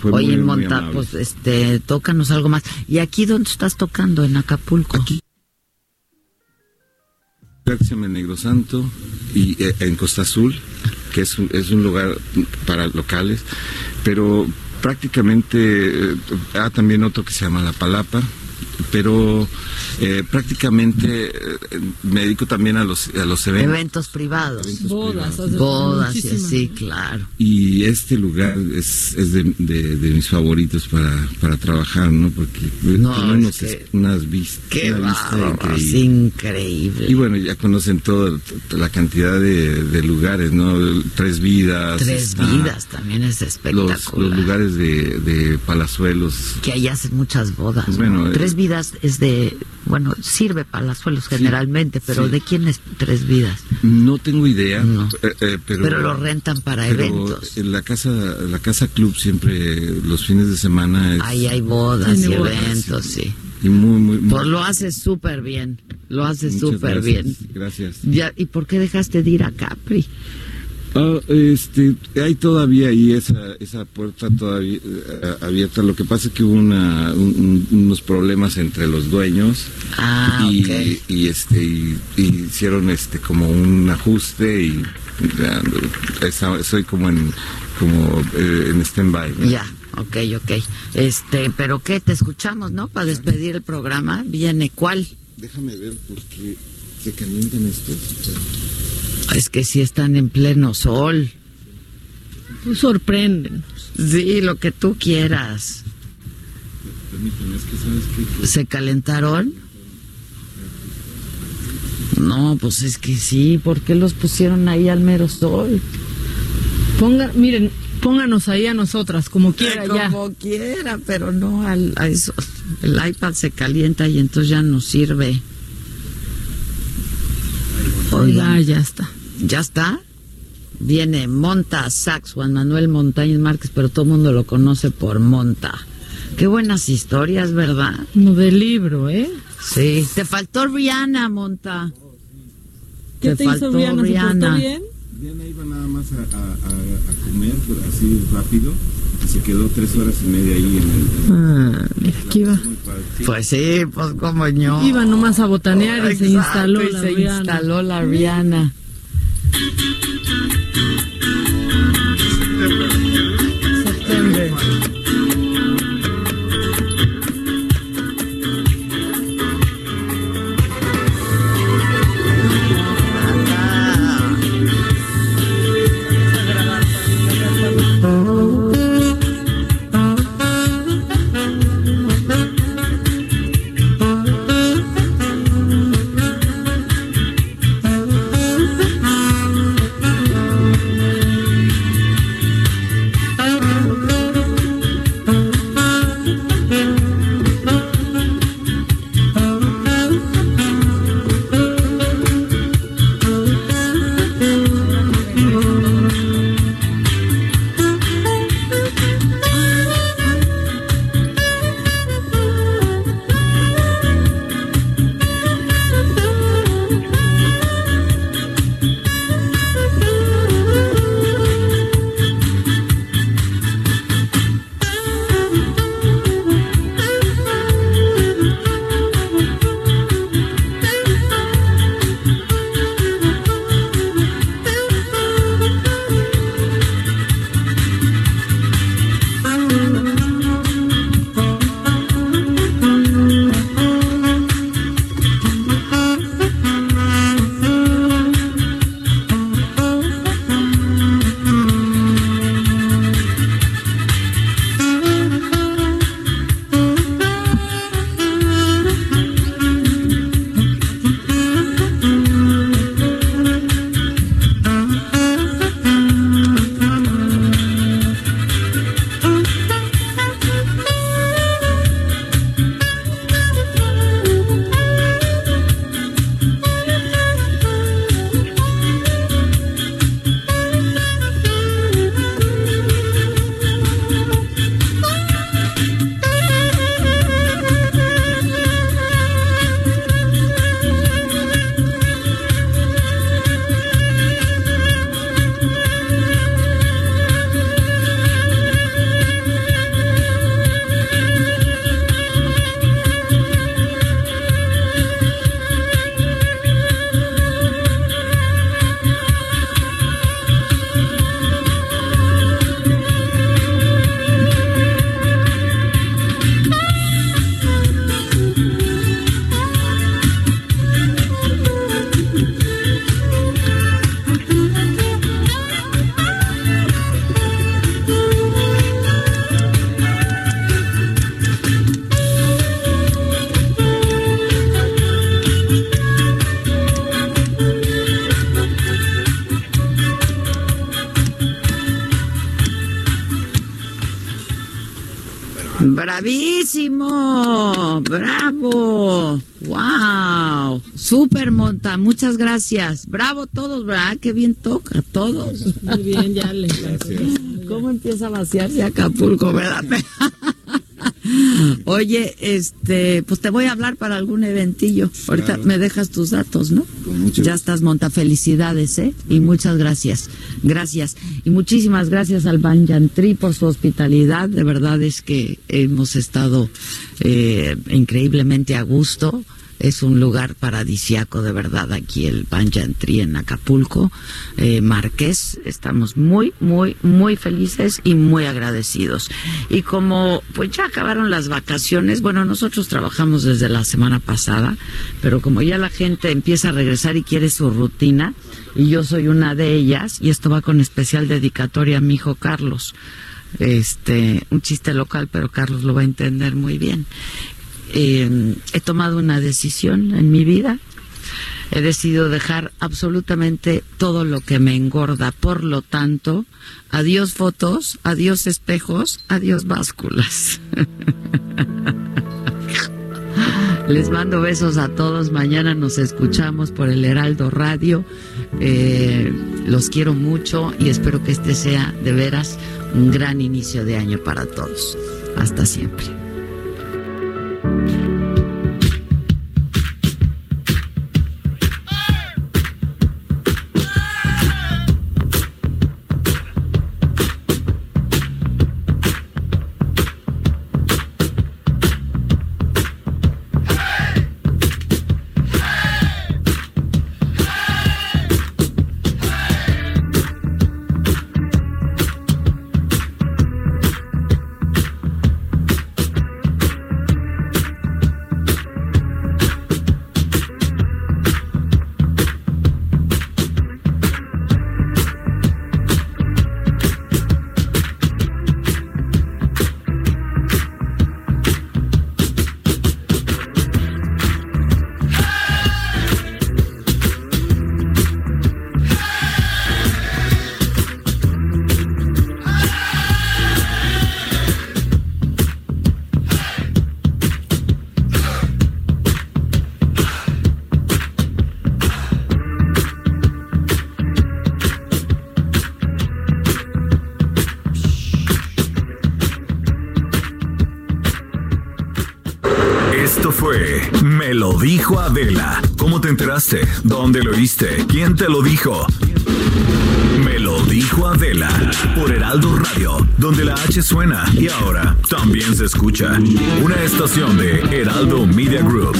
Speaker 24: fue
Speaker 5: Oye,
Speaker 24: muy, muy
Speaker 5: Monta, pues este, tócanos algo más. ¿Y aquí dónde estás tocando? ¿En Acapulco? Aquí.
Speaker 24: Negro Santo y eh, en Costa Azul, que es un, es un lugar para locales, pero prácticamente eh, hay también otro que se llama La Palapa, pero eh, prácticamente eh, me dedico también a los a los eventos.
Speaker 5: Eventos privados.
Speaker 6: Bodas, haces
Speaker 5: Bodas, y así, claro.
Speaker 24: Y este lugar es, es de, de- de mis favoritos para, para trabajar, ¿no? Porque
Speaker 5: No,
Speaker 24: tiene
Speaker 5: es
Speaker 24: unos-
Speaker 5: que-
Speaker 24: unas vis-
Speaker 5: Qué
Speaker 24: una vista
Speaker 5: es
Speaker 24: increíble.
Speaker 5: increíble.
Speaker 24: Y bueno, ya conocen toda la cantidad de, de lugares, ¿no? Tres Vidas.
Speaker 5: Tres
Speaker 24: está
Speaker 5: vidas también es
Speaker 24: Los,
Speaker 5: espectacular.
Speaker 24: los lugares de, de Palazuelos.
Speaker 5: que ahí hacen muchas bodas.
Speaker 24: Pues
Speaker 5: ¿no?
Speaker 24: bueno, eh,
Speaker 5: Tres vidas es de, bueno, sirve para las suelos generalmente, pero
Speaker 24: sí.
Speaker 5: ¿de quién es Tres vidas?
Speaker 24: No tengo idea, eh, eh, pero,
Speaker 5: Pero lo rentan para
Speaker 24: pero
Speaker 5: eventos.
Speaker 24: En la casa, la casa club siempre los fines de semana es,
Speaker 5: Ahí hay bodas y
Speaker 24: bodas,
Speaker 5: eventos, sí.
Speaker 24: y muy muy, muy-
Speaker 5: Pues lo haces súper bien, lo haces súper bien.
Speaker 24: Gracias.
Speaker 5: Ya, ¿Y por qué dejaste de ir a Capri?
Speaker 24: Ah, este, hay todavía ahí esa, esa puerta todavía eh, abierta. Lo que pasa es que hubo una, un- un- unos problemas entre los dueños
Speaker 5: Ah,
Speaker 24: y,
Speaker 5: ok.
Speaker 24: y, este y, y hicieron este como un ajuste y ya, como en como eh, en stand-by. ¿no?
Speaker 5: Ya, ok, ok. Este, pero ¿qué? Te escuchamos, ¿no? Para despedir el programa. Viene cuál?
Speaker 24: Déjame ver porque se calientan estos.
Speaker 5: Es que sí están en pleno sol.
Speaker 6: Tú sorprenden.
Speaker 5: Sí, lo que tú quieras.
Speaker 24: Permíteme, es que sabes que
Speaker 5: ¿Se calentaron? No, pues es que sí. ¿Por qué los pusieron ahí al mero sol?
Speaker 6: Ponga, miren, pónganos ahí a nosotras, como quiera ya.
Speaker 5: Como quiera, pero no al, a eso. El iPad se calienta y entonces ya no sirve.
Speaker 6: Oiga, ya está.
Speaker 5: ¿Ya está? Viene Monta Sax, Juan Manuel Montañez Márquez, pero todo el mundo lo conoce por Monta. Qué buenas historias, ¿verdad?
Speaker 6: No del libro, ¿eh?
Speaker 5: Sí. Te faltó Rihanna, Monta.
Speaker 6: ¿Qué te, hizo Rihanna? ¿Se portó bien?
Speaker 24: Diana iba nada más a, a- a- a comer así rápido y se quedó tres horas y media ahí en el...
Speaker 6: Ah, mira, aquí iba.
Speaker 5: Pues sí, pues como yo.
Speaker 6: Iba nomás a botanear y se instaló
Speaker 5: y
Speaker 6: la
Speaker 5: se
Speaker 6: Rihanna.
Speaker 5: instaló la Rihanna. Bravísimo, bravo, wow, super monta, muchas gracias, bravo todos, ¿verdad? Qué bien toca, todos.
Speaker 6: Muy bien, ya le
Speaker 5: ¿Cómo empieza a vaciarse Acapulco, verdad? Oye, este, pues te voy a hablar para algún eventillo. Ahorita me dejas tus datos, ¿no? ya estás monta. Felicidades, ¿eh? Y muchas gracias. Gracias. Y muchísimas gracias al Banjantri por su hospitalidad. De verdad es que hemos estado eh, increíblemente a gusto es un lugar paradisiaco de verdad aquí el Banjantri en Acapulco, eh, Marqués. Estamos muy, muy, muy felices y muy agradecidos. Y como pues ya acabaron las vacaciones, bueno, nosotros trabajamos desde la semana pasada, pero como ya la gente empieza a regresar y quiere su rutina, y yo soy una de ellas, y esto va con especial dedicatoria a mi hijo Carlos este un chiste local, pero Carlos lo va a entender muy bien. Eh, he tomado una decisión en mi vida. He decidido dejar absolutamente todo lo que me engorda. Por lo tanto, adiós fotos, adiós espejos, adiós básculas. Les mando besos a todos. Mañana nos escuchamos por el Heraldo Radio. Eh, los quiero mucho y espero que este sea de veras un gran inicio de año para todos. Hasta siempre.
Speaker 10: ¿Dónde lo oíste? ¿Quién te lo dijo? Me lo dijo Adela por Heraldo Radio, donde la H suena y ahora también se escucha. Una estación de Heraldo Media Group.